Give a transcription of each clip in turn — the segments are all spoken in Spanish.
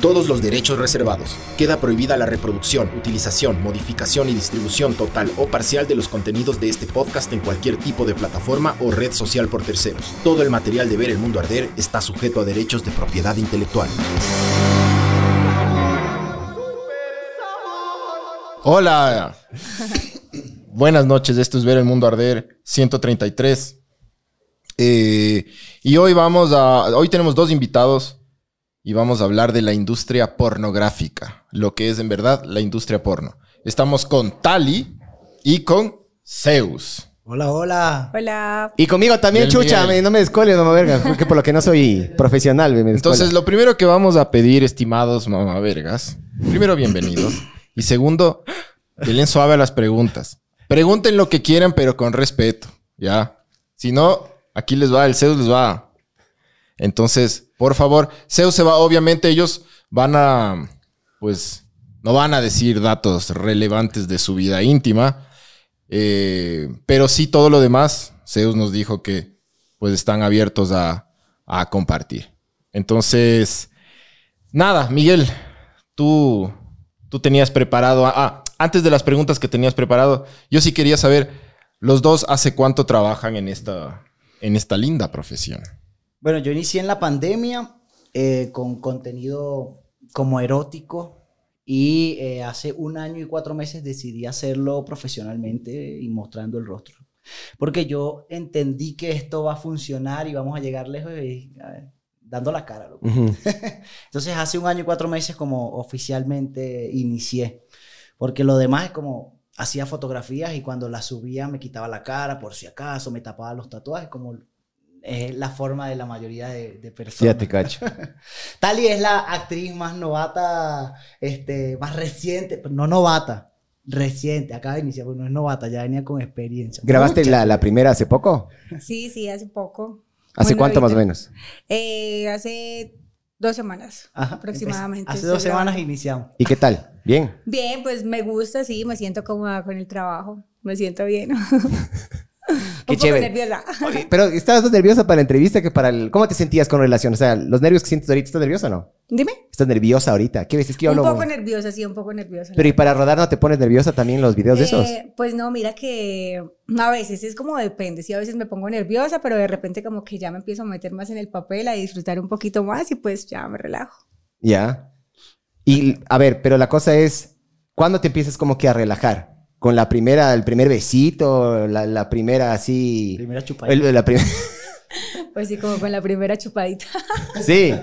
Todos los derechos reservados. Queda prohibida la reproducción, utilización, modificación y distribución total o parcial de los contenidos de este podcast en cualquier tipo de plataforma o red social por terceros. Todo el material de Ver el Mundo Arder está sujeto a derechos de propiedad intelectual. Hola. Buenas noches, esto es Ver el Mundo Arder 133. Eh, y hoy vamos a... Hoy tenemos dos invitados y vamos a hablar de la industria pornográfica, lo que es en verdad la industria porno. Estamos con Tali y con Zeus. Hola, hola. Hola. Y conmigo también, chucha, Miguel. me- no me descoles, mamá verga, que por lo que no soy profesional, me, Entonces, lo primero que vamos a pedir, estimados mamavergas, primero, bienvenidos. Y segundo, denle suave a las preguntas. Pregunten lo que quieran, pero con respeto, ¿ya? Si no, aquí les va, el Zeus les va. Entonces, por favor, Zeus se va, obviamente ellos van a, pues, no van a decir datos relevantes de su vida íntima, eh, pero sí todo lo demás, Zeus nos dijo que, pues, están abiertos a, a compartir. Entonces, nada, Miguel, tú, tú tenías preparado, ah, antes de las preguntas que tenías preparado, yo sí quería saber, los dos, ¿hace cuánto trabajan en esta, en esta linda profesión? Bueno, yo inicié en la pandemia eh, con contenido como erótico y eh, hace un año y cuatro meses decidí hacerlo profesionalmente y mostrando el rostro. Porque yo entendí que esto va a funcionar y vamos a llegar lejos y, ver, dando la cara. loco. Ujú. Entonces hace un año y cuatro meses como oficialmente inicié. Porque lo demás es como hacía fotografías y cuando las subía me quitaba la cara por si acaso, me tapaba los tatuajes, como es la forma de la mayoría de, de personas. Ya te cacho. Tali es la actriz más novata, este, más reciente, no novata, reciente, acaba de iniciar, porque no es novata, ya venía con experiencia. ¿Grabaste la, la primera hace poco? Sí, sí, hace poco. ¿Hace cuánto más o menos? Eh, hace dos semanas Ajá, aproximadamente. Hace dos semanas grabando. iniciamos. ¿Y qué tal? ¿Bien? Bien, pues me gusta, sí, me siento cómoda con el trabajo. Me siento bien. Qué Un chévere. poco nerviosa. Pero estabas más nerviosa para la entrevista que para el... ¿Cómo te sentías con relación? O sea, los nervios que sientes ahorita, ¿estás nerviosa o no? Dime. ¿Estás nerviosa ahorita? ¿Qué ves? Es que yo Un hablo... poco nerviosa, sí, un poco nerviosa. Pero ¿y para rodar no te pones nerviosa también los videos de esos? Eh, pues no, mira que a veces es como depende, sí, a veces me pongo nerviosa, pero de repente como que ya me empiezo a meter más en el papel, a disfrutar un poquito más y pues ya me relajo. Ya. Y, a ver, pero la cosa es, ¿cuándo te empiezas como que a relajar? ¿Con la primera, el primer besito, la, la primera así... Primera chupada. el- la prim- Pues sí, como con la primera chupadita. sí.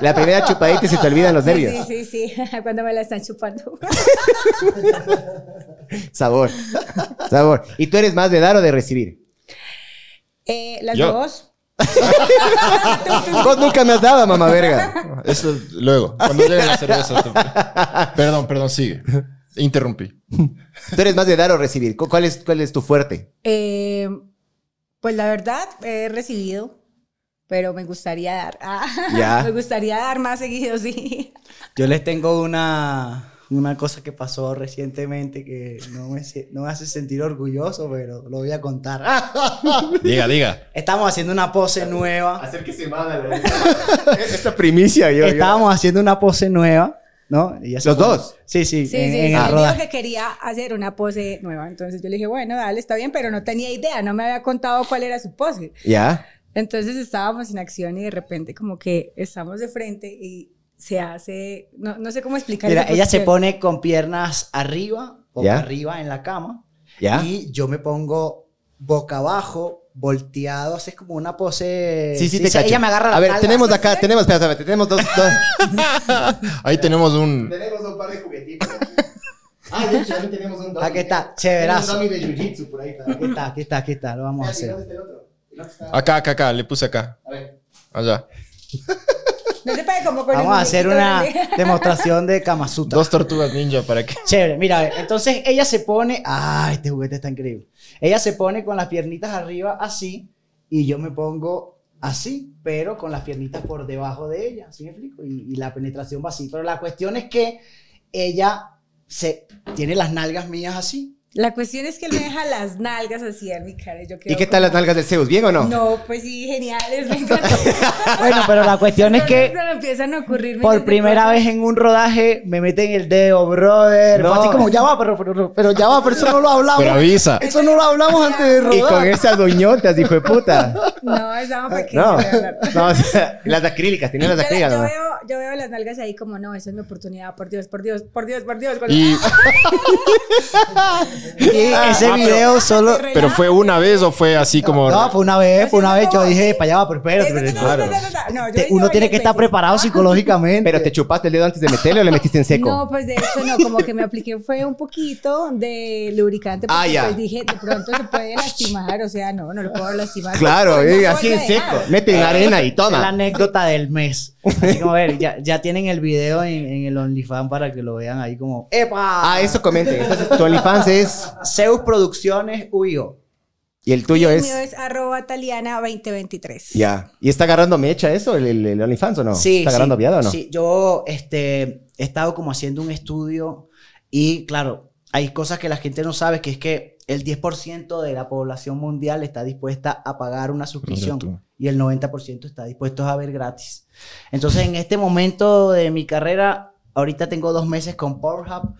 La primera chupadita y se te olvidan los nervios. Sí, sí, sí, cuando me la están chupando. Sabor. Sabor. ¿Y tú eres más de dar o de recibir? Eh, las Yo. dos. Vos nunca me has dado, mamá verga. Eso es luego, cuando llegue la cerveza. te- Perdón, perdón, sigue. Interrumpí. ¿Tú eres más de dar o recibir? ¿Cu- ¿Cuál es, cuál es tu fuerte? Eh, pues la verdad, he recibido, pero me gustaría dar. Ah, Ya. Me gustaría dar más seguido, sí. Yo les tengo una, una cosa que pasó recientemente que no me, no me hace sentir orgulloso, pero lo voy a contar. Diga, diga. Estamos haciendo una pose nueva. Acérquese más Esta primicia, yo. yo- Estábamos haciendo una pose nueva, ¿no? Y ¿Los dos? Sí, sí. Sí, en- sí, en sí. Él dijo que quería hacer una pose nueva. Entonces yo le dije, bueno, dale, está bien, pero no tenía idea, no me había contado cuál era su pose. ¿Ya? Entonces estábamos en acción y de repente como que estamos de frente y se hace, no, no sé cómo explicar. Mira, ella se pone con piernas arriba, boca ¿Ya? arriba en la cama. ¿Ya? Y yo me pongo boca abajo, volteado, así es como una pose. Sí, sí, te cacho. Ella me agarra la A ver, nalga. tenemos acá, tenemos, espérate, espérate, tenemos dos, dos. Ahí tenemos un. tenemos un par de juguetitos. Ah, de hecho, también tenemos un Aquí está, chéverazo. de jiu-jitsu por ahí. Aquí está, aquí está, aquí está, lo vamos a hacer. Acá, acá, acá. Le puse acá. A ver. Allá. No se como con el Vamos a hacer muñequito una demostración de Kama Sutra. Dos tortugas ninja para que. Chévere, mira, entonces ella se pone, ay, este juguete está increíble. Ella se pone con las piernitas arriba así y yo me pongo así, pero con las piernitas por debajo de ella, ¿sí me explico? Y, la penetración va así. Pero la cuestión es que ella se, tiene las nalgas mías así. La cuestión es que él me deja las nalgas así en mi cara. y Yo ¿Y quedo qué tal las nalgas de Zeus? ¿Bien o no? No, pues sí, geniales, me encanta. Bueno, pero la cuestión es que me empiezan a ocurrir por primera cosas. vez en un rodaje me meten el dedo, brother. Fue No. así como, ya va, pero, pero, pero ya va, pero eso no lo hablamos. Pero avisa. Eso no lo hablamos antes de Y con rodar. esas doñotas, hijo de puta. No, estaba pequeña. No, no, o sea, las acrílicas, tienen las acrílicas. yo veo, yo veo las nalgas ahí como, no, esa es mi oportunidad, por Dios, por Dios, por Dios, por Dios. Cuando- Y, Y ese Ah, video solo... pero fue una vez o fue así como. No, fue una vez, fue una vez. Yo dije, para allá va, pero espérate. Pero- no, no, no, no, no, no, yo Te- uno tiene que estar preparado psicológicamente. Pero te chupaste el dedo antes de meterle o le metiste en seco. No, pues de hecho no, como que me apliqué fue un poquito de lubricante porque Ah, ya. pues dije, de pronto se puede lastimar, o sea, no, no lo puedo lastimar. Claro, no eh, así en seco. dejar. Mete en arena y Es la toma. anécdota del mes. Así como, a ver, ya, ya tienen el video en, en el OnlyFans para que lo vean ahí como, ¡epa! Ah, eso comenten. Entonces, tu OnlyFans es. Zeus Producciones UIO. Y el tuyo Y el es. mío es arroba taliana 2023. Ya. ¿Y está agarrando mecha eso, el, el, el OnlyFans o no? Sí, ¿Está sí, agarrando viada o no? Sí, yo este, he estado como haciendo un estudio y claro, hay cosas que la gente no sabe, que es que el 10% de la población mundial está dispuesta a pagar una suscripción y el 90% está dispuesto a ver gratis. Entonces, en este momento de mi carrera, ahorita tengo dos meses con Pornhub,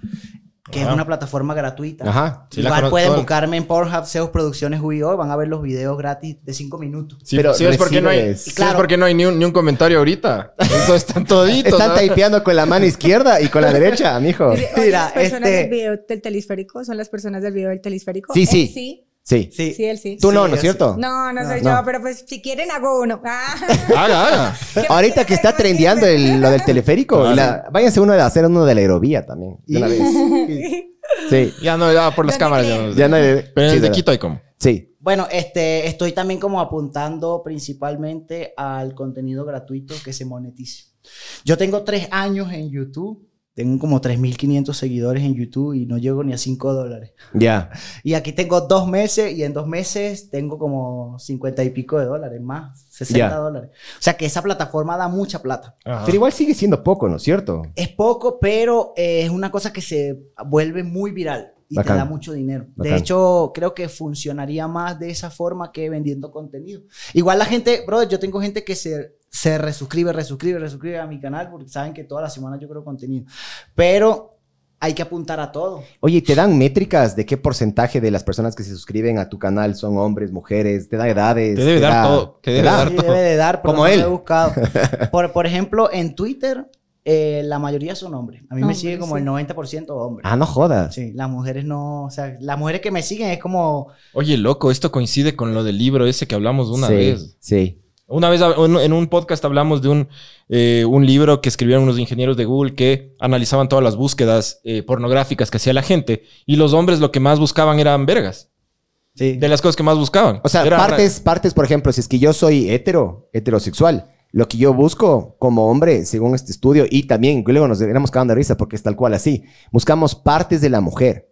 que es una plataforma gratuita. Ajá. Sí, Igual pueden buscarme en Pornhub, Zeus Producciones UIO, van a ver los videos gratis de 5 minutos. Sí, Pero sí, es porque no hay, recibes- sí, es Claro. porque no hay ni un, ni un comentario ahorita. Entonces están toditos. Están ¿no? taipeando con la mano izquierda y con la derecha, mijo. Mira, las personas este- del video del telesférico son las personas del video del telesférico. Sí, Él sí. sí. Sí. Sí. Sí, él sí. Tú Sí, no, ¿no es yo cierto? No, no soy No. yo, pero pues si quieren hago uno. Ah. Haga, haga. Ahorita que está trendeando el- lo del teleférico, Claro. la- váyanse uno de hacer uno de la aerovía también. De una vez. Sí. Ya no, ya por las ¿Dónde cámaras. Ya no, Ya no hay- Pero en sí, el de- Quito hay como. Sí. Bueno, este, estoy también como apuntando principalmente al contenido gratuito que se monetice. Yo tengo tres años en YouTube, tengo como 3.500 seguidores en YouTube y no llego ni a 5 dólares. Ya. Y aquí tengo dos meses y en dos meses tengo como 50 y pico de dólares más, 60 Ya. dólares. O sea que esa plataforma da mucha plata. Ajá. Pero igual sigue siendo poco, ¿no es cierto? Es poco, pero eh, es una cosa que se vuelve muy viral y Bacán. te da mucho dinero. De Bacán. hecho, creo que funcionaría más de esa forma que vendiendo contenido. Igual la gente, brother, yo tengo gente que se, se resuscribe, resuscribe, resuscribe a mi canal porque saben que toda la semana yo creo contenido. Pero hay que apuntar a todo. Oye, ¿te dan métricas de qué porcentaje de las personas que se suscriben a tu canal son hombres, mujeres? ¿Te da edades? Te debe dar da- todo, te debe da? dar Sí, debe de dar, pero Como no lo él. he buscado. Por, por ejemplo, en Twitter, eh, la mayoría son hombres. A mí me sigue como sí. el 90% hombres. Ah, no jodas. Sí, las mujeres no, o sea, las mujeres que me siguen es como, Oye, loco, esto coincide con lo del libro ese que hablamos una sí, vez. Sí. Una vez en en un podcast hablamos de un, eh, un libro que escribieron unos ingenieros de Google que analizaban todas las búsquedas eh, pornográficas que hacía la gente y los hombres lo que más buscaban eran vergas. sí, De las cosas que más buscaban. O sea, Era- partes, partes, por ejemplo, si es que yo soy hetero, heterosexual, lo que yo busco como hombre, según este estudio, y también luego nos éramos cagando de risa porque es tal cual así, buscamos partes de la mujer.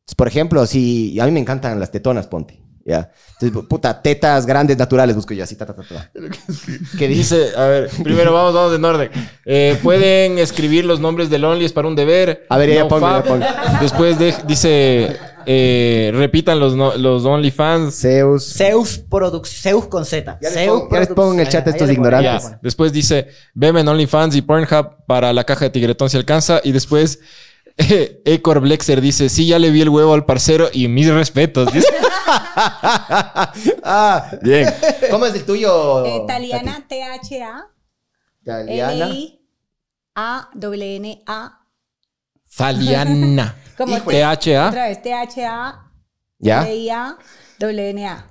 Entonces, por ejemplo, si a mí me encantan las tetonas, ponte, ¿ya? Entonces, puta, tetas grandes naturales busco yo así, ta, ta, ta, ta. que dice, a ver, primero vamos, vamos en orden. Eh, Pueden escribir los nombres del Only es para un deber. A ver, ya No pongo, ya pongo. Después de- dice, eh, repitan los, no- los OnlyFans. Zeus. Zeus, Produc- Zeus con Z. Ya les Zeus pongo- ya les pongo en el chat estos Ya. ignorantes. Después dice, veme en OnlyFans y Pornhub para la caja de tigretón si alcanza. Y después, eh, Ecor Blexer dice, sí, ya le vi el huevo al parcero y mis respetos. Dice, ah, bien. ¿Cómo es el tuyo? Eh, Taliana, T-H-A, Taliana. L-I-A-W-N-A. Saliana. Como. THA. Otra vez, T-H-A, ¿Ya? L-I-A-W-N-A.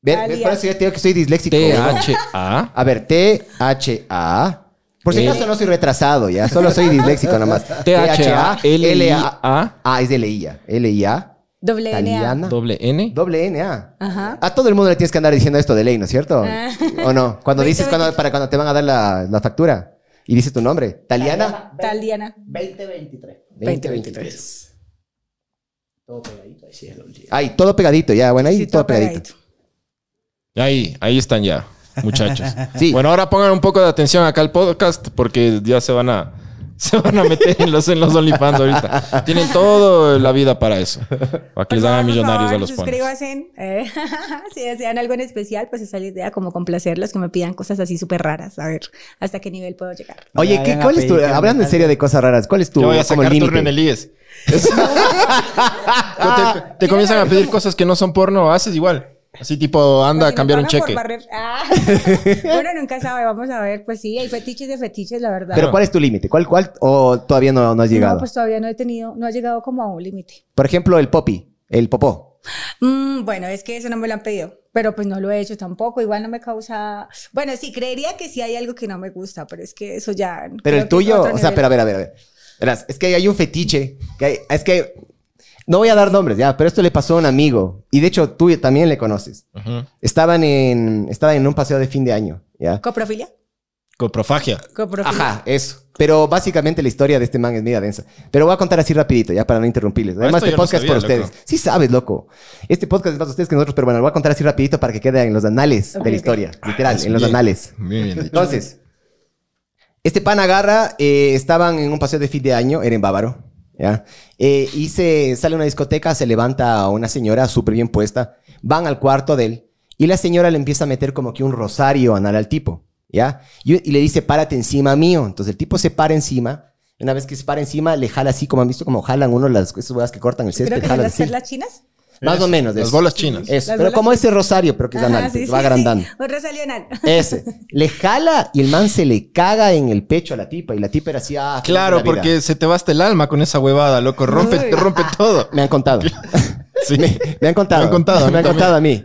Ver, Talia- ¿ves? Por eso yo te digo que soy disléxico. T-H-A. A ver, T-H-A. Por si Eh. acaso no soy retrasado, ya. Solo soy disléxico nomás. T-H-A. L-I-A. Ah, es de L-I-A. L-I-A. W-N-A. Taliana. Doble N. Doble N-A. Ajá. A todo el mundo le tienes que andar diciendo esto de ley, ¿no es cierto? Ah. ¿O no? Cuando dices, cuando, para cuando te van a dar la, la factura y dices tu nombre. Taliana. Taliana. 2023. 2023. Todo pegadito, ahí sí es lo lío. Ay, todo pegadito, ya. Bueno, ahí Sí, todo, pegadito. Ahí, ahí están ya. muchachos. Sí. Bueno, ahora pongan un poco de atención acá al podcast porque ya se van a se van a meter en los en los OnlyFans ahorita. Tienen toda la vida para eso. Para que les hagan Por millonarios favor, a los pones. suscríbanse. eh, si desean algo en especial, pues esa es la idea, como complacerlos, que me pidan cosas así súper raras. A ver hasta qué nivel puedo llegar. Oye, ¿qué, ¿cuál es tu... Hablando en serio de cosas raras, ¿cuál es tu Yo voy a como sacar turno límite? en el IES. te, te comienzan a pedir cosas que no son porno, haces igual. Así tipo, anda a cambiar un cheque. barrer- Ah. bueno, nunca sabe, vamos a ver. Pues sí, hay fetiches de fetiches, la verdad. Pero ¿cuál es tu límite? ¿Cuál, cuál? ¿O todavía no, no has llegado? No, pues todavía no he tenido, no ha llegado como a un límite. Por ejemplo, el popi, el popó. Mm, bueno, es que eso no me lo han pedido, pero pues no lo he hecho tampoco. Igual no me causa. Bueno, sí, creería que sí hay algo que no me gusta, pero es que eso ya. Pero el tuyo, o sea, pero a ver, a ver, a ver. Verás, es que hay un fetiche. Que hay- es que no voy a dar nombres, ya, pero esto le pasó a un amigo. Y de hecho, tú también le conoces. Estaban en, estaban en un paseo de fin de año, ¿ya? ¿Coprofilia? Coprofagia. Coprofilia. Ajá, eso. Pero básicamente la historia de este man es media densa. Pero voy a contar así rapidito, ya para no interrumpirles. Además, este no podcast es por sabía, ustedes. loco. Sí sabes, loco. Este podcast es más de ustedes que nosotros, pero bueno, lo voy a contar así rapidito para que quede en los anales de la historia. Literal, en los anales. Bien, bien dicho. Entonces, este pan agarra, eh, estaban en un paseo de fin de año, era en Bávaro, ¿ya? Eh, y se sale a una discoteca, se levanta una señora súper bien puesta, van al cuarto de él, y la señora le empieza a meter como que un rosario anal al tipo, ¿ya? Y, y le dice, párate encima mío. Entonces el tipo se para encima, una vez que se para encima, le jala así, como han visto, como jalan uno las, esas huevas que cortan el césped, que son jalan las perlas chinas. Más o menos. de Las eso. bolas chinas. Eso, Las pero bolas como ese rosario, pero que es Ajá, anal, sí, que sí, va sí. agrandando. Un rosario anal. Ese. Le jala y el man se le caga en el pecho a la tipa. Y la tipa era así, ah, Claro, porque se te va hasta el alma con esa huevada, loco. Rompe, te rompe todo. Me han contado. Sí. me, me han contado. Me han contado, a mí Me han contado a mí.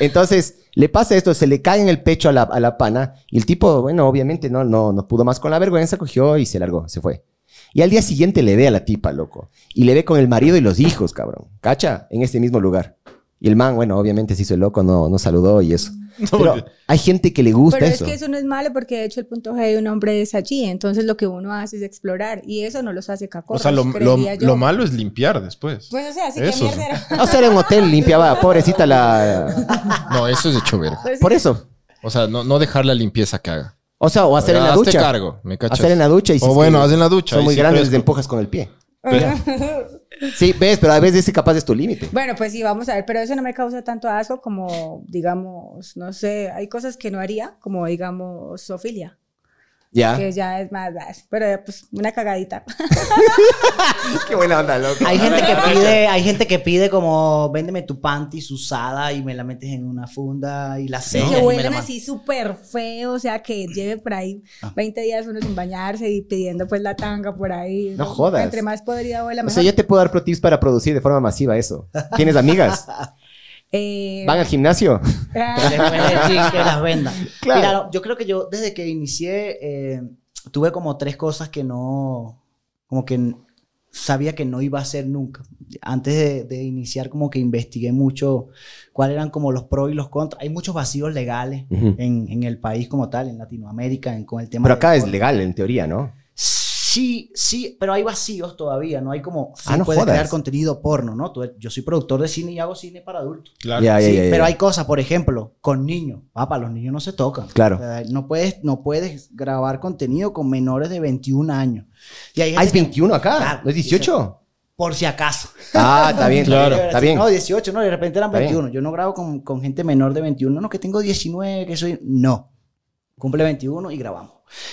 Entonces, le pasa esto, se le cae en el pecho a la, a la pana. Y el tipo, bueno, obviamente no, no, no pudo más con la vergüenza, cogió y se largó, se fue. Y al día siguiente le ve a la tipa, loco. Y le ve con el marido y los hijos, cabrón. ¿Cacha? En este mismo lugar. Y el man, bueno, obviamente se hizo el loco, no, no saludó y eso. Pero hay gente que le gusta Pero eso. es que eso no es malo porque de hecho el punto G de un hombre es allí. Entonces lo que uno hace es explorar y eso no los hace O cacorros. sea, lo, malo es limpiar después. Pues o sea, así Eso que es- mierda era. O sea, era un hotel, limpiaba, pobrecita la... No, eso es de hecho verga. Pues sí. Por eso. O sea, no, no dejar la limpieza que haga. O sea, o hacer en la Hazte ducha. cargo, ¿me cachas? Hacer en la ducha. Y si O es bueno, que haz en la ducha. Son ahí muy sí grandes, les fresco. empujas con el pie. Sí, ves, pero a veces ese capaz es tu límite. Bueno, pues sí, vamos a ver, pero eso no me causa tanto asco como, digamos, no sé, hay cosas que no haría, como digamos, sofilia, Ya. que ya es más, pero pues una cagadita. Qué buena onda, loco. Hay gente que pide, hay gente que pide como véndeme tu panties usada y me la metes en una funda y la sellas que huelen así súper feo, o sea, que lleve por ahí Ah. 20 días uno sin bañarse y pidiendo pues la tanga por ahí. No jodas. Entre más podría huela O mejor. sea, yo te puedo dar pro tips para producir de forma masiva eso. ¿Tienes amigas? Eh, ¿Van al gimnasio? ah, Después que las venda. Claro. Mira, no, yo creo que yo desde que inicié eh, tuve como tres cosas que no, como que sabía que no iba a hacer nunca. Antes de, de iniciar como que investigué mucho cuáles eran como los pros y los contras. Hay muchos vacíos legales en, en el país como tal, en Latinoamérica, en- con el tema Pero acá es legal, en teoría, ¿no? Sí, sí, pero hay vacíos todavía, no hay como, sí Ah, no puedes jodas. crear contenido porno, ¿no? Tú- yo soy productor de cine y hago cine para adultos. Claro. Sí, pero hay cosas, por ejemplo, con niños. Papá, los niños no se tocan. Claro. O sea, no, puedes, no puedes grabar contenido con menores de 21 años. Y hay Ah, que- 21 acá, Claro, ¿no es 18? por si acaso. Ah, está bien, Claro. está bien. No, 18, no, de repente eran Está bien. 21. Yo no grabo con, con gente menor de 21. No, que tengo 19, que soy... No. Cumple 21 y grabamos.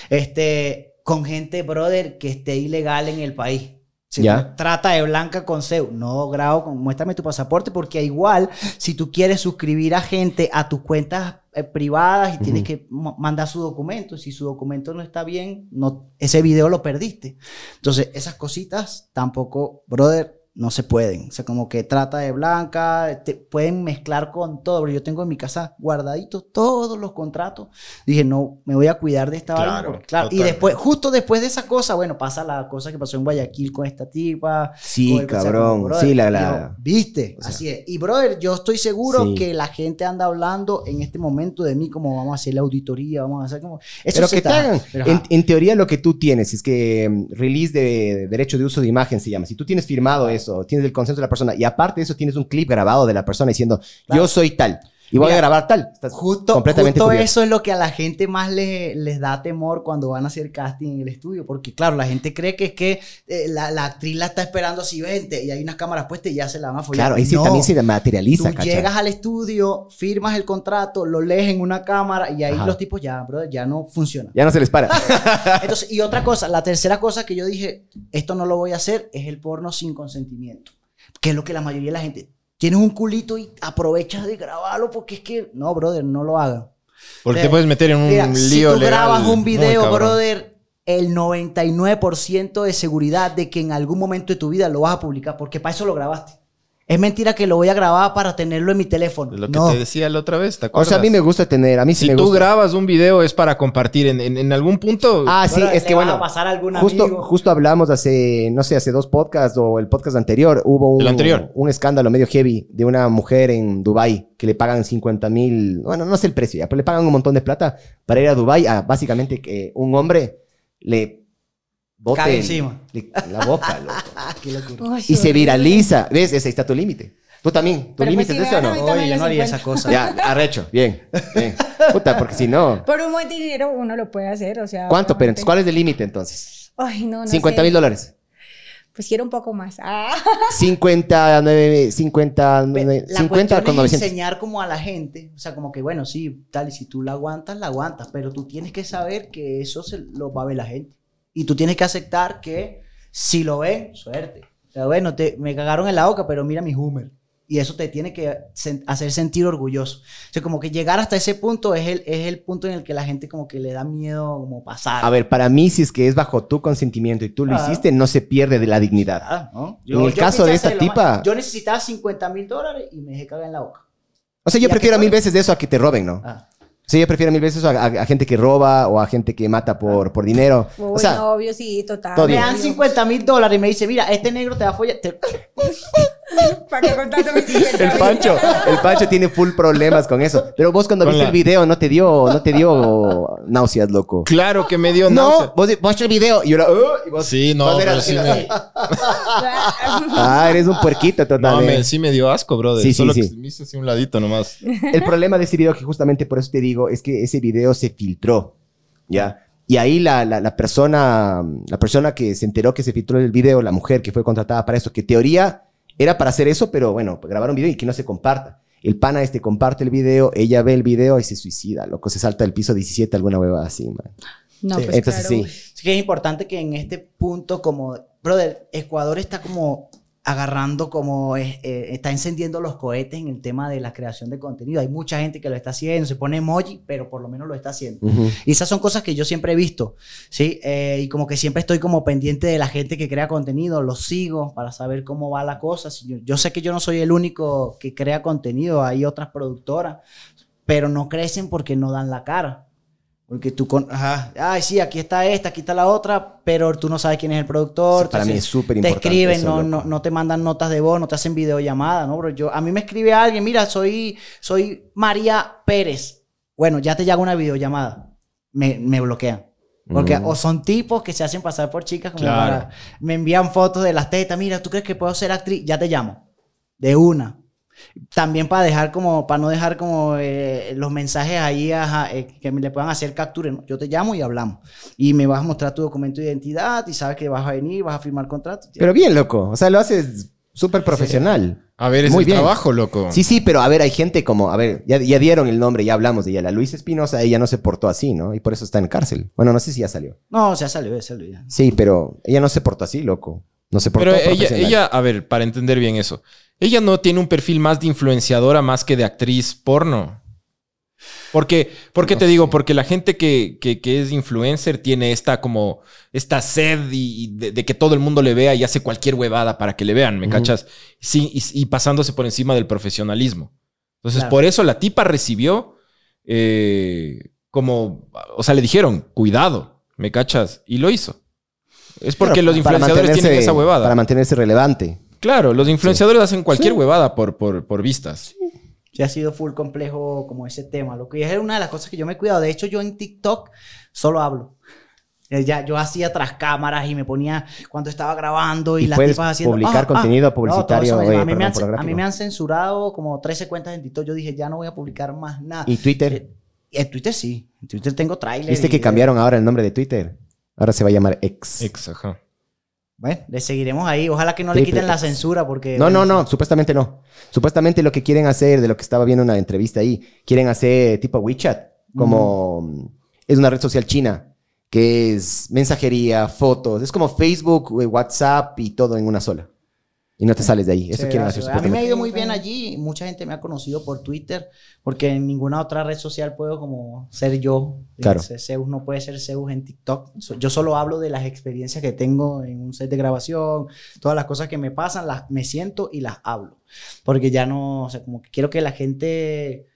Este, con gente, brother, que esté ilegal en el país. Se Ya. trata de blanca con CEU. No grabo con... Muéstrame tu pasaporte porque igual, si tú quieres suscribir a gente a tus cuentas eh, privadas y tienes que ma- mandar su documento, si su documento no está bien, no, ese video lo perdiste. Entonces, esas cositas tampoco, brother, no se pueden. O sea, como que trata de blanca, te pueden mezclar con todo. Pero yo tengo en mi casa guardaditos todos los contratos. Dije, no, me voy a cuidar de esta vaina Claro, porque, claro. Y después, justo después de esa cosa, bueno, pasa la cosa que pasó en Guayaquil con esta tipa. Sí, o sea, cabrón. brother, Sí, la... la... Viste, o sea, así es. Y brother, yo estoy seguro Sí. que la gente anda hablando en este momento de mí como vamos a hacer la auditoría, vamos a hacer como... Eso Pero que te da. hagan. Pero, En, teoría, lo que tú tienes es que mm, release de derecho de uso de imagen se llama. Si tú tienes firmado eso, tienes el consenso de la persona y aparte de eso tienes un clip grabado de la persona diciendo, Claro. yo soy tal. Y voy Mira, a grabar tal. Estás Justo, completamente justo eso es lo que a la gente más le- les da temor cuando van a hacer casting en el estudio. Porque, claro, la gente cree que es que eh, la, la actriz la está esperando así, vente, y hay unas cámaras puestas y ya se la van a follar. Claro, ahí sí No. también se materializa, Tú ¿cachai? llegas al estudio, firmas el contrato, lo lees en una cámara y ahí Ajá. los tipos ya, brother, ya no funcionan. Ya no se les para. Entonces, y otra cosa, la tercera cosa que yo dije, esto no lo voy a hacer, es el porno sin consentimiento. Que es lo que la mayoría de la gente, tienes un culito y aprovechas de grabarlo porque es que, no, brother, no lo hagan. Porque te puedes meter en un Mira, lío si tú legal grabas un video, brother, el 99% de seguridad de que en algún momento de tu vida lo vas a publicar, porque para eso lo grabaste. Es mentira que lo voy a grabar para tenerlo en mi teléfono. Lo que no. te decía la otra vez, ¿te O acuerdas? sea, a mí me gusta tener, a mí sí si me tú gusta. grabas un video es para compartir en, en- en algún punto. Ah, sí, es que bueno. a pasar a algún Justo, amigo. justo hablamos hace, no sé, hace dos podcasts o el podcast anterior, hubo un, El anterior. un escándalo medio heavy de una mujer en Dubai que le pagan 50 mil, bueno, no sé el precio ya, pero le pagan un montón de plata para ir a Dubai a básicamente que un hombre le bote encima. la boca, loco. Qué locura. Uy, Y se horrible. viraliza. ¿Ves? Ese ahí está tu límite. Tú también. ¿Tu Pero límite pues es si eso o no? Oye, yo no haría esa cosa. Ya, arrecho. Bien. bien. Puta, porque si no. Por un buen dinero uno lo puede hacer, o sea. ¿Cuánto? Pero obviamente. entonces, ¿cuál es el límite entonces? Ay, no, no 50 sé. mil dólares. Pues quiero un poco más. Ah. 59, 50, Ve, la 50 cuestión con es 900. enseñar como a la gente, o sea, como que bueno, sí, tal, y si tú la aguantas, la aguantas, pero tú tienes que saber que eso se lo va a ver la gente. Y tú tienes que aceptar que si lo ven, suerte. O sea, bueno, te, me cagaron en la boca, pero mira mi Hummer. Y eso te tiene que hacer sentir orgulloso. O sea, como que llegar hasta ese punto es el, es el punto en el que la gente como que le da miedo como pasar. A ver, para mí, si es que es bajo tu consentimiento y tú lo Ah. hiciste, no se pierde de la dignidad. Ah, ¿no? En el caso de esta tipa-. Yo necesitaba 50 mil dólares y me dejé cagar en la boca. O sea, yo ¿Y a prefiero mil veces de eso a que te roben, ¿no? Ah. Sí, yo prefiero mil veces a, a- a gente que roba o a gente que mata por, por dinero. Uy, o sea, no, obvio, sí, total. todo Me dan 50 mil dólares y me dice, mira, este negro te va a follar. Te- ¿Para qué contaste mis 50 el Pancho, el Pancho tiene full problemas con eso. Pero vos cuando Con viste la- el video no te dio, no te dio náuseas, loco. Claro que me dio No, náusea. vos, vos viste el video y ahora, "Uh", y vos- Sí, no, vos eras pero sí me, Ah, eres un puerquito no, totalmente. me- sí me dio asco, brother. Sí, sí, Solo sí. que me hice así un ladito nomás. El problema de ese video, que justamente por eso te digo, es que ese video se filtró, ¿ya? Y ahí la, la, la persona, la persona que se enteró que se filtró el video, la mujer que fue contratada para eso, que teoría era para hacer eso, pero bueno, grabar un video y que no se comparta. El pana este comparte el video, ella ve el video y se suicida, loco, se salta del piso 17, alguna hueva así, man. No, Sí. pues Entonces claro. sí. Es que es importante que en este punto, como, brother, Ecuador está como agarrando, como eh, está encendiendo los cohetes en el tema de la creación de contenido. Hay mucha gente que lo está haciendo, se pone emoji, pero por lo menos lo está haciendo. Y esas son cosas que yo siempre he visto, ¿sí? Eh, y como que siempre estoy como pendiente de la gente que crea contenido, los sigo para saber cómo va la cosa. Si yo, yo sé que yo no soy el único que crea contenido, hay otras productoras, pero no crecen porque no dan la cara. Porque tú con, ajá, ay, sí, aquí está esta, aquí está la otra, pero tú no sabes quién es el productor. Para mí es súper Te importante. escriben, eso, no, no, no te mandan notas de voz, no te hacen videollamada, ¿no, bro? Yo, a mí me escribe alguien, mira, soy, soy María Pérez. Bueno, ya te llega una videollamada. Me, me bloquean. Porque Mm. o son tipos que se hacen pasar por chicas como Claro. para- me envían fotos de las tetas, mira, ¿tú crees que puedo ser actriz? Ya te llamo. De una. También para dejar como, para no dejar como eh, los mensajes ahí ajá, eh, que me le puedan hacer captura. ¿no? Yo te llamo y hablamos. Y me vas a mostrar tu documento de identidad y sabes que vas a venir, vas a firmar contrato. Pero bien, loco. O sea, lo haces súper profesional. A ver, es Muy el bien. trabajo, loco. Sí, sí, pero a ver, hay gente como, a ver, ya, ya dieron el nombre, ya hablamos de ella. La Luisa Espinosa, ella no se portó así, ¿no? Y por eso está en cárcel. Bueno, no sé si ya salió. No, ya salió, ya salió ya. Sí, pero ella no se portó así, loco. No se portó Pero ella, ella, a ver, para entender bien eso, ella no tiene un perfil más de influenciadora más que de actriz porno. Porque, ¿Por qué No te digo? Porque la gente que, que- que es influencer tiene esta como esta sed y, y de, de que todo el mundo le vea y hace cualquier huevada para que le vean, ¿me cachas? Sí, y, y pasándose por encima del profesionalismo. Entonces, Claro. por eso la tipa recibió eh, como, o sea, le dijeron, cuidado, ¿me cachas? Y lo hizo. Es porque los influenciadores tienen esa huevada. Para mantenerse relevante. Claro, los influenciadores hacen cualquier Sí. huevada por, por, por vistas. Sí, ha sido full complejo como ese tema. Lo que es una de las cosas que yo me he cuidado. De hecho, yo en TikTok solo hablo. Eh, Ya, yo hacía tras cámaras y me ponía cuando estaba grabando y, Y las puedes tipas haciendo... publicar ah, ah. contenido No, publicitario, eso a, mí me perdón, han, a pornográfico. mí me han censurado como 13 cuentas en TikTok. Yo dije, ya no voy a publicar más nada. ¿Y Twitter? Eh, En Twitter sí. En Twitter tengo trailers. ¿Viste y- que cambiaron ahora el nombre de Twitter? Ahora se va a llamar X. Ex, ajá. Bueno, le seguiremos ahí. Ojalá que no le quiten la censura porque... No, no, bueno, no, supuestamente no. Supuestamente lo que quieren hacer, de lo que estaba viendo en una entrevista ahí, quieren hacer tipo WeChat, como es una red social china, que es mensajería, fotos, es como Facebook, eh, WhatsApp y todo en una sola. Y no te sales de ahí. Eso Sí, quieren hacer. A mí me ha ido muy bien allí. Mucha gente me ha conocido por Twitter, porque en ninguna otra red social puedo como ser yo. Claro. Zeus no puede ser Zeus en TikTok. Yo solo hablo de las experiencias que tengo en un set de grabación, todas las cosas que me pasan, las me siento y las hablo. Porque ya no, o sea, como que quiero que la gente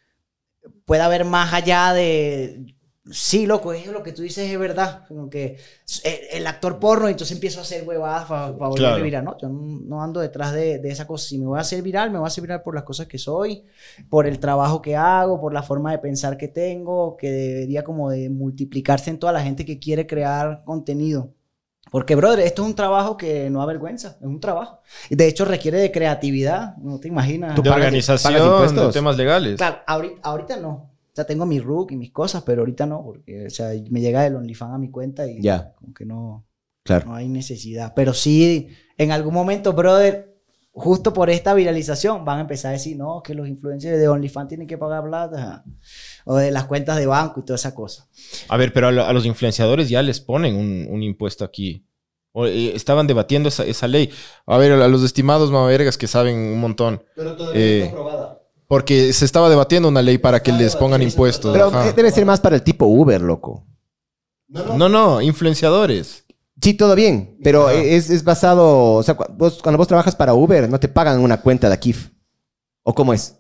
pueda ver más allá de... Sí, loco, es lo que tú dices es verdad. Como que eh, el actor porno, entonces empiezo a hacer huevadas para volverme Claro. viral. No, yo no, ando detrás de, de esa cosa. Si me voy a hacer viral, me voy a hacer viral por las cosas que soy, por el trabajo que hago, por la forma de pensar que tengo, que debería como de multiplicarse en toda la gente que quiere crear contenido. Porque, brother, esto es un trabajo que no avergüenza, es un trabajo. Y De hecho, requiere de creatividad, no te imaginas. De pagas- organización, pagas de temas legales. Claro, ahorita, ahorita no. O sea, tengo mi RUC y mis cosas, pero ahorita no, porque, o sea, me llega el OnlyFans a mi cuenta y Ya. como que no, Claro. no hay necesidad. Pero sí, en algún momento, brother, justo por esta viralización, van a empezar a decir, no, que los influencers de OnlyFans tienen que pagar plata, o de las cuentas de banco y toda esa cosa. A ver, pero a, lo- a los influenciadores ya les ponen un, un impuesto aquí. O, eh, estaban debatiendo esa, esa ley. A ver, a los estimados mavergas que saben un montón. Pero todavía no está aprobada. Porque se estaba debatiendo una ley para que les pongan impuestos. Pero ajá. eh, debe ser más para el tipo Uber, loco. No, no, influenciadores. Sí, todo bien, pero Ajá. es, es basado, o sea, vos- cuando vos trabajas para Uber, no te pagan una cuenta de Akif. ¿O cómo es?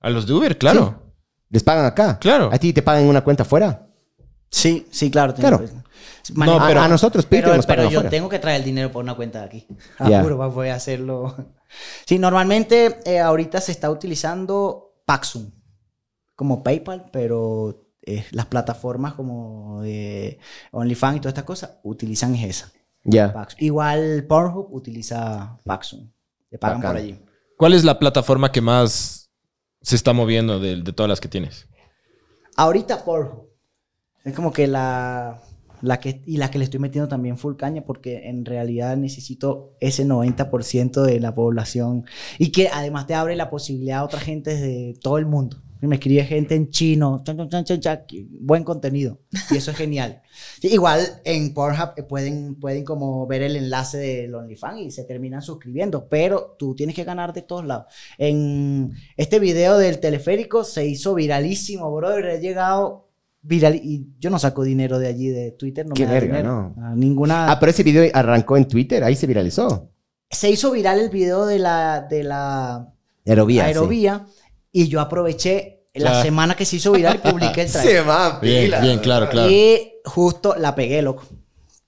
A los de Uber, claro. ¿Les pagan acá? Claro. ¿A ti te pagan una cuenta afuera? Sí, sí, claro. Claro. No, A- pero- a, nosotros Peter Pero, nos pero yo afuera. tengo que traer el dinero por una cuenta de aquí. Ya. Juro, para poder hacerlo. Sí, normalmente eh, ahorita se está utilizando Paxum como PayPal, pero eh, las plataformas como de OnlyFans y todas estas cosas utilizan esa. Ya. Paxum. Igual Pornhub utiliza Paxum. Te pagan Bacán. por allí. ¿Cuál es la plataforma que más se está moviendo de, de todas las que tienes? Ahorita Pornhub. Es como que la, la que, y la que le estoy metiendo también full caña porque en realidad necesito ese 90% de la población y que además te abre la posibilidad a otra gente de todo el mundo. Me escribe gente en chino, chan, chan, chan, buen contenido y eso es genial. Igual en Pornhub eh, pueden, pueden como ver el enlace del OnlyFans y se terminan suscribiendo, pero tú tienes que ganar de todos lados. En este video del teleférico se hizo viralísimo, brother. He llegado viral y yo no saco dinero de allí, de Twitter. No Qué me da verga, dinero. ¿no? A ninguna. Ah, pero ese video arrancó en Twitter, ahí se viralizó. Se hizo viral el video de la, de la Aerovía. sí. aerovía y yo aproveché la Claro. semana que se hizo viral y publiqué el trailer. va, Bien, pila. bien, claro, claro. Y justo la pegué, loco.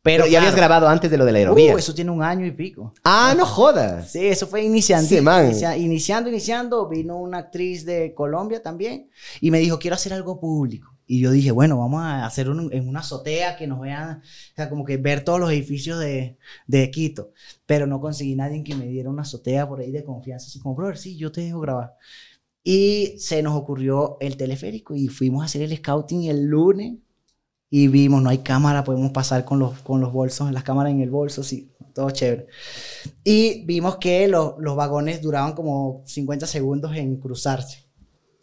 Pero, Pero ya habías claro, grabado antes de lo de la aerovía. uh, eso tiene un año y pico. Ah, no jodas. Sí, eso fue iniciando. Sí, man. inicia- iniciando, iniciando, vino una actriz de Colombia también y me dijo, quiero hacer algo público. Y yo dije, bueno, vamos a hacer un- en una azotea que nos vean, o sea, como que ver todos los edificios de, de Quito. Pero no conseguí nadie que me diera una azotea por ahí de confianza, así como, brother, sí, yo te dejo grabar. Y se nos ocurrió el teleférico y fuimos a hacer el scouting el lunes y vimos, no hay cámara, podemos pasar con los, con los bolsos, las cámaras en el bolso, sí, todo chévere. Y vimos que lo- los vagones duraban como 50 segundos en cruzarse.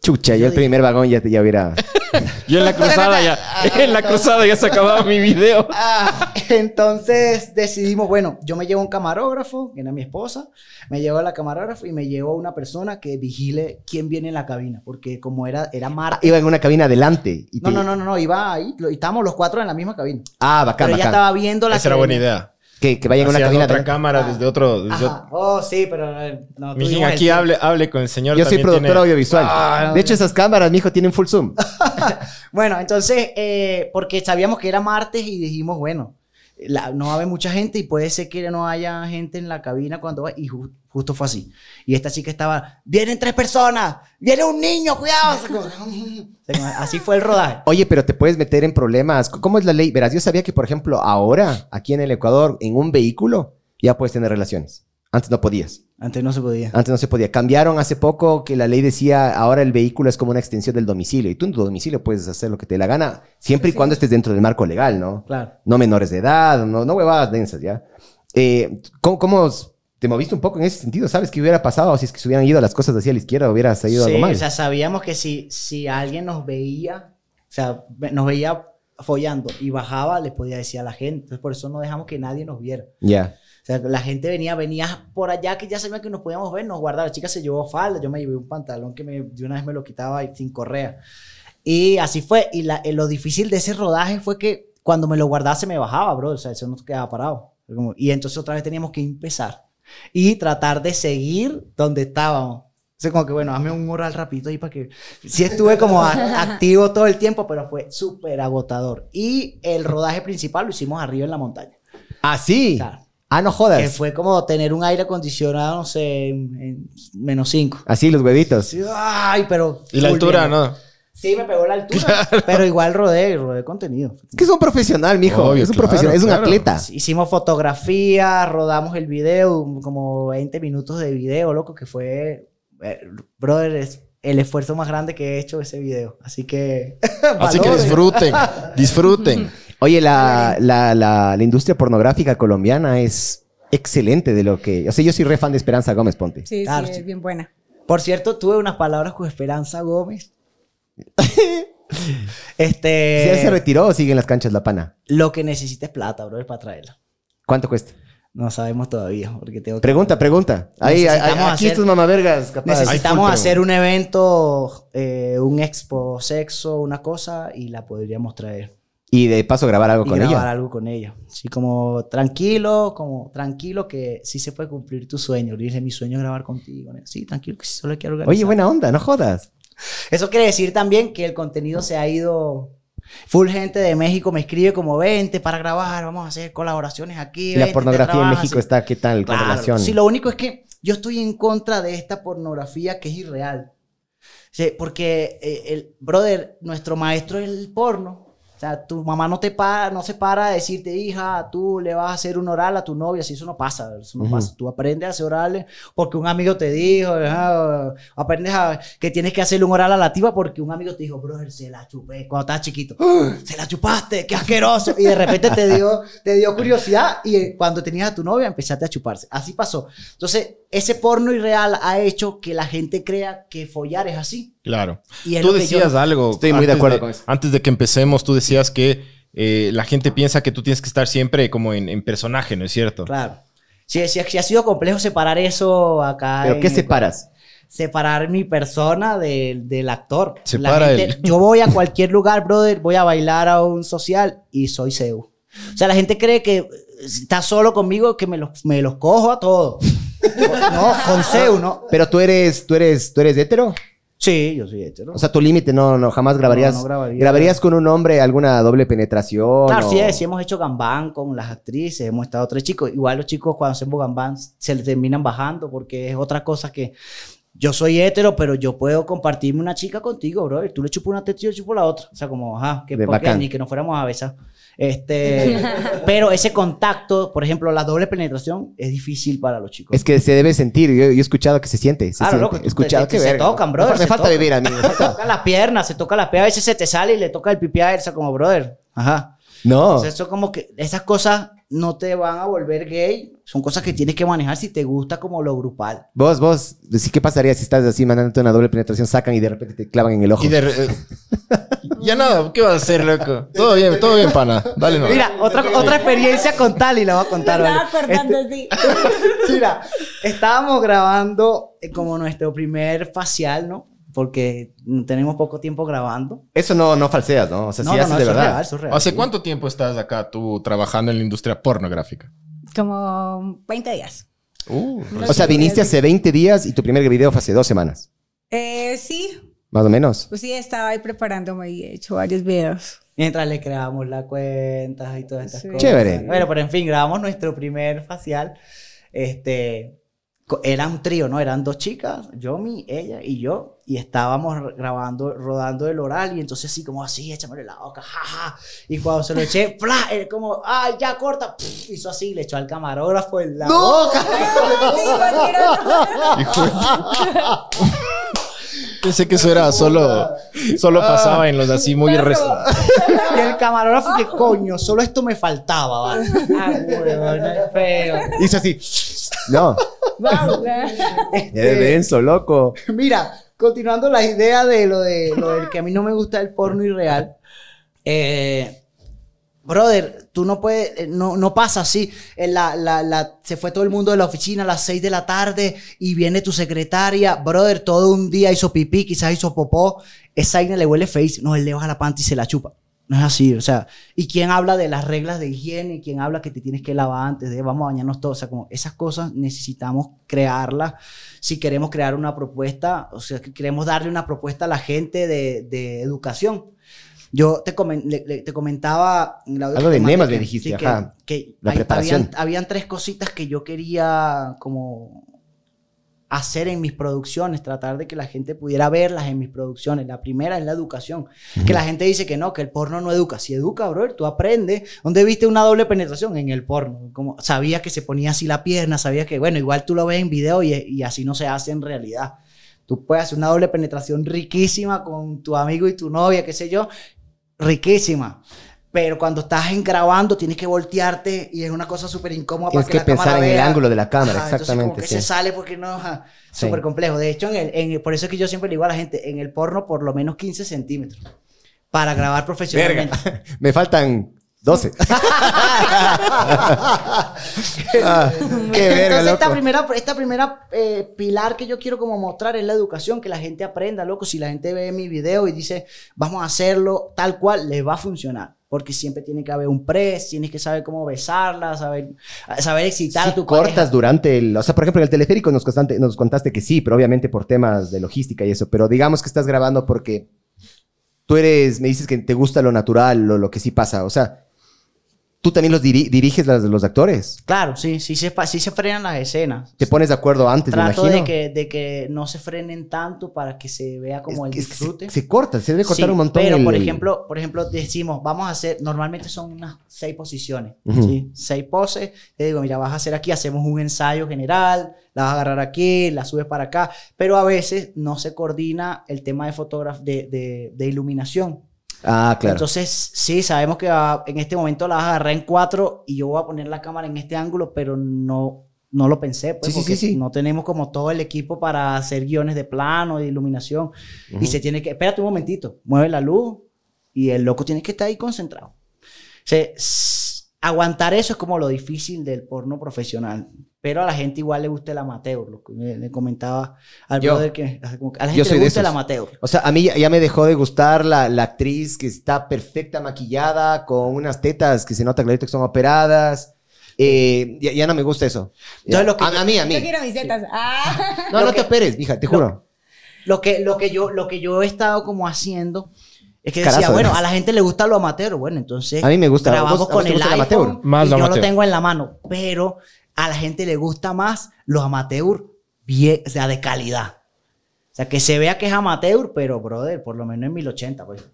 Chucha, yo el primer vagón ya, ya hubiera... Yo en la cruzada ya, en la cruzada ya se acababa mi video. Ah, entonces decidimos, bueno, yo me llevo un camarógrafo, que era mi esposa, me llevo a la camarógrafo y me llevo a una persona que vigile quién viene en la cabina, porque como era, era Ah, martes. iba en una cabina adelante. Y No, te- no, no, no, no, iba ahí, lo- y estábamos los cuatro en la misma cabina. Ah, bacán, Pero ella bacán. estaba viendo la Esa era buena idea. Que, que vaya en una cabina otra adelante. cámara Ah. desde otro... Desde Ajá. Oh, sí, pero eh, no el aquí hable, hable con el señor. Yo soy productor tiene- audiovisual. Ah, de hecho, esas cámaras, mijo, tienen full zoom. Bueno, entonces, eh, porque sabíamos que era martes y dijimos, bueno, la- no va a haber mucha gente y puede ser que no haya gente en la cabina cuando va. Y ju- justo fue así. Y esta chica estaba, vienen tres personas. viene un niño, cuidado. Así fue el rodaje. Oye, pero te puedes meter en problemas. ¿Cómo es la ley? Verás, yo sabía que, por ejemplo, ahora, aquí en el Ecuador, en un vehículo, ya puedes tener relaciones. Antes no podías. Antes no se podía. Antes no se podía. Cambiaron hace poco que la ley decía ahora el vehículo es como una extensión del domicilio. Y tú en tu domicilio puedes hacer lo que te dé la gana, siempre y Sí. cuando estés dentro del marco legal, ¿no? Claro. No menores de edad, no, no huevadas densas, ¿ya? Eh, ¿cómo, cómo te moviste un poco en ese sentido? ¿Sabes qué hubiera pasado si es que se hubieran ido las cosas hacia la izquierda? ¿Hubiera salido Sí, algo mal? o sea, sabíamos que si, si alguien nos veía, o sea, nos veía follando y bajaba, le podía decir a la gente. Entonces, por eso no dejamos que nadie nos viera. Ya. Sea, la gente venía, venía por allá que ya sabía que nos podíamos ver, nos guardaba. La chica se llevó falda, yo me llevé un pantalón que me, de una vez me lo quitaba y sin correa. Y así fue. Y la- eh, lo difícil de ese rodaje fue que cuando me lo guardaba se me bajaba, bro. O sea, eso no quedaba parado. Y entonces otra vez teníamos que empezar y tratar de seguir donde estábamos. O sea, como que bueno, hazme un oral rapidito ahí para que... Sí estuve como a- activo todo el tiempo, pero fue súper agotador. Y el rodaje principal lo hicimos arriba en la montaña. Ah, sí. Claro. Ah, no jodas. Que fue como tener un aire acondicionado, no sé, en, en menos 5. Así los huevitos. ay, pero... Y la altura, bien. ¿no? Sí, me pegó la altura. Pero igual rodé, rodé contenido. Es que es un profesional, mijo. Obvio, es un claro, profesional, es un claro. atleta. Hicimos fotografía, rodamos el video, como 20 minutos de video, loco, que fue... eh, brother, es el esfuerzo más grande que he hecho ese video. Así que... Así que disfruten, disfruten. Oye, la, la, la, la industria pornográfica colombiana es excelente de lo que... O sea, yo soy re fan de Esperanza Gómez, ponte. Sí, Claro, sí, sí. es bien buena. Por cierto, tuve unas palabras con Esperanza Gómez. este... ¿Ya se retiró o sigue en las canchas la pana? Lo que necesita es plata, brother, para traerla. ¿Cuánto cuesta? No sabemos todavía, porque tengo que... Pregunta, pregunta. Ahí, ahí- Necesitamos aquí hacer- estos mamavergas, capaz. Necesitamos full hacer un evento, eh, un expo sexo, una cosa, y la podríamos traer. Y de paso grabar algo y con grabar ella. algo con ella. Así como tranquilo, como tranquilo que sí se puede cumplir tu sueño. Dije, mi sueño es grabar contigo. Sí, tranquilo que sí, solo quiero organizar. Oye, buena onda, no jodas. Eso quiere decir también que el contenido se ha ido... Full gente de México me escribe como, vente para grabar, vamos a hacer colaboraciones aquí. Y la vente, pornografía en trabajas", México está, ¿qué tal? con Claro. relación? Sí, lo único es que yo estoy en contra de esta pornografía que es irreal. Sí, porque, eh, el, brother, nuestro maestro es el porno. Sea, tu mamá no te para, no se para de decirte, hija, tú le vas a hacer un oral a tu novia. Si eso no pasa, eso no pasa. Tú aprendes a hacer orales porque un amigo te dijo, aprendes a que tienes que hacerle un oral a la tipa porque un amigo te dijo, brother, se la chupé cuando estabas chiquito. ¡Ah! Se la chupaste, qué asqueroso. Y de repente te dio, te dio curiosidad y cuando tenías a tu novia empezaste a chuparse. Así pasó. Entonces, ese porno irreal ha hecho que la gente crea que follar es así. Claro. Y es Tú yo- decías algo. Estoy muy de antes acuerdo con eso. Antes de que empecemos, tú decías que eh, la gente piensa que tú tienes que estar siempre como en, en personaje, ¿no es cierto? Claro. Sí, sí, sí ha sido complejo separar eso acá. ¿Pero en qué separas? Separar mi persona del, del actor. La Separa gente- el- Yo voy a cualquier lugar, brother, voy a bailar a un social y soy Seu. O sea, la gente cree que está solo conmigo, que me los, me los cojo a todos. No, con Seu, ¿no? Pero tú eres, tú eres, tú eres hetero. Sí, yo soy hetero. O sea, tu límite no, no, jamás grabarías. No, no grabaría. ¿Grabarías con un hombre alguna doble penetración? Claro, o- sí, sí hemos hecho gambán con las actrices, hemos estado tres chicos. Igual los chicos cuando hacemos gambán se les terminan bajando porque es otra cosa que yo soy hetero, pero yo puedo compartirme una chica contigo, bro. Tú le chupas una teta y yo le chupo la otra. O sea, como, ajá, que De ¿por qué? bacán. ni que nos fuéramos a besar. Este, pero ese contacto, por ejemplo, la doble penetración es difícil para los chicos. Es que se debe sentir. Yo, yo he escuchado que se siente. Se Claro, siente. loco, he escuchado te- que te- se tocan, brother, Me, se falta tocan. vivir a mí. me se toca las piernas, se toca la pierna, a veces se te sale y le toca el pipi a Elsa como brother. Ajá. No. Entonces, eso como que esas cosas no te van a volver gay. Son cosas que tienes que manejar si te gusta como lo grupal. Vos, vos, sí, ¿qué pasaría si estás así mandándote una doble penetración, sacan y de repente te clavan en el ojo? Y de re- ya nada, ¿qué vas a hacer, loco? Todo bien, todo bien, pana. Dale, no. Mira, otra, otra experiencia con Tali la voy a Me contar. estaba ¿vale? acordando Este- así. mira, estábamos grabando eh, como nuestro primer facial, ¿no? Porque tenemos poco tiempo grabando. Eso no, no falseas, ¿no? O sea, no, si no, haces no, de eso es verdad. real, eso es real. ¿Hace sí. cuánto tiempo estás acá tú trabajando en la industria pornográfica? Como 20 días. Uh, O sea, viniste hace 20 días y tu primer video fue hace dos semanas, Eh, sí, más o menos. pues sí, estaba ahí preparándome y he hecho varios videos. Mientras le creamos la cuenta y todas estas Sí. cosas. Chévere. Bueno, pero en fin, grabamos nuestro primer facial. Este, era un trío, ¿no? Eran dos chicas, Yomi, ella y yo, y estábamos grabando, rodando el oral, y entonces así como así, échamelo en la boca, jaja. Y cuando se lo eché, ¡pla! Él como, ¡ay, ya corta! pf, hizo así, le echó al camarógrafo en la boca. Hijo de- Pensé que eso era solo, solo pasaba en los así muy Perro. res- Y el camarógrafo, que coño, solo esto me faltaba, ¿vale? Ah, no es feo. Hizo así. No, Wow, es denso, loco. Mira, continuando la idea de lo de lo del que a mí no me gusta el porno irreal. Eh, brother, tú no puedes, eh, no, no pasa así. En la, la- la- se fue todo el mundo de la oficina a las 6 de la tarde y viene tu secretaria. Brother, todo un día hizo pipí, quizás hizo popó. Esa vaina le huele face. No, él le baja la panty y se la chupa. No es así, o sea, ¿y quién habla de las reglas de higiene? ¿Quién habla que te tienes que lavar antes de vamos a bañarnos todos? O sea, como esas cosas necesitamos crearlas si queremos crear una propuesta, o sea, que queremos darle una propuesta a la gente de, de educación. Yo te, comen- le- le- te comentaba... en la Algo de Nemas me dijiste, sí, que- que La hay- preparación. Habían, habían tres cositas que yo quería como hacer en mis producciones, tratar de que la gente pudiera verlas en mis producciones. La primera es la educación. Que la gente dice que no, que el porno no educa. Si educa, bro, tú aprendes. ¿Dónde viste una doble penetración? En el porno. Como sabía que se ponía así la pierna, sabía que, bueno, igual tú lo ves en video y, y así no se hace en realidad. Tú puedes hacer una doble penetración riquísima con tu amigo y tu novia, qué sé yo, riquísima. Pero cuando estás grabando tienes que voltearte y es una cosa súper incómoda Tienes para que la pensar en el vea. ángulo de la cámara, Ajá, entonces como exactamente. que sí. se sale porque no, ajá, Sí. súper complejo. De hecho, en el, en el- por eso es que yo siempre le digo a la gente, en el porno por lo menos 15 centímetros para grabar profesionalmente. Me faltan 12. Ah, qué verga, Entonces, esta primera, esta primera eh, pilar que yo quiero como mostrar es la educación, que la gente aprenda, loco. Si la gente ve mi video y dice, vamos a hacerlo tal cual, les va a funcionar. Porque siempre tiene que haber un press, tienes que saber cómo besarla, saber, saber excitar Sí, a tu cortas pareja. durante el... O sea, por ejemplo, en el teleférico nos, constante- nos contaste que sí, pero obviamente por temas de logística y eso. Pero digamos que estás grabando porque tú eres... Me dices que te gusta lo natural o lo que sí pasa. O sea, tú también los diri- diriges las de los actores. Claro, sí, sí se, sí se frenan las escenas. Te pones de acuerdo antes, me Trato imagino. de que, de que no se frenen tanto para que se vea como Es- el disfrute. se, se corta, se debe cortar Sí, un montón. Pero, el- por ejemplo, por ejemplo, decimos, vamos a hacer, normalmente son unas seis posiciones. Seis poses. Te digo, mira, vas a hacer aquí, hacemos un ensayo general, la vas a agarrar aquí, la subes para acá, pero a veces no se coordina el tema de de, de, de iluminación. Ah, claro. Entonces, sí, sabemos que va- en este momento la vas a agarrar en cuatro y yo voy a poner la cámara en este ángulo, pero no, no lo pensé, pues, Sí, porque sí, sí. no tenemos como todo el equipo para hacer guiones de plano, de iluminación. Y se tiene que, espérate un momentito, mueve la luz y el loco tiene que estar ahí concentrado. O sea, s- aguantar eso es como lo difícil del porno profesional. Pero a la gente igual le gusta el amateur, lo que le, le comentaba al Yo. brother que a la Yo gente soy le de gusta el amateur. O sea, a mí ya, ya me dejó de gustar la, la actriz que está perfecta maquillada, con unas tetas que se nota clarito que son operadas. Eh, ya, ya no me gusta eso. Ya. Entonces, lo que a, a mí, a mí. Yo quiero mis tetas. Ah. No, lo no que- te operes, mija, te lo- juro. Lo que, lo, que yo, lo que yo he estado como haciendo es que Carazo, decía, bueno, además. a la gente le gusta lo amateur. Bueno, entonces A mí me gusta. ¿A grabamos vos- con el iPhone amateur? Más y lo yo amateur. lo tengo en la mano. Pero a la gente le gusta más los amateur bien, o sea, de calidad. O sea, que se vea que es amateur, pero, brother, por lo menos en 1080, pues.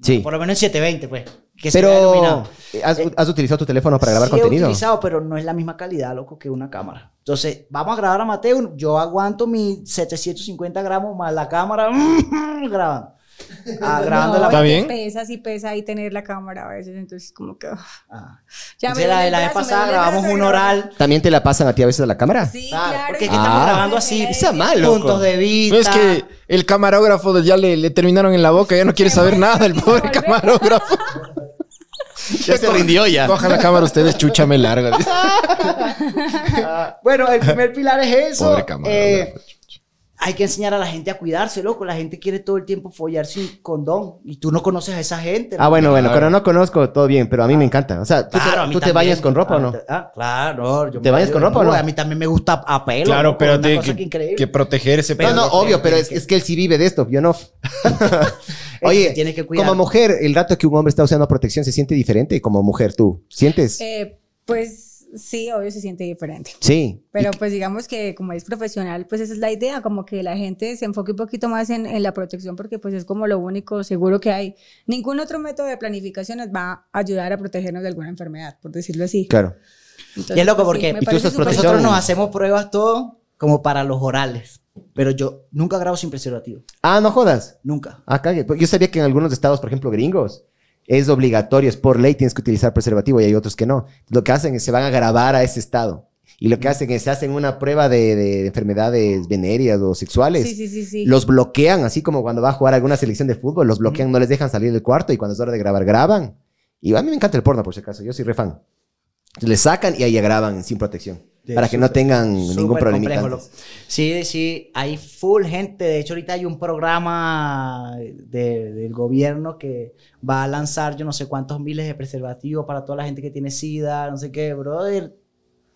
Sí. Por lo menos en 720, pues. Que Pero, iluminado. ¿has, Eh, has utilizado tu teléfono para grabar Sí he contenido? utilizado, pero no es la misma calidad, loco, que una cámara. Entonces, vamos a grabar amateur. Yo aguanto mis 750 gramos más la cámara grabando. Ah, grabando No, la ¿Está y bien? Pesa, sí pesa ahí tener la cámara a veces, entonces como que... ah, Ah. Ya Entonces, me la, el la vez me pasada grabamos un me oral. ¿También te la pasan a ti a veces a la cámara? Sí, Claro, claro. porque y- estamos Ah. grabando así. Esa mal, loco. Puntos de vista. No es que el camarógrafo ya le, le terminaron en la boca, ya no quiere saber nada el pobre camarógrafo. Ya se rindió ya. Cojan la cámara ustedes, chúchame larga. dice. Bueno, el primer pilar es eso. Pobre camarógrafo. Eh, hay que enseñar a la gente a cuidarse, loco. La gente quiere todo el tiempo follar sin condón. Y tú no conoces a esa gente. Ah, bueno, bueno, Claro. pero no conozco todo bien, pero a mí me encanta. O sea, ¿tú, Claro, a te, tú te bañas con ropa o no? Ah, Ah, claro. Yo ¿Te bañas con ropa o no? A mí también me gusta a pelo. Claro, loco, pero tiene que, increíble. que proteger ese Pero no, no, obvio, que- pero es, que él sí vive de esto, yo no. Oye, tienes que cuidar. como mujer, el rato que un hombre está usando protección se siente diferente como mujer tú. ¿Sientes? Eh, pues sí, obvio se siente diferente. Sí. Pero pues digamos que como es profesional, pues esa es la idea, como que la gente se enfoque un poquito más en, en la protección porque pues es como lo único seguro que hay. Ningún otro método de planificación nos va a ayudar a protegernos de alguna enfermedad, por decirlo así. Claro. Entonces, Y es loco pues, porque- me ¿Y tú parece estás súper- protección? Nosotros nos hacemos pruebas todo como para los orales. Pero yo nunca grabo sin preservativo. Ah, no jodas. Nunca. Ah, cague. Yo sabía que en algunos estados, por ejemplo, gringos, es obligatorio, es por ley, tienes que utilizar preservativo y hay otros que no. Lo que hacen es se van a grabar a ese estado. Y lo que hacen es se hacen una prueba de, de enfermedades venéreas o sexuales. Sí, sí, sí, sí. Los bloquean, así como cuando va a jugar alguna selección de fútbol, los bloquean, no les dejan salir del cuarto y cuando es hora de grabar, graban. Y a mí me encanta el porno, por si acaso, yo soy re fan. Les sacan y ahí ya graban sin protección. Sí, para que no tengan ningún problema. Sí, sí, hay full gente. De hecho, ahorita hay un programa de- del gobierno que va a lanzar yo no sé cuántos miles de preservativos para toda la gente que tiene SIDA, no sé qué, brother.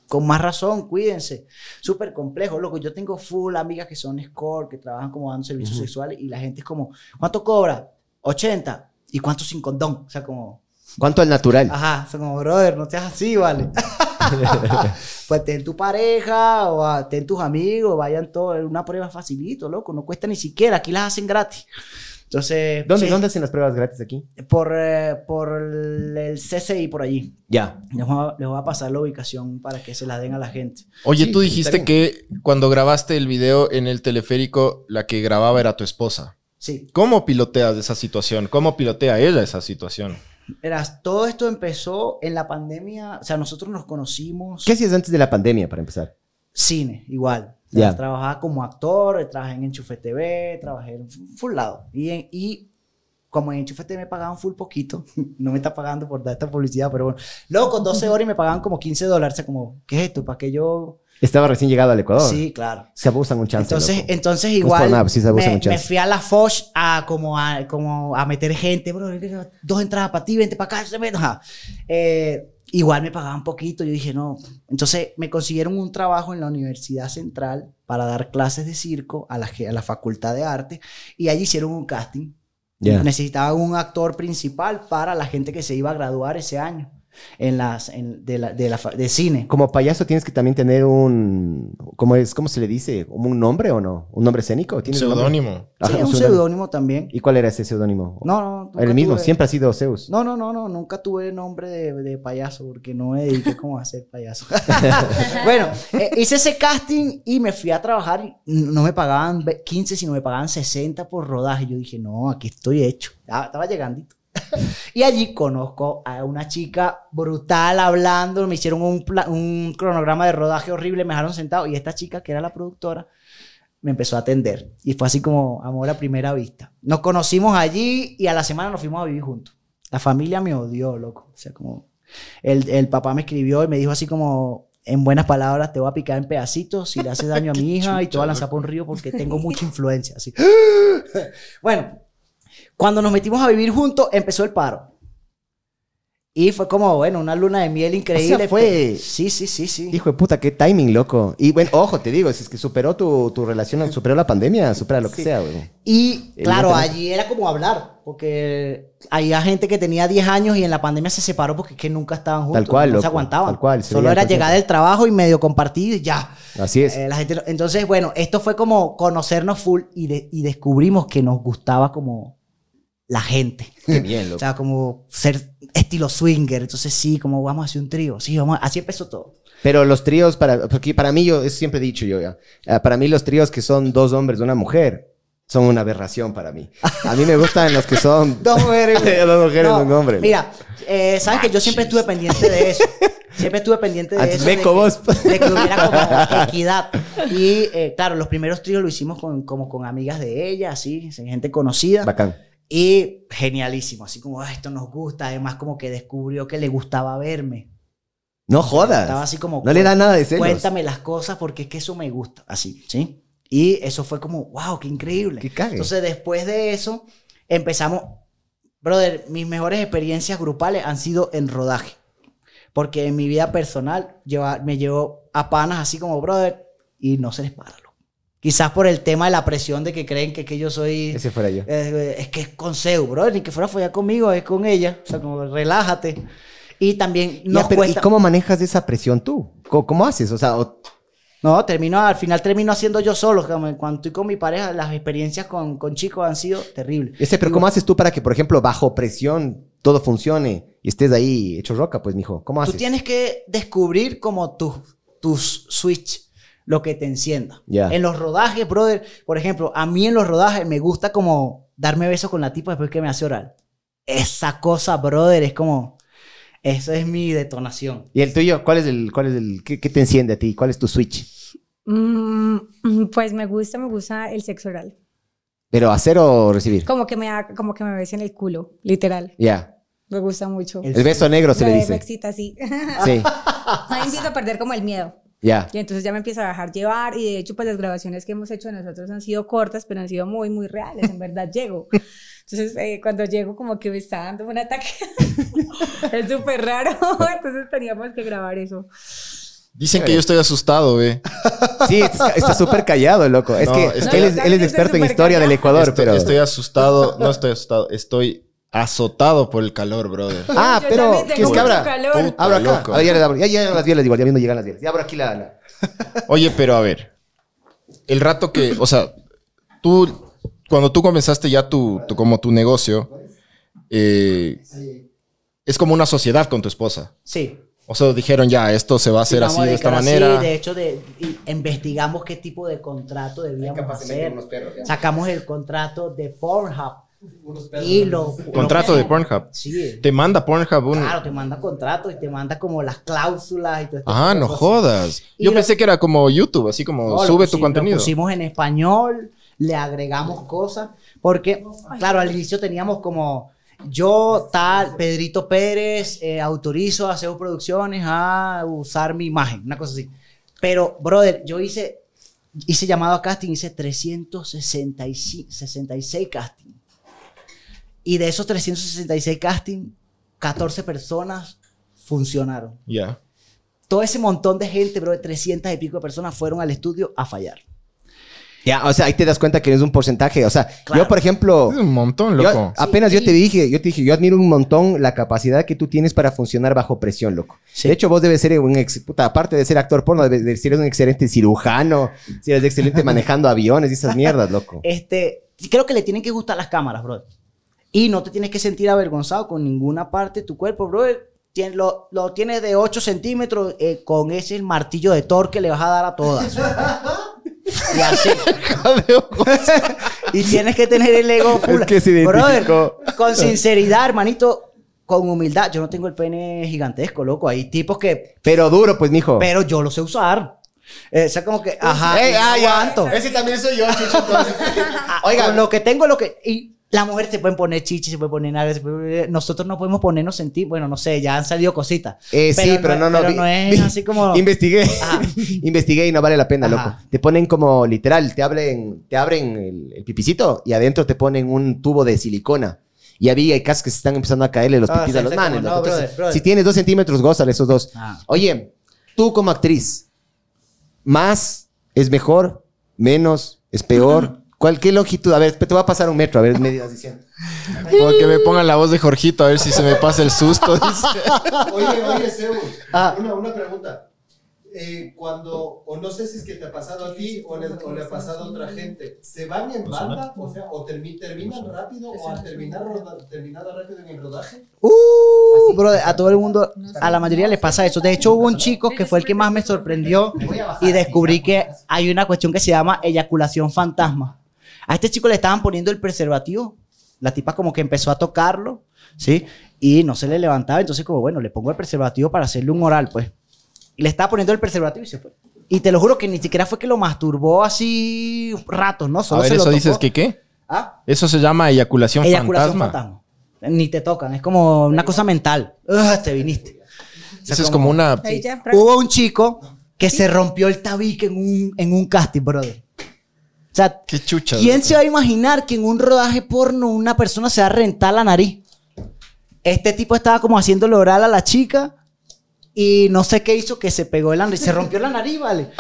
Con más razón, cuídense. Súper complejo, loco. Yo tengo full amigas que son score, que trabajan como dando servicios sexuales y la gente es como, ¿cuánto cobra? 80. ¿Y cuánto sin condón? O sea, como, ¿Cuánto al natural? Ajá, son como, brother, no seas así, ¿vale? pues ten tu pareja o a- ten tus amigos, vayan todos, una prueba facilito, loco, no cuesta ni siquiera, aquí las hacen gratis. Entonces, ¿Dónde, sí, ¿Dónde hacen las pruebas gratis aquí? Por, eh, por el, CCI, por allí. Ya. Les voy, a, les voy a pasar la ubicación para que se la den a la gente. Oye, Sí, tú dijiste que cuando grabaste el video en el teleférico, la que grababa era tu esposa. Sí, ¿Cómo piloteas esa situación? ¿Cómo pilotea ella esa situación? Verás, todo esto empezó en la pandemia, o sea, nosotros nos conocimos... ¿Qué hacías antes de la pandemia, para empezar? cine, igual. O Trabajaba como actor, trabajé en Enchufe TV, trabajé en full lado. Y, en- y como en Enchufe TV me pagaban full poquito, no me está pagando por dar esta publicidad, pero bueno. Luego con 12 horas y me pagaban como 15 dólares. O sea, como, ¿qué es esto? ¿Para que yo...? Estaba recién llegado al Ecuador. Sí, claro. Se abusan un chance. Entonces, loco. entonces igual nada, pues sí se abusa me, mucho. me fui a la Foch a como a, como a meter gente, bro, dos entradas para ti, vente para acá, se me-. Eh, igual me pagaban poquito, yo dije, no. Entonces me consiguieron un trabajo en la Universidad Central para dar clases de circo a la, ge- a la Facultad de Arte y allí hicieron un casting. Ya. Necesitaban un actor principal para la gente que se iba a graduar ese año en las, en- de, la, de, la de cine. Como payaso tienes que también tener un... ¿Cómo, es, ¿Cómo se le dice? ¿Como un nombre o no? ¿Un nombre escénico? ¿Tienes un nombre? Seudónimo. Ajá, Sí, un seudónimo también. ¿Y cuál era ese seudónimo? No, no. nunca El mismo, tuve- siempre ha sido Zeus. No, no, no, no, nunca tuve nombre de, de payaso porque no me dediqué como a ser payaso. bueno, eh, hice ese casting y me fui a trabajar y no me pagaban ve- 15, sino me pagaban 60 por rodaje. Yo dije, no, aquí estoy hecho. Ya, estaba llegando. y allí conozco a una chica brutal hablando, me hicieron un, un cronograma de rodaje horrible, me dejaron sentado y esta chica que era la productora me empezó a atender. Y fue así como amor a primera vista. Nos conocimos allí y a la semana nos fuimos a vivir juntos. La familia me odió, loco. O sea, como el, el papá me escribió y me dijo así como, en buenas palabras, te voy a picar en pedacitos si le haces daño a mi hija y te voy a lanzar por un río porque tengo mucha influencia. Así. bueno, cuando nos metimos a vivir juntos, empezó el paro. Y fue como, bueno, una luna de miel increíble. fue- Sí, sí, sí, sí. Hijo de puta, qué timing, loco. Y bueno, ojo, te digo, si es que superó tu, tu relación, superó la pandemia, supera lo que Sí. sea, güey. Y claro, allí era como hablar, porque había gente que tenía 10 años y en la pandemia se separó porque es que nunca estaban juntos. Tal cual, no loco, se aguantaban. tal cual, Solo era llegar del trabajo y medio compartir y ya. Así es. Eh, la gente, no- entonces, bueno, esto fue como conocernos full y, de- y descubrimos que nos gustaba como la gente. Qué bien, O loco. sea, como ser estilo swinger. Entonces, sí, como vamos a hacer un trío. Sí, vamos a- así empezó todo. Pero los tríos, para, porque para mí, yo eso siempre he dicho yo ya, eh, para mí los tríos que son dos hombres de una mujer son una aberración para mí. A mí me gustan los que son Dos mujeres. dos mujeres No, un hombre. Mira, eh, sabes que yo siempre estuve pendiente de eso. Siempre estuve pendiente de Antes eso. meco de, vos. que, de que hubiera como equidad. Y eh, claro, los primeros tríos lo hicimos con, como con amigas de ella, así, gente conocida. Bacán. Y genialísimo, así como, "Ah, esto nos gusta. Además, como que descubrió que le gustaba verme. No jodas. Estaba así como, No le da nada de celos. cuéntame las cosas porque es que eso me gusta. Así, ¿sí? Y eso fue como, wow, qué increíble. Que cague. Entonces, después de eso, empezamos. Brother, mis mejores experiencias grupales han sido en rodaje. Porque en mi vida personal lleva, me llevo a panas así como, brother, y no se les para. Quizás por el tema de la presión de que creen que, que yo soy. Ese fuera yo. eh, es que es con Zeus, brother, ni que fuera a follar conmigo, es con ella. O sea, como, relájate. Y también Ya, nos pero, ¿Y cuesta... cómo manejas esa presión tú? ¿Cómo, cómo haces? O sea, o- No, termino, al final termino haciendo yo solo. como Cuando estoy con mi pareja, las experiencias con, con chicos han sido terribles. ese, pero ¿cómo haces tú para que, por ejemplo, bajo presión todo funcione y estés ahí hecho roca, pues, mijo? ¿Cómo Tú haces? tienes que descubrir como tus tus switch, lo que te encienda. Ya. En los rodajes, brother, por ejemplo, a mí en los rodajes me gusta como darme besos con la tipa después que me hace oral. Esa cosa, brother, es como... Eso es mi detonación. ¿Y el tuyo? ¿Cuál es el, cuál es el, qué, qué te enciende a ti? ¿Cuál es tu switch? Mm, pues me gusta, me gusta el sexo oral. ¿Pero hacer o recibir? Como que me da, como que me besen el culo, literal. Ya. Me gusta mucho. El- El beso negro se le Me- Me dice. excita así. Sí. Ahí empiezo a perder como el miedo. Ya. Y entonces ya me empiezo a dejar llevar y de hecho pues las grabaciones que hemos hecho nosotros han sido cortas, pero han sido muy, muy reales, en verdad llego. Entonces eh, cuando llego como que me está dando un ataque. es súper raro, entonces teníamos que grabar eso. Dicen que yo estoy asustado, ve. Sí, está súper callado, loco. Es No, que es que- él, es, él es experto en estoy historia del súper Ecuador, estoy, pero... estoy asustado. No estoy asustado. Estoy azotado por el calor, brother. Ah, Yo pero... también ¿Qué tengo es que abra? calor. Abro acá. loco. A ver, ya, le abro. ya llegan las bielas igual, ya viendo llegan las bielas. Ya abro aquí la... la- Oye, pero a ver. El rato que, o sea, tú, cuando tú comenzaste ya tu, tu- como tu negocio, eh, es como una sociedad con tu esposa. Sí. O sea, dijeron ya, esto se va a hacer así de esta manera. así, de hecho, de, y investigamos qué tipo de contrato debíamos hacer. Sacamos el contrato de Pornhub. Y lo, Contrato lo- de Pornhub. Sí. Te manda Pornhub un... Claro, te manda contrato y te manda como las cláusulas y todo esto. Ah, no jodas. Y Yo lo- pensé que era como YouTube, así como No, sube pusi- tu contenido. Lo pusimos en español, le agregamos cosas, porque, claro, al inicio teníamos como yo, tal, Pedrito Pérez, eh, autorizo a hacer producciones a usar mi imagen, una cosa así. Pero, brother, yo hice, hice llamado a casting, hice 366 casting. Y de esos 366 casting, 14 personas funcionaron. Ya. Todo ese montón de gente, bro, de 300 y pico de personas fueron al estudio a fallar. Ya, o sea, ahí te das cuenta que es un porcentaje. O sea, Claro. yo, por ejemplo... Es un montón, yo- loco. apenas Sí, yo y- te dije, yo te dije, yo admiro un montón la capacidad que tú tienes para funcionar bajo presión, loco. Sí. De hecho, vos debes ser un ex, puta, aparte de ser actor porno, debes de ser un excelente cirujano, si eres excelente manejando aviones y esas mierdas, loco. Este, creo que le tienen que gustar las cámaras, bro. Y no te tienes que sentir avergonzado con ninguna parte de tu cuerpo, bro. Tien- lo, lo tienes de 8 centímetros, eh, con ese el martillo de Thor que le vas a dar a todas. y así. y tienes que tener el ego full. Es que se Brother, con sinceridad, hermanito, con humildad. Yo no tengo el pene gigantesco, loco. Hay tipos que Pero duro, pues, mijo. pero yo lo sé usar. Eh, o sea, como que, ajá, Ey, y no ya. aguanto. Ese también soy yo, entonces. Ah, Oiga. con lo que tengo, lo que. Y las mujeres se pueden poner chichi, se pueden poner poner- Nosotros no podemos ponernos sentir. Bueno, no sé, ya han salido cositas. Eh, sí, pero no, no. Pero vi- no es vi- así como. Investigué. Investigué y no vale la pena, Ajá. loco. Te ponen como literal, te abren, te abren el, el pipicito y adentro te ponen un tubo de silicona. Y había hay casos que se están empezando a caerle los Ah, pipis sí, a los manes. como loco. no, Entonces, brother, brother. Si tienes dos centímetros, gózale esos dos. Ah. Oye, tú como actriz, ¿más es mejor? ¿Menos? ¿Es peor? ¿Cuál, ¿Qué longitud? A ver, te voy a pasar un metro, a ver, me ibas diciendo. Como que me pongan la voz de Jorgito a ver si se me pasa el susto. dice. Oye, oye, Zeus, Ah. una, una pregunta. Eh, cuando, o no sé si es que te ha pasado a ti o le, o le ha pasado a otra gente, ¿se van en banda? O sea, o termi- terminan rápido o al terminar terminado rápido en el rodaje? Uh, brother, a todo el mundo, a la mayoría les pasa eso. De hecho, hubo un chico que fue el que más me sorprendió y descubrí que hay una cuestión que se llama eyaculación fantasma. A este chico le estaban poniendo el preservativo. La tipa como que empezó a tocarlo, ¿sí? Y no se le levantaba. Entonces, como, bueno, le pongo el preservativo para hacerle un oral, pues. Y le estaba poniendo el preservativo y se fue. Y te lo juro que ni siquiera fue que lo masturbó así ratos, ¿no? A Solo ver, se lo eso dices que qué? ¿Ah? Eso se llama eyaculación, Eyaculación fantasma. fantasma. Ni te tocan, es como una cosa mental. Ugh, te viniste. O sea, Eso es como una... Hubo un chico que se rompió el tabique en un, en un casting, brother. O sea, Qué chucha. ¿quién se va a imaginar que en un rodaje porno una persona se va a rentar la nariz? Este tipo estaba como haciéndole oral a la chica y no sé qué hizo que se pegó la nariz, se rompió la nariz, ¿vale?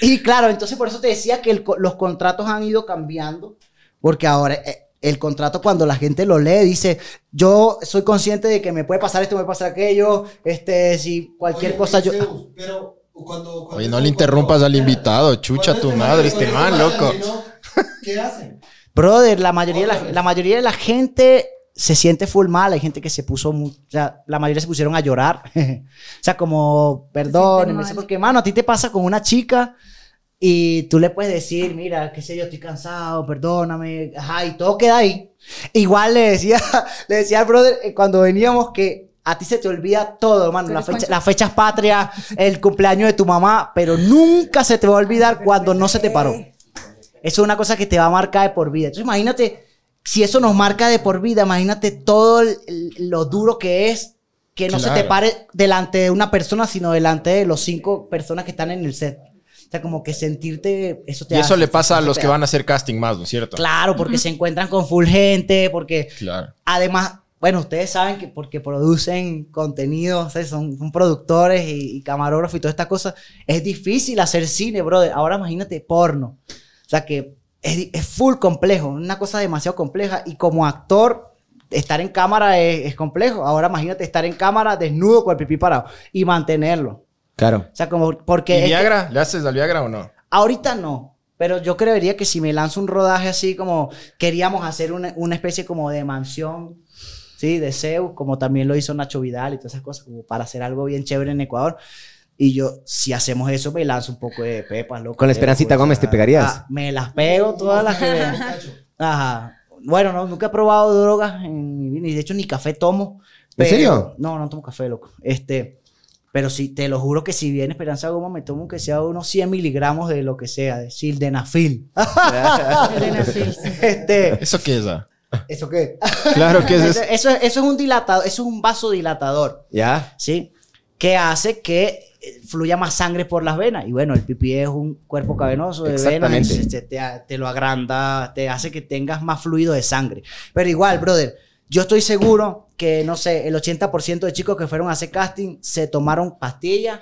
y claro, entonces por eso te decía que el los contratos han ido cambiando porque ahora eh, el contrato cuando la gente lo lee dice, yo soy consciente de que me puede pasar esto, me puede pasar aquello, este, si cualquier Oye, cosa yo... Zeus, pero cuando, cuando- Oye, no le interrumpas al invitado, cuando chucha tu este madre, este cuando man, este loco. ¿Qué hacen? Brother, la mayoría, de la, la mayoría de la gente se siente full mal. Hay gente que se puso, o sea, la mayoría se pusieron a llorar. o sea, como, perdón, mal. porque, mano, a ti te pasa con una chica y tú le puedes decir, mira, qué sé yo, estoy cansado, perdóname, ajá, y todo queda ahí. Igual le decía, le decía al brother eh, cuando veníamos que a ti se te olvida todo, hermano, Tú la fecha, las fechas patrias, el cumpleaños de tu mamá, pero nunca se te va a olvidar cuando no se te paró. Eso es una cosa que te va a marcar de por vida. Entonces, imagínate, si eso nos marca de por vida, imagínate todo el- lo duro que es que no se te pare delante de una persona, sino delante de los cinco personas que están en el set. O sea, como que sentirte, eso te Y eso hace- le pasa a los que van a hacer casting más, ¿no es cierto? Claro, porque se encuentran con full gente, porque Claro. además, bueno, ustedes saben que porque producen contenido, o sea, son, son productores y, y camarógrafos y todas estas cosas, es difícil hacer cine, brother. Ahora imagínate porno. O sea que es, es full complejo, una cosa demasiado compleja y como actor estar en cámara es, es complejo. Ahora imagínate estar en cámara desnudo con el pipí parado y mantenerlo. Claro. O sea, como porque ¿Y que- Viagra? ¿Le haces al Viagra o no? Ahorita no, pero yo creería que si me lanzo un rodaje así como queríamos hacer una, una especie como de mansión, ¿sí? De Zeus, como también lo hizo Nacho Vidal y todas esas cosas, como para hacer algo bien chévere en Ecuador. Y yo, si hacemos eso, me lanzo un poco de pepas, loco. Con la Esperancita Pues, Gómez te pegarías. ah, me las pego todas las que... Ajá. Bueno, no, nunca he probado drogas en mi vida, y de hecho ni café tomo. ¿En serio? No, no tomo café, loco. Este, pero sí, te lo juro que si viene Esperanza Goma, me tomo que sea unos 100 miligramos de lo que sea, de sildenafil. este, ¿Eso qué es? ah? ¿Eso qué? Claro que es eso, eso. eso, es- un dilatador, eso es un vasodilatador, ¿Ya? ¿sí? Que hace que fluya más sangre por las venas. Y bueno, el pipí es un cuerpo cavernoso de venas, Exactamente. y se- te, te lo agranda, te hace que tengas más fluido de sangre. Pero igual, brother, yo estoy seguro que, no sé, el 80% de chicos que fueron a hacer casting se tomaron pastillas,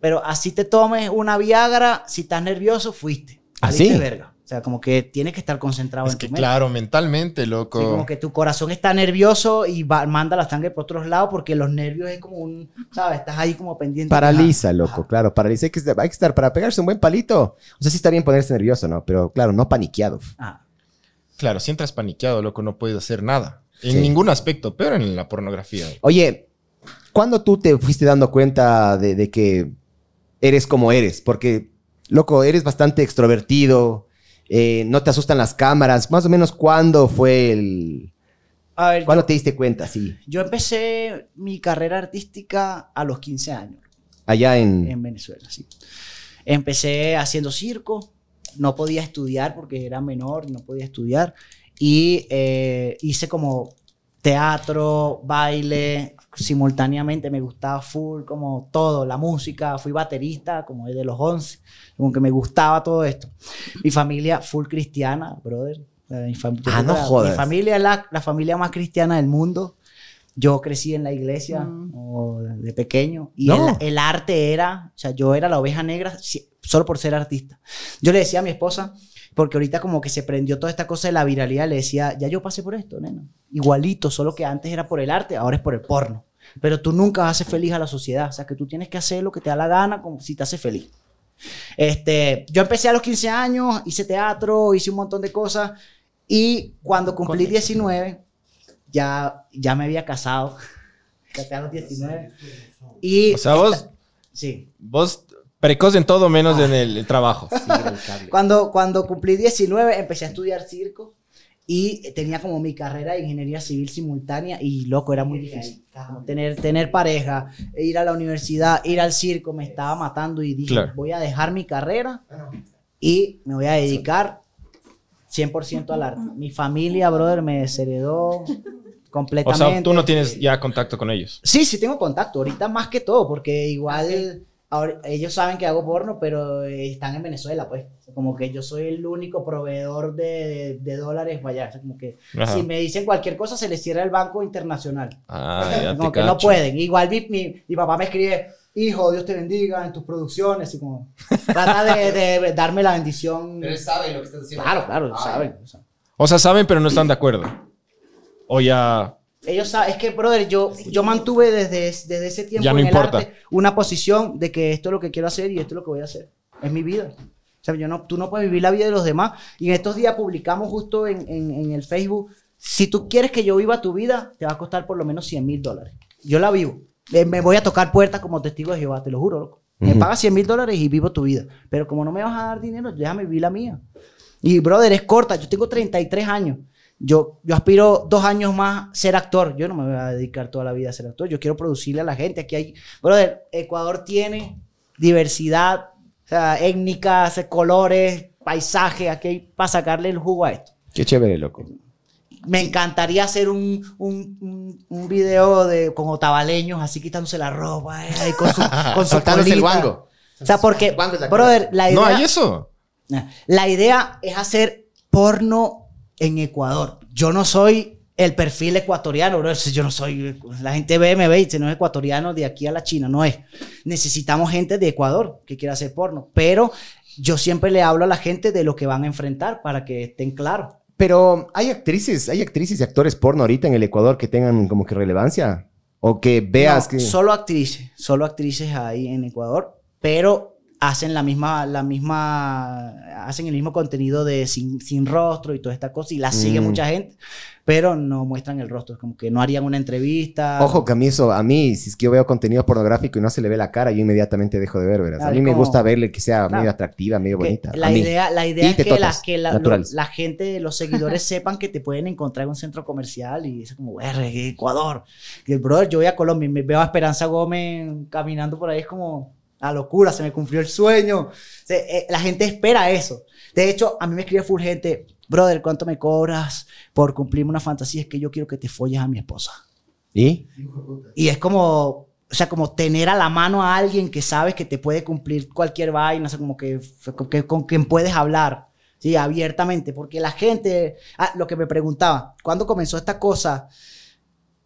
pero así te tomes una Viagra, si estás nervioso, fuiste. ¿Ah, Saliste sí? verga. O sea, como que tienes que estar concentrado Es en que tu mente. claro, mentalmente, loco. Sí, como que tu corazón está nervioso y va- manda la sangre por otros lados porque los nervios es como un, ¿sabes? Estás ahí como pendiente. Paraliza, loco, claro, paraliza. Hay que, estar, hay que estar para pegarse un buen palito. O sea, sí está bien ponerse nervioso, ¿no? Pero claro, no paniqueado. Ah. Claro, si entras paniqueado, loco, no puedes hacer nada. En Sí. ningún aspecto, pero en la pornografía. Oye, ¿cuándo tú te fuiste dando cuenta de, de que eres como eres? Porque, loco, eres bastante extrovertido, eh, no te asustan las cámaras. Más o menos, ¿cuándo fue el... A ver, ¿Cuándo yo, te diste cuenta? Sí, yo empecé mi carrera artística a los 15 años allá en... en Venezuela, sí. Empecé haciendo circo, no podía estudiar porque era menor, no podía estudiar. Y eh, hice como teatro, baile, simultáneamente me gustaba full, como todo, la música, fui baterista como desde los 11, como que me gustaba todo esto. Mi familia full cristiana, brother. Mi, fam- Ah, no jodas. Mi familia es la, la familia más cristiana del mundo. Yo crecí en la iglesia o de pequeño y No. el, el arte era, o sea, yo era la oveja negra si- solo por ser artista. Yo le decía a mi esposa, porque ahorita como que se prendió toda esta cosa de la viralidad, le decía, ya yo pasé por esto, nena. Igualito, solo que antes era por el arte, ahora es por el porno. Pero tú nunca haces feliz a la sociedad, o sea, que tú tienes que hacer lo que te da la gana como si te hace feliz. Este, yo empecé a los 15 años, hice teatro, hice un montón de cosas y cuando cumplí 19 ya, ya me había casado. Casé a los 19. Y O sea, vos, sí. vos precoz en todo menos en el, el trabajo. Cuando, cuando cumplí 19 empecé a estudiar circo y tenía como mi carrera de ingeniería civil simultánea y loco, era muy difícil. Tener, tener pareja, ir a la universidad, ir al circo, me estaba matando y dije, Claro. voy a dejar mi carrera y me voy a dedicar 100% al arte. Mi familia, brother, me desheredó O completamente. sea, tú no tienes ya contacto con ellos. Sí, sí tengo contacto, ahorita más que todo, porque igual ahora- ellos saben que hago porno, pero están en Venezuela, pues. Como que yo soy el único proveedor de, de dólares para allá. O sea, como que Ajá. si me dicen cualquier cosa, se les cierra el banco internacional. Ah, ya como te que no pueden. Igual mi, mi, mi papá me escribe, hijo, Dios te bendiga en tus producciones. Y como, trata de, de darme la bendición. Pero él sabe lo que estás haciendo. Claro, claro, Ah, saben. O sea, saben, pero no están de acuerdo. O ya. Ellos saben, es que, brother, yo, yo mantuve desde, desde ese tiempo no en importa. el arte una posición de que esto es lo que quiero hacer y esto es lo que voy a hacer. Es mi vida. O sea, yo no, tú no puedes vivir la vida de los demás. Y en estos días publicamos justo en, en- en el Facebook, si tú quieres que yo viva tu vida, te va a costar por lo menos 100 mil dólares. Yo la vivo. Eh, Me voy a tocar puertas como testigo de Jehová, te lo juro, loco. Me Ujú. pagas 100 mil dólares y vivo tu vida. Pero como no me vas a dar dinero, déjame vivir la mía. Y, brother, es corta. Yo tengo 33 años. Yo, yo aspiro dos años más a ser actor. Yo no me voy a dedicar toda la vida a ser actor. Yo quiero producirle a la gente. Aquí hay... Brother, Ecuador tiene diversidad, o sea, étnicas, colores, paisaje. Aquí hay para sacarle el jugo a esto. Qué chévere, loco. Me encantaría hacer un, un, un, un video de, con otavaleños así quitándose la ropa, eh, con su, con su el guango. O sea, porque, brother, la idea... No hay eso. La idea es hacer porno en Ecuador. Yo no soy el perfil ecuatoriano, bro. Yo no soy. La gente ve, me ve y dice, no es ecuatoriano de aquí a la China. No es. Necesitamos gente de Ecuador que quiera hacer porno. Pero yo siempre le hablo a la gente de lo que van a enfrentar para que estén claros. Pero hay actrices, hay actrices y actores porno ahorita en el Ecuador que tengan como que relevancia. O que veas No, que. Solo actrices, solo actrices ahí en Ecuador, pero hacen la misma, la misma, hacen el mismo contenido de sin, sin rostro y toda esta cosa y la sigue Mm. mucha gente, pero no muestran el rostro, como que no harían una entrevista. Ojo, que a mí si es que yo veo contenido pornográfico y no se le ve la cara, yo inmediatamente dejo de ver, ¿verdad? Claro, a mí es me como- gusta verle que sea Claro. medio atractiva, medio que bonita. La idea, la idea es que, la, que la, lo- la gente, los seguidores sepan que te pueden encontrar en un centro comercial y es como, "Verga, Ecuador. Y el brother, yo voy a Colombia y me veo a Esperanza Gómez caminando por ahí, es como la locura, se me cumplió el sueño. O sea, eh, la gente espera eso. De hecho, a mí me escribe full gente, brother, ¿cuánto me cobras por cumplirme una fantasía? Es que yo quiero que te folles a mi esposa. ¿Y? Y es como, o sea, como tener a la mano a alguien que sabes que te puede cumplir cualquier vaina, o sea, como que, con, que- con quien puedes hablar, sí, abiertamente, porque la gente, ah, lo que me preguntaba, ¿cuándo comenzó esta cosa?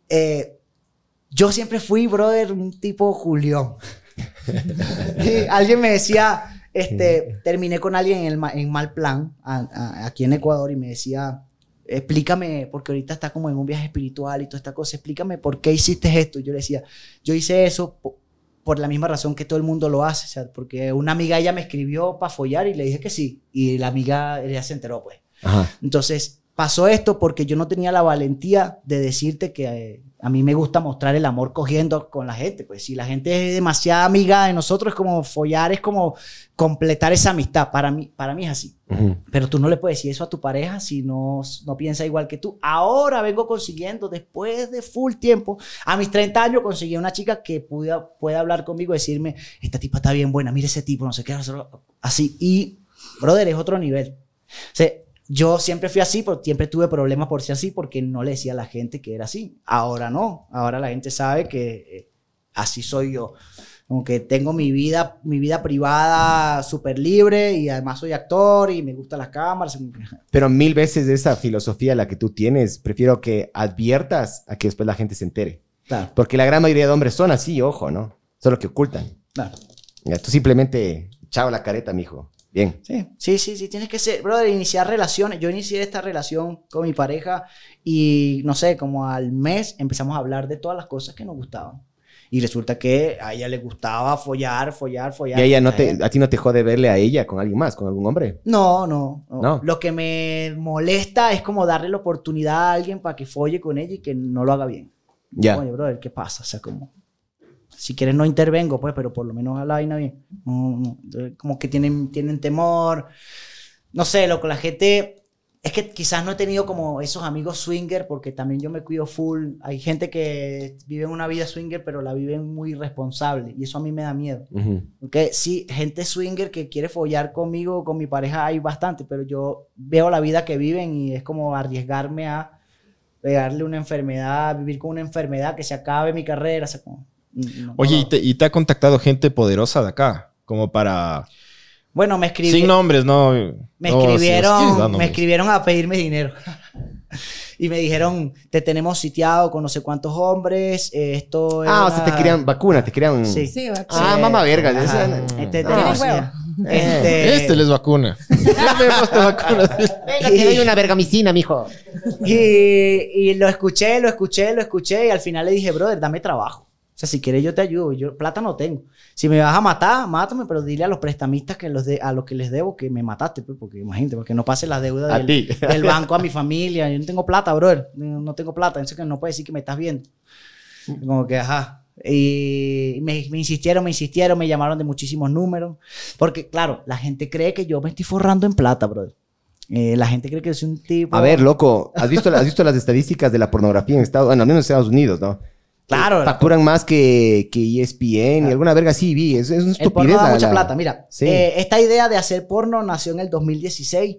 Eh, yo siempre fui, brother, un tipo Julián. Y alguien me decía, este, terminé con alguien en, el en mal plan, a- a- aquí en Ecuador, y me decía, explícame, porque ahorita está como en un viaje espiritual y toda esta cosa, explícame por qué hiciste esto. Y yo le decía, yo hice eso po- por, la misma razón que todo el mundo lo hace, o sea, porque una amiga ella me escribió para follar y le dije que sí, y la amiga ella se enteró, pues. Ajá. Entonces, pasó esto porque yo no tenía la valentía de decirte que eh, a mí me gusta mostrar el amor cogiendo con la gente. Pues si la gente es demasiada amiga de nosotros, es como follar, es como completar esa amistad. Para mí, para mí es así. Pero tú no le puedes decir eso a tu pareja si no, no piensa igual que tú. Ahora vengo consiguiendo, después de full tiempo, a mis 30 años conseguí una chica que pueda, pueda hablar conmigo y decirme, esta tipa está bien buena, mire ese tipo, no sé qué, así. Y, brother, es otro nivel. O sea, yo siempre fui así, pero siempre tuve problemas por ser así porque no le decía a la gente que era así. Ahora no, ahora la gente sabe que eh, así soy yo. Como que tengo mi vida, mi vida privada súper libre y además soy actor y me gustan las cámaras. Pero mil veces de esa filosofía la que tú tienes, prefiero que adviertas a que después la gente se entere. Claro, Porque la gran mayoría de hombres son así, ojo, ¿no? Solo que ocultan. claro. Tú simplemente, chao la careta, mijo. Bien. Sí, sí, sí, sí, tienes que ser, brother, iniciar relaciones. Yo inicié esta relación con mi pareja y no sé, como al mes empezamos a hablar de todas las cosas que nos gustaban. Y resulta que a ella le gustaba follar, follar, follar. Y a ella no te, a ti no te jode verle a ella con alguien más, con algún hombre. No, no, no. No. Lo que me molesta es como darle la oportunidad a alguien para que folle con ella y que no lo haga bien. Ya. Oye, brother, ¿qué pasa? O sea, como... Si quieres no intervengo, pues, pero por lo menos a la vaina bien. No, no. Entonces, Como que tienen, tienen temor. No sé, lo que la gente... Es que quizás no he tenido como esos amigos swinger porque también yo me cuido full. Hay gente que vive una vida swinger pero la viven muy responsable y eso a mí me da miedo. ¿ok? Sí, gente swinger que quiere follar conmigo, con mi pareja, hay bastante, pero yo veo la vida que viven y es como arriesgarme a pegarle una enfermedad, vivir con una enfermedad, que se acabe mi carrera. o sea, como- no- Oye, no. ¿y te, y te ha contactado gente poderosa de acá? Como para... Bueno, me escribí, Sin nombres, no. me no, si escribieron, me escribieron a pedirme dinero. y me dijeron, te tenemos siteado con no sé cuántos hombres, eh, esto es Ah, o sea, te querían vacuna, te querían... Sí. Sí, va- Ah, Sí. mamá verga. Ajá. esa- Este, tenemos- huevo. este, Este les vacuna. Ya vemos, te vacunas. Venga, te doy una vergamicina, mijo. Y, y lo escuché, lo escuché, lo escuché y al final le dije, brother, dame trabajo. O sea, si quieres yo te ayudo. Yo plata no tengo. Si me vas a matar, mátame, pero dile a los prestamistas que los de, a los que les debo que me mataste, pues, porque imagínate, porque no pase la deuda del, banco a mi familia. Yo no tengo plata, brother. No, tengo plata. Eso que no puedes decir que me estás viendo. Como que, ajá. Y me, me insistieron, me insistieron, me llamaron de muchísimos números. Porque, claro, la gente cree que yo me estoy forrando en plata, brother. Eh, la gente cree que soy un tipo... A ver, loco, ¿has visto, has visto las estadísticas de la pornografía en Estados Unidos? Bueno, al menos en Estados Unidos, ¿no? Claro. Facturan más que, que ESPN y alguna verga así vi. Es, es una El porno estupidez. da la- mucha la- plata. Mira, Sí. eh, esta idea de hacer porno nació en el 2016.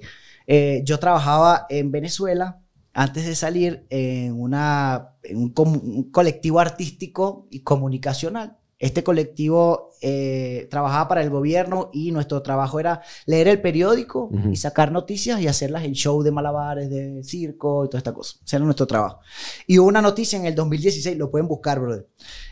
Eh, yo trabajaba en Venezuela antes de salir en, una, en un, com- un colectivo artístico y comunicacional. Este colectivo eh, trabajaba para el gobierno y nuestro trabajo era leer el periódico y sacar noticias y hacerlas en show de malabares, de circo y toda esta cosa. Ese era nuestro trabajo. Y hubo una noticia en el 2016, lo pueden buscar, brother,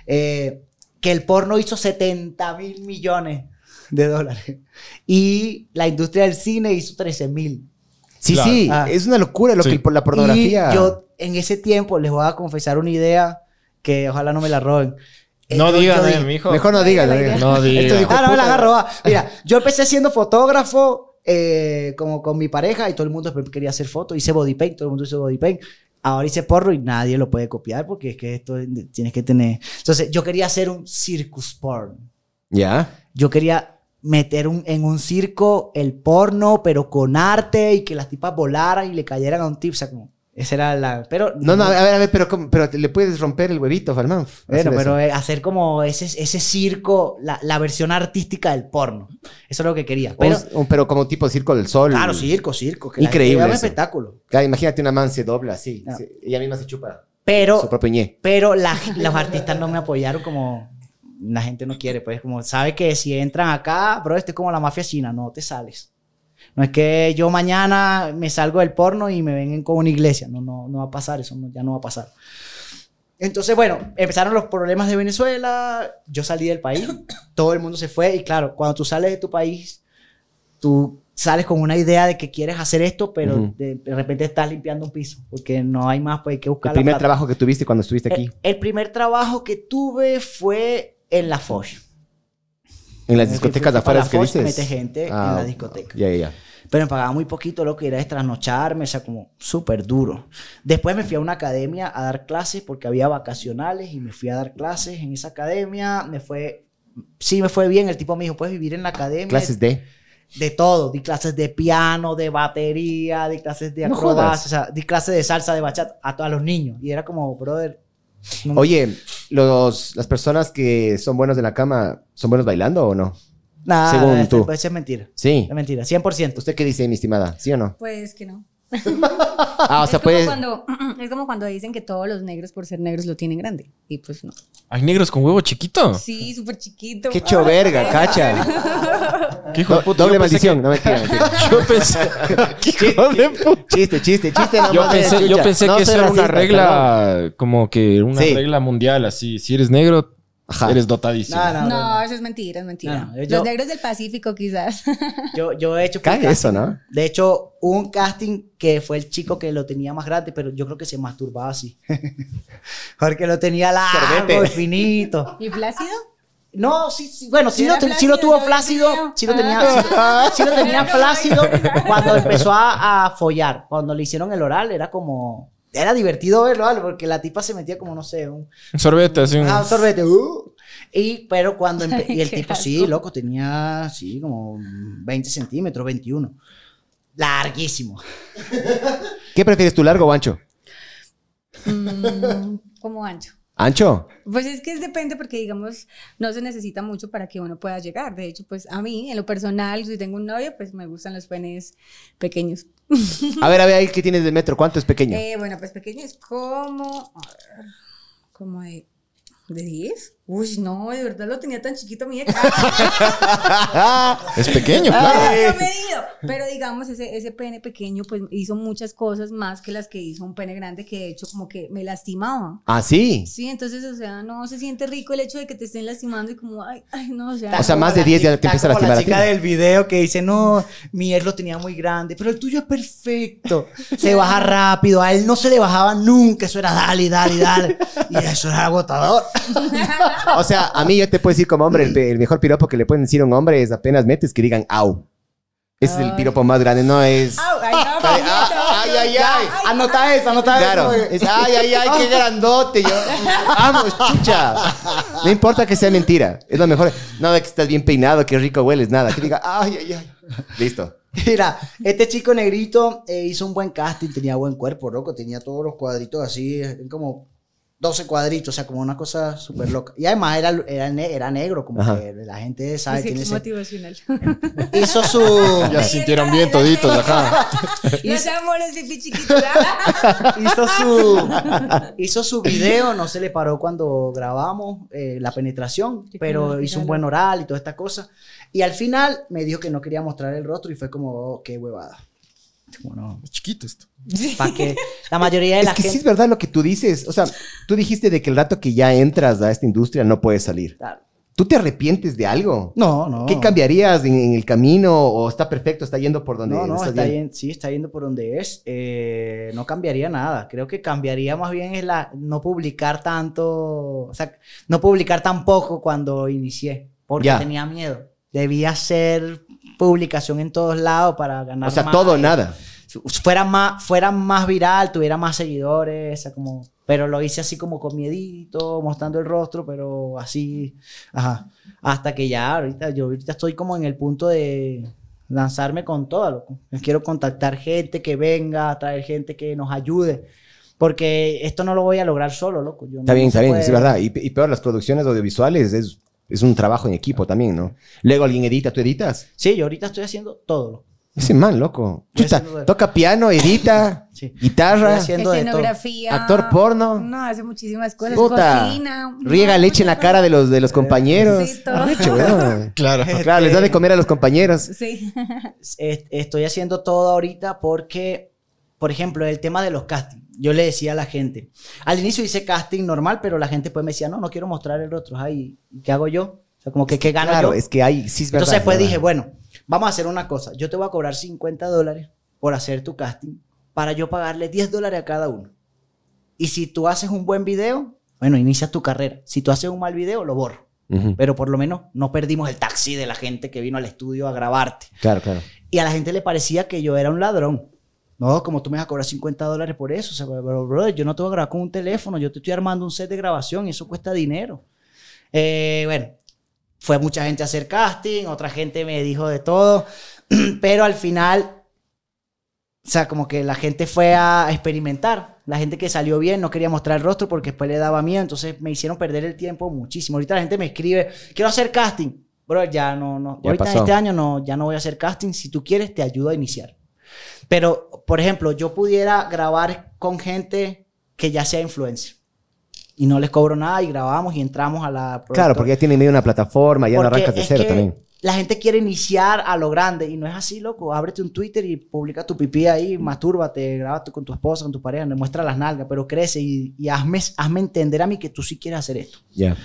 eh, que el porno hizo 70 mil millones de dólares y la industria del cine hizo 13 mil. Sí, Claro. sí, Ah. es una locura lo Sí. que por la pornografía. Y yo en ese tiempo les voy a confesar una idea que ojalá no me la roben. No yo- digan, yo eh, mijo. Mejor no digas, no idea. No digas. Esto dijo- Ah, no me la agarro. Mira, yo empecé siendo fotógrafo eh, como con mi pareja y todo el mundo quería hacer fotos. Hice body paint, todo el mundo hizo body paint. Ahora hice porro y nadie lo puede copiar porque es que esto es- tienes que tener... Entonces, yo quería hacer un circus porn. ¿Ya? Yo quería meter un- en un circo el porno, pero con arte y que las tipas volaran y le cayeran a un tip. O sea, como... Esa era la... Pero... No, no, a ver, a ver, pero, pero le puedes romper el huevito, Falman. Bueno, pero eso. hacer como ese, ese circo, la, la versión artística del porno. Eso es lo que quería. Pero, un- pero como tipo Circo del Sol. claro, circo, circo. Que Increíble un espectáculo. Claro, imagínate una man se dobla así. No. sí, ella misma se chupa su Pero, propio ñe. pero la- los artistas no me apoyaron como la gente no quiere. Pues como sabe que si entran acá, bro, esto es como la mafia china, no te sales. No es que yo mañana me salgo del porno y me ven con una iglesia. No, no, no va a pasar, eso no- ya no va a pasar. Entonces, bueno, empezaron los problemas de Venezuela, yo salí del país, todo el mundo se fue y claro, cuando tú sales de tu país, tú sales con una idea de que quieres hacer esto, pero de, de repente estás limpiando un piso, porque no hay más, pues hay que buscar El la primer plata. trabajo que tuviste cuando estuviste aquí. El, el primer trabajo que tuve fue en la Foch. en las discotecas de afuera que dices. mete gente en la discoteca. Ya, ya, ya. Pero me pagaba muy poquito, lo que era es trasnocharme, o sea, como súper duro. Después me fui a una academia a dar clases porque había vacacionales y me fui a dar clases en esa academia. Me fue, sí me fue bien. El tipo me dijo, puedes vivir en la academia. Clases de. De todo. Di clases de piano, de batería, di clases de No acrobacia, jodas. o sea, di clases de salsa, de bachata a todos los niños. Y era como, brother. no- Oye, los, las personas que son buenos en la cama, ¿son buenos bailando o no? Según esto- tú. Eso es mentira. Sí. Es mentira, 100%. ¿Usted qué dice, mi estimada? ¿Sí o no? Pues que no. Ah, o sea, es, como puede... cuando, es como cuando dicen que todos los negros por ser negros lo tienen grande. Y pues no. Hay negros con huevo chiquito. Sí, súper chiquito. Qué hecho verga, cacha. ¿Qué hijo de Do- puta? doble maldición, no mentira, mentira. que- Yo pensé. ¿Qué hijo de puta? Chiste, chiste, chiste. Yo pensé, yo pensé No que eso era una regla, como que una Sí. regla mundial, así. Si eres negro, Ajá. eres dotadísimo. No, no, No, eso es mentira, es mentira. No, yo- Los negros del Pacífico, quizás. Yo, yo he hecho. Casting. eso, ¿no? De hecho, un casting que fue el chico que lo tenía más grande, pero yo creo que se masturbaba así. Porque lo tenía largo y finito. ¿Y Plácido? No, sí, sí, bueno, sí, ¿Sí lo, sí tuvo flácido, sí lo tenía, Ah. sí, sí lo tenía Era como flácido cuando empezó a, a follar. Cuando le hicieron el oral era como, era divertido verlo, ¿vale? porque la tipa se metía como, no sé, un, sorbete, así. un- Ah, un sorbete. uh. Y, pero cuando y el tipo, sí, loco, tenía, sí, como 20 centímetros, 21. Larguísimo. ¿Qué prefieres tú, largo o ancho? Mm, como ancho. ¿Ancho? Pues es que es depende porque, digamos, no se necesita mucho para que uno pueda llegar. De hecho, pues a mí, en lo personal, si tengo un novio, pues me gustan los penes pequeños. A ver, a ver, ahí que tienes de metro. ¿Cuánto es pequeño? Eh, bueno, pues pequeño es como, a ver, como de, de 10. Uy, no, de verdad lo tenía tan chiquito, mire. Es pequeño, claro. No me. Pero digamos, ese, ese pene pequeño, pues hizo muchas cosas más que las que hizo un pene grande, que de hecho como que me lastimaba. Ah, sí. Sí, entonces, o sea, no se siente rico el hecho de que te estén lastimando y como, ay, ay, no, o sea. O sea, más de la 10 ya te empieza a lastimar a La ti. chica del video que dice, no, mi él lo tenía muy grande, pero el tuyo es perfecto. Se baja rápido, a él no se le bajaba nunca, eso era dale, dale, dale. Y eso era agotador. O sea, a mí yo te puedo decir como hombre, el, mejor piropo que le pueden decir a un hombre es apenas metes que digan au. Ese es el piropo más grande, no es... Au, ay, no, Ay, ay, ay. Anota eso, anota Claro, eso. es ay, ay, ay, qué grandote. Yo, vamos, chucha. No importa que sea mentira, es lo mejor. No de que estás bien peinado, qué rico hueles, nada. Que diga, ay, ay, ay. Listo. Mira, este chico negrito eh, hizo un buen casting, tenía buen cuerpo, loco, tenía todos los cuadritos así, eh, como 12 cuadritos, o sea, como una cosa súper loca. Y además era, era, ne- era negro, como Ajá. que la gente sabe, Sí, tiene motivacional. Hizo su... Ya se sintieron bien toditos, ajá. No se amores. ¿verdad? hizo su hizo su video, no se le paró cuando grabamos eh, la penetración, pero hizo un buen oral y toda esta cosa. Y al final me dijo que no quería mostrar el rostro y fue como, oh, qué huevada. Como no, Es chiquito esto. para que la mayoría de Es la que sí gente... es verdad lo que tú dices. O sea, tú dijiste de que el rato que ya entras a esta industria no puedes salir. Claro. ¿Tú te arrepientes de algo? No, no. ¿Qué cambiarías en, en el camino? ¿O está perfecto, está yendo por donde No, no, está bien? bien, sí, está yendo por donde es. Eh, no cambiaría nada. Creo que cambiaría más bien es la no publicar tanto, o sea, no publicar tan poco cuando inicié, porque Ya. tenía miedo. Debía hacer publicación en todos lados para ganar O sea, más. todo o nada. Fuera más, fuera más viral, tuviera más seguidores, o sea, como, pero lo hice así como con miedito, mostrando el rostro, pero así, ajá. Hasta que ya, ahorita, yo ahorita estoy como en el punto de lanzarme con todo, loco. Quiero contactar gente que venga, traer gente que nos ayude, porque esto no lo voy a lograr solo, loco. Yo Está no bien, está bien, es verdad. Y, y peor, las producciones audiovisuales es, es un trabajo en equipo también, ¿no? Luego alguien edita, ¿tú editas? Sí, yo ahorita estoy haciendo todo. Ese man, loco. Chuta, de- toca piano, edita, Sí. guitarra. Escenografía. actor porno. No, hace muchísimas cosas. Puta, Cocina. riega leche en la cara de los, de los compañeros. Sí, todo. Arrecho, weón. Claro. Claro, les da de comer a los compañeros. Sí. es- estoy haciendo todo ahorita porque, por ejemplo, el tema de los castings. Yo le decía a la gente, al inicio hice casting normal, pero la gente pues me decía, no, no quiero mostrar el rostro. Ay, ¿qué hago yo? O sea, como que, ¿qué gano Claro, yo? es que hay, sí es verdad. Entonces es pues verdad. dije, bueno, vamos a hacer una cosa. Yo te voy a cobrar 50 dólares por hacer tu casting para yo pagarle 10 dólares a cada uno. Y si tú haces un buen video, bueno, inicia tu carrera. Si tú haces un mal video, lo borro. Pero por lo menos no perdimos el taxi de la gente que vino al estudio a grabarte. Claro, claro. Y a la gente le parecía que yo era un ladrón. No, como tú me vas a cobrar 50 dólares por eso. O sea, pero, brother, yo no te voy a grabar con un teléfono. Yo te estoy armando un set de grabación y eso cuesta dinero. Eh, bueno, fue mucha gente a hacer casting, otra gente me dijo de todo. Pero al final, o sea, como que la gente fue a experimentar. La gente que salió bien no quería mostrar el rostro porque después le daba miedo. Entonces me hicieron perder el tiempo muchísimo. Ahorita la gente me escribe, quiero hacer casting. Bro, ya no, no. Ya Ahorita pasó. este año no, ya no voy a hacer casting. Si tú quieres, te ayudo a iniciar. Pero, por ejemplo, yo pudiera grabar con gente que ya sea influencer. Y no les cobro nada y grabamos y entramos a la... Claro, productora. porque ya tienen medio una plataforma, ya no arrancas de cero también. La gente quiere iniciar a lo grande y no es así, loco. Ábrete un Twitter y publica tu pipí ahí, mastúrbate, grábate con tu esposa, con tu pareja, demuestra las nalgas, pero crece y, y hazme, hazme entender a mí que tú sí quieres hacer esto. Ya.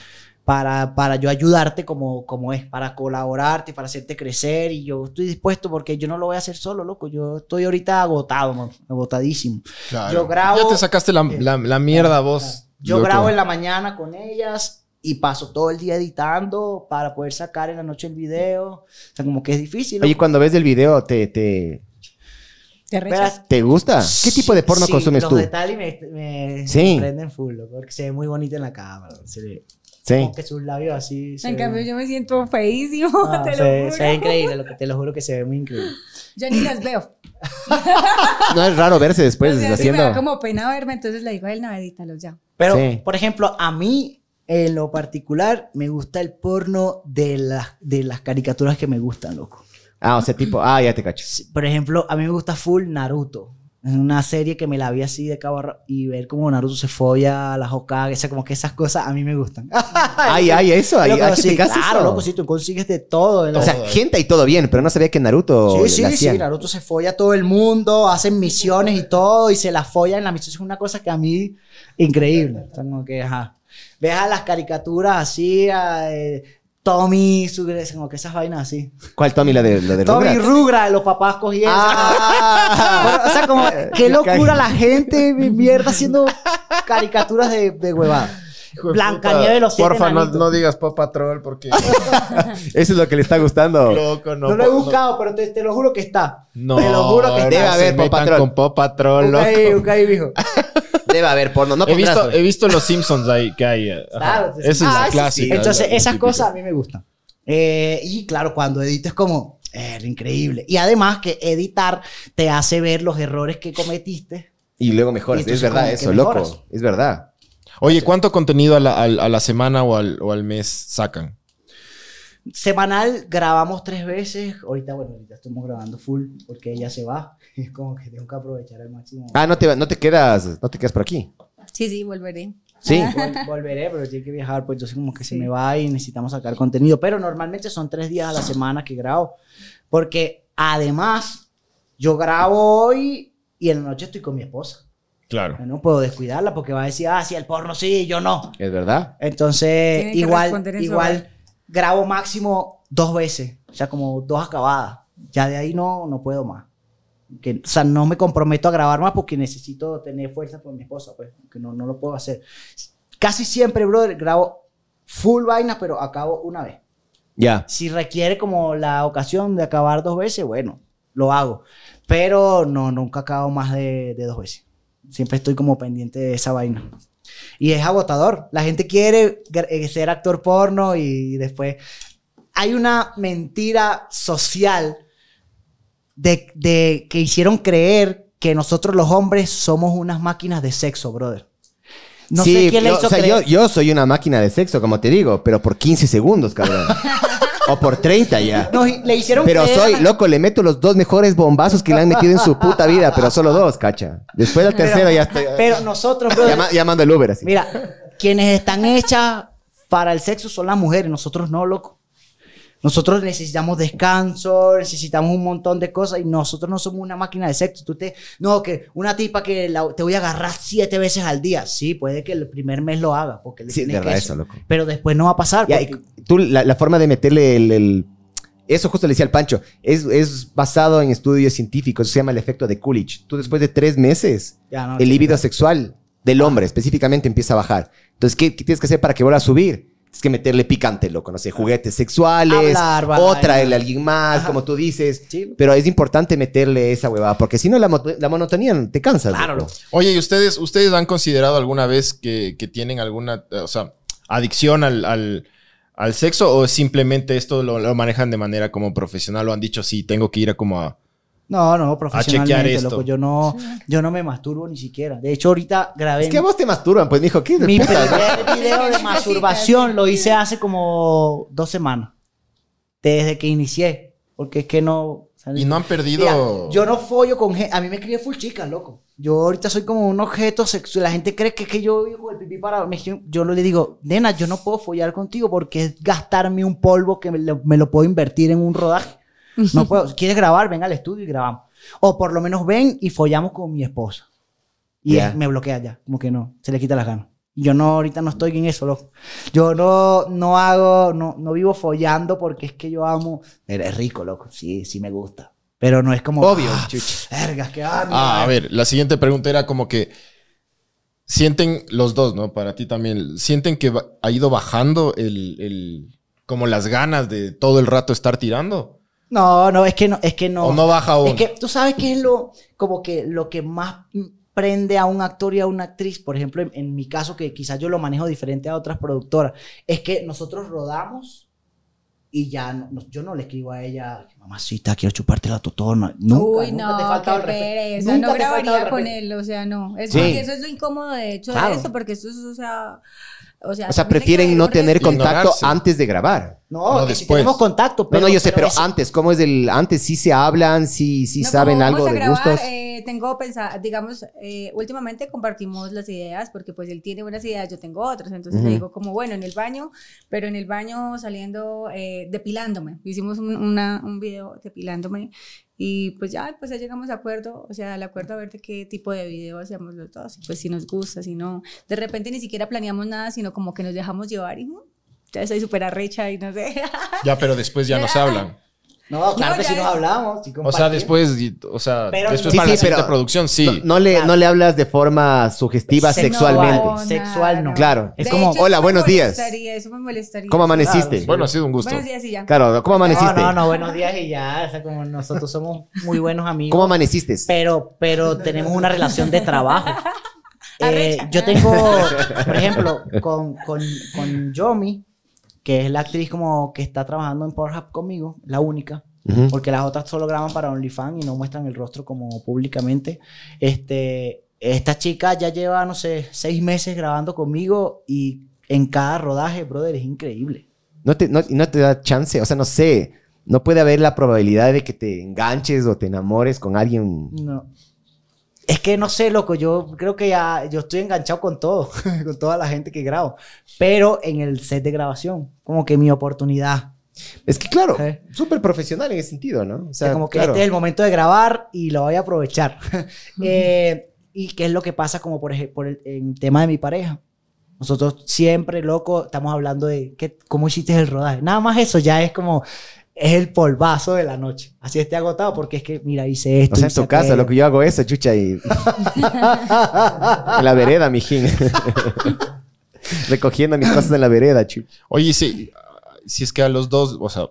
Para, para yo ayudarte como, como es, para colaborarte, para hacerte crecer y yo estoy dispuesto porque yo no lo voy a hacer solo, loco. Yo estoy ahorita agotado, man, agotadísimo. Claro. Yo grabo- Ya te sacaste la, la, la mierda vos. Yo loco. grabo en la mañana con ellas y paso todo el día editando para poder sacar en la noche el video. O sea, como que es difícil. Oye, loco. cuando ves el video, ¿te, te, Te te gusta? ¿Qué tipo de porno Sí, consumes los tú? de Tali me, me, Sí. me prenden full, porque se ve muy bonita en la cámara. Se ve Sí. como que sus labios así. se En ven- cambio, yo me siento feísimo, Ah, te se, lo ve- juro. se ve increíble, lo que te lo juro que se ve muy increíble. Yo ni las veo. No es raro verse después O sea, sí haciendo. me da como pena verme, entonces le digo a él, no, edítalos ya. Pero, Sí. por ejemplo, a mí, en lo particular, me gusta el porno de, las de las caricaturas que me gustan, loco. Ah, o sea, tipo, ah, ya te cacho. Por ejemplo, a mí me gusta full Naruto. Una serie que me la vi así de ra- y ver cómo Naruto se folla a la Hokage, o sea, como que esas cosas a mí me gustan. Ay, ay, eso, ay, Loco, ay, ¿qué sí, claro, loco, sí, tú consigues de todo. de O sea, gente y todo bien, pero no sabía que Naruto Sí, sí, sí, Naruto se folla a todo el mundo, hacen misiones y todo, y se la folla en la misión. Es una cosa que a mí, increíble. O sea, como que, ajá. Ves a las caricaturas así, a eh, Tommy, su, como que esas vainas así. ¿Cuál Tommy? La de, la de Tommy Rugrats? Rugra, los papás cogiendo. Ah. Bueno, o sea, como, qué locura la gente, mi mierda, haciendo caricaturas de, de huevada. Blancanieves puta. los siete Porfa, no, no digas Paw Patrol porque Eso es lo que le está gustando. loco, no. No, lo he no- buscado, pero te, te lo juro que está. No, te lo juro que no debe está. haber Patrol. con Paw Patrol, loco. Debe haber porno. No He visto, he visto los Simpsons ahí que hay. Claro, sí, sí. Esa es Ah, la eso clásica. sí. Entonces, esas cosas a mí me gustan. Eh, y claro, cuando edito es como, eh, increíble. Y además que editar te hace ver los errores que cometiste. Y luego mejoras. Y Es verdad eso, mejoras. loco. Es verdad. Oye, ¿cuánto contenido a la, a la semana o al, o al mes sacan? Semanal grabamos tres veces. Ahorita, bueno, ahorita estamos grabando full porque ella se va. Es como que tengo que aprovechar al máximo. Ah, no te, no te quedas, no te quedas por aquí. Sí, sí, volveré. Sí. Vol- volveré, pero tiene que viajar, pues entonces como que se Sí. me va y necesitamos sacar contenido. Pero normalmente son tres días a la semana que grabo. Porque además, yo grabo hoy y en la noche estoy con mi esposa. Claro. No puedo descuidarla porque va a decir, ah, sí, el porno sí, yo no. Es verdad. Entonces, igual, igual hogar. Grabo máximo dos veces. O sea, como dos acabadas. Ya de ahí no, no puedo más. Que, o sea, no me comprometo a grabar más porque necesito tener fuerza por mi esposa, pues, que no, no lo puedo hacer. Casi siempre, brother, grabo full vaina, pero acabo una vez. Ya. Si requiere como la ocasión de acabar dos veces, bueno, lo hago. Pero no, nunca acabo más de, de dos veces. Siempre estoy como pendiente de esa vaina. Y es agotador. La gente quiere eh, ser actor porno y después... Hay una mentira social de, de que hicieron creer que nosotros los hombres somos unas máquinas de sexo, brother. No sí, sé quién le hizo o sea, creer. yo, yo soy una máquina de sexo, como te digo, pero por 15 segundos, cabrón. o por 30 ya. Nos- le hicieron Pero creer soy, loco, le meto los dos mejores bombazos que le han metido en su puta vida, pero solo dos, cacha. Después del tercero ya estoy Pero nosotros, brother, llama- llamando al Uber así. Mira, quienes están hechas para el sexo son las mujeres, nosotros no, loco. Nosotros necesitamos descanso, necesitamos un montón de cosas y nosotros no somos una máquina de sexo. Tú te, no, que una tipa que la- te voy a agarrar siete veces al día. Sí, puede que el primer mes lo haga porque le Sí, tienes verdad eso, loco. Pero después no va a pasar. Ya, porque- y tú, la, la forma de meterle el, el- Eso justo le decía al Pancho. Es, es basado en estudios científicos. Eso se llama el efecto de Coolidge. Tú después de tres meses, Ya, no, el líbido sexual del hombre específicamente empieza a bajar. Entonces, ¿qué, qué tienes que hacer para que vuelva a subir? Tienes que meterle picante, loco. No sé, juguetes sexuales. Hablar, o traerle a alguien más, Ajá. como tú dices. Sí. Pero es importante meterle esa huevada. Porque si no, la, mo- la monotonía te cansa. Claro, loco. Oye, ¿y ustedes, ustedes han considerado alguna vez que, que tienen alguna, eh, o sea, adicción al, al, al sexo o simplemente esto lo, lo manejan de manera como profesional o han dicho, sí, tengo que ir a como a... No, no, chequear profesionalmente, esto. loco. Yo no, yo no me masturbo ni siquiera. De hecho, ahorita grabé... Es que a vos te masturban, pues, mijo. ¿Qué Mi puta? primer video de masturbación lo hice hace como dos semanas. Desde que inicié. Porque es que no. Y no han perdido... Mira, yo no follo con gente. A mí me escribe full chicas, loco. Yo ahorita soy como un objeto sexual. La gente cree que es que yo vivo el pipí para. me- Yo le digo, nena, yo no puedo follar contigo porque es gastarme un polvo que me lo, me lo puedo invertir en un rodaje. No puedo. ¿Quieres grabar? Ven al estudio y grabamos. O por lo menos ven y follamos con mi esposa. Y él me bloquea ya. Como que no. Se le quita las ganas. Yo no, ahorita no estoy en eso, loco. Yo no, no hago, no, no vivo follando porque es que yo amo. Es rico, loco. Sí, sí me gusta. Pero no es como. Obvio, ah, vergas, que ah, Ah, a ver, la siguiente pregunta era como que sienten los dos, ¿no? Para ti también, sienten que ha ido bajando el, el- como las ganas de todo el rato estar tirando No, no, es que no, es que no. o no baja aún. Es que tú sabes qué es lo, como que lo que más prende a un actor y a una actriz, por ejemplo, en, en mi caso, que quizás yo lo manejo diferente a otras productoras, es que nosotros rodamos y ya, no- no- yo no le escribo a ella, mamacita, quiero chuparte la totona. Nunca, Uy, nunca no, te falta el pereza. Nunca No grabaría con él, o sea, no. Es Sí. porque eso es lo incómodo, de hecho, Claro. de esto, porque esto es, o sea, O sea, O sea, prefieren no tener contacto Ignorarse. antes de grabar. No, No, después. tenemos contacto. No, no, yo sé, pero ese- antes, ¿cómo es el antes? ¿Sí se hablan? ¿Sí, sí No, saben algo vamos a de grabar, gustos? eh, tengo pensado, digamos, eh, últimamente compartimos las ideas porque pues él tiene unas ideas, yo tengo otras, entonces le Ujú. digo como bueno en el baño, pero en el baño saliendo eh, depilándome, hicimos un, una- un video depilándome y pues ya, pues ya llegamos a acuerdo, o sea, al acuerdo a ver de qué tipo de video hacemos los dos, y pues si nos gusta, si no, de repente ni siquiera planeamos nada, sino como que nos dejamos llevar y "Mm, ya soy súper arrecha y no sé. Ya, pero después ya nos hablan. No, claro No, que sí nos hablamos. sí O sea, después, o sea, Pero- después Sí, para sí, la pero- producción, sí. No, no le, no le hablas de forma sugestiva Sexual. sexualmente. No, Sexual no. Claro. Es De como, hecho, hola, buenos días. Eso me molestaría. ¿Cómo amaneciste? Claro, sí. Bueno, ha sido un gusto. Buenos días y ya. Claro, ¿cómo amaneciste? No, no, no, buenos días y ya. O sea, como nosotros somos muy buenos amigos. ¿Cómo amaneciste? pero, pero tenemos una relación de trabajo. Eh, yo tengo, por ejemplo, con, con, con Yomi, que es la actriz como que está trabajando en Pornhub conmigo, la única, porque las otras solo graban para OnlyFans y no muestran el rostro como públicamente. Este, esta chica ya lleva, no sé, seis meses grabando conmigo y en cada rodaje, brother, es increíble. No te, no, no te da chance, o sea, no sé, no puede haber la probabilidad de que te enganches o te enamores con alguien. No. Es que no sé, loco, yo creo que ya yo estoy enganchado con todo, con toda la gente que grabo, pero en el set de grabación, como que mi oportunidad. Es que claro, Sí. súper profesional en ese sentido, ¿no? O sea, sea, como que claro. este es el momento de grabar y lo voy a aprovechar. Eh, y qué es lo que pasa como por ejemplo el, en tema de mi pareja. Nosotros siempre, loco, estamos hablando de qué, cómo hiciste el rodaje. Nada más eso ya es como, es el polvazo de la noche. Así esté agotado porque es que, mira, hice esto. O sea, en tu casa, aquello. lo que yo hago eso, chucha, y... en la vereda, mijín. Recogiendo mis cosas en la vereda, chucha. Oye, si, si es que a los dos, o sea,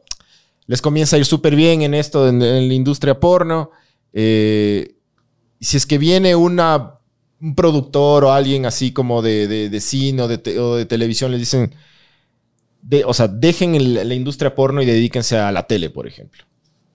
les comienza a ir súper bien en esto, en, en la industria porno, eh, si es que viene una, un productor o alguien así como de, de- de cine o de, te- o de televisión, les dicen, de, o sea, dejen el- la industria porno y dedíquense a la tele, por ejemplo.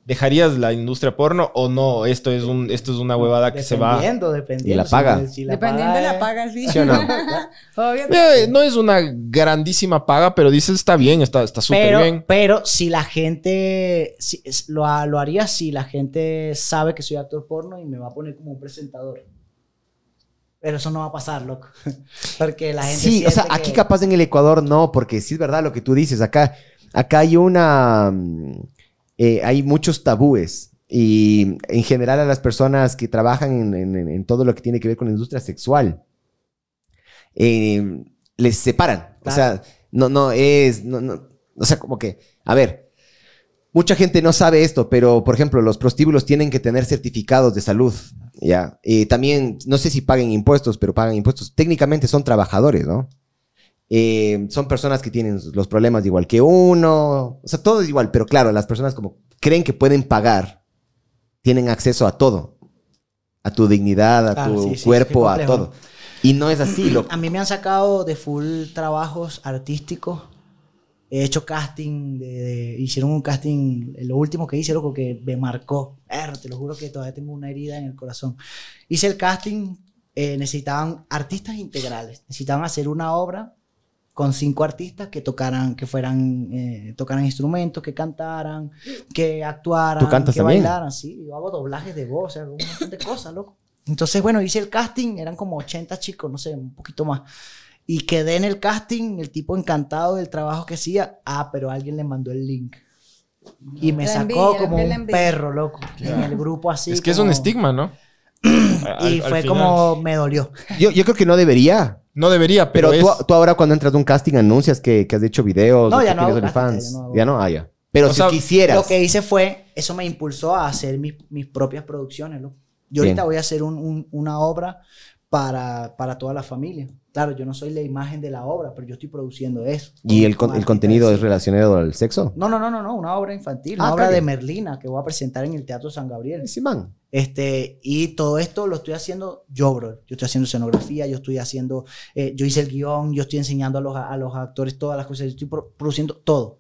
¿Dejarías la industria porno o no? Esto es, un, esto es una huevada que se va... Dependiendo, dependiendo. Y la paga. Dependiendo de la paga, sí. ¿Sí o no? Obvio que Eh, no es una grandísima paga, pero dices, está bien, está está súper Pero, bien. pero si la gente si- lo, ha- lo haría si la gente sabe que soy actor porno y me va a poner como un presentador. Pero eso no va a pasar, loco. Porque la gente. Sí, o sea, aquí que- capaz en el Ecuador no, porque sí es verdad lo que tú dices. Acá, acá hay una. mm, eh, hay muchos tabúes. Y en general a las personas que trabajan en, en- en todo lo que tiene que ver con la industria sexual, eh, les separan. O sea, no, no es. no- no- o sea, como que. A ver. Mucha gente no sabe esto, pero por ejemplo, los prostíbulos tienen que tener certificados de salud. Ya. Eh, también, no sé si paguen impuestos, pero pagan impuestos. Técnicamente son trabajadores, ¿no? Eh, son personas que tienen los problemas igual que uno. O sea, todo es igual, pero claro, las personas como creen que pueden pagar, tienen acceso a todo. A tu dignidad, a Claro, tu sí, sí, sí, cuerpo, a todo. Y no es así. A mí me han sacado de full trabajos artísticos. He hecho casting, de, de- hicieron un casting, lo último que hice, loco, que me marcó. Er, te lo juro que todavía tengo una herida en el corazón. Hice el casting, eh, necesitaban artistas integrales, necesitaban hacer una obra con cinco artistas que tocaran, que fueran, eh, tocaran instrumentos, que cantaran, que actuaran, ¿Tú cantas que también? bailaran, sí, yo hago doblajes de voz, o sea, un montón de cosas, loco. Entonces, bueno, hice el casting, eran como 80 chicos, no sé, un poquito más. Y quedé en el casting, el tipo encantado del trabajo que hacía. Ah, pero alguien le mandó el link. Y me La sacó envidia, como un perro, loco. En el grupo así. es que es como- un estigma, ¿no? Y Al- al fue final. como, me dolió. Yo, yo creo que no debería. No debería, Pero, pero, tú, es... tú ahora cuando entras a un casting anuncias que, que has hecho videos No, o ya que no tienes hago casting, OnlyFans. ya no hago. Ya no, ah, ya. Pero O si sea, quisieras. Lo que hice fue, eso me impulsó a hacer mis, mis propias producciones, loco. Yo Bien. ahorita voy a hacer un- un- una obra para, para toda la familia. Claro, yo no soy la imagen de la obra, pero yo estoy produciendo eso. ¿Y el, con- el contenido es relacionado al sexo? No, no, no, no, no, una obra infantil, Ah, una obra cague. de Merlina que voy a presentar en el Teatro San Gabriel. Sí, man. Este, y todo esto lo estoy haciendo yo, bro. Yo estoy haciendo escenografía, yo estoy haciendo, eh, yo hice el guion, yo estoy enseñando a los, a los actores todas las cosas, yo estoy pro- produciendo todo.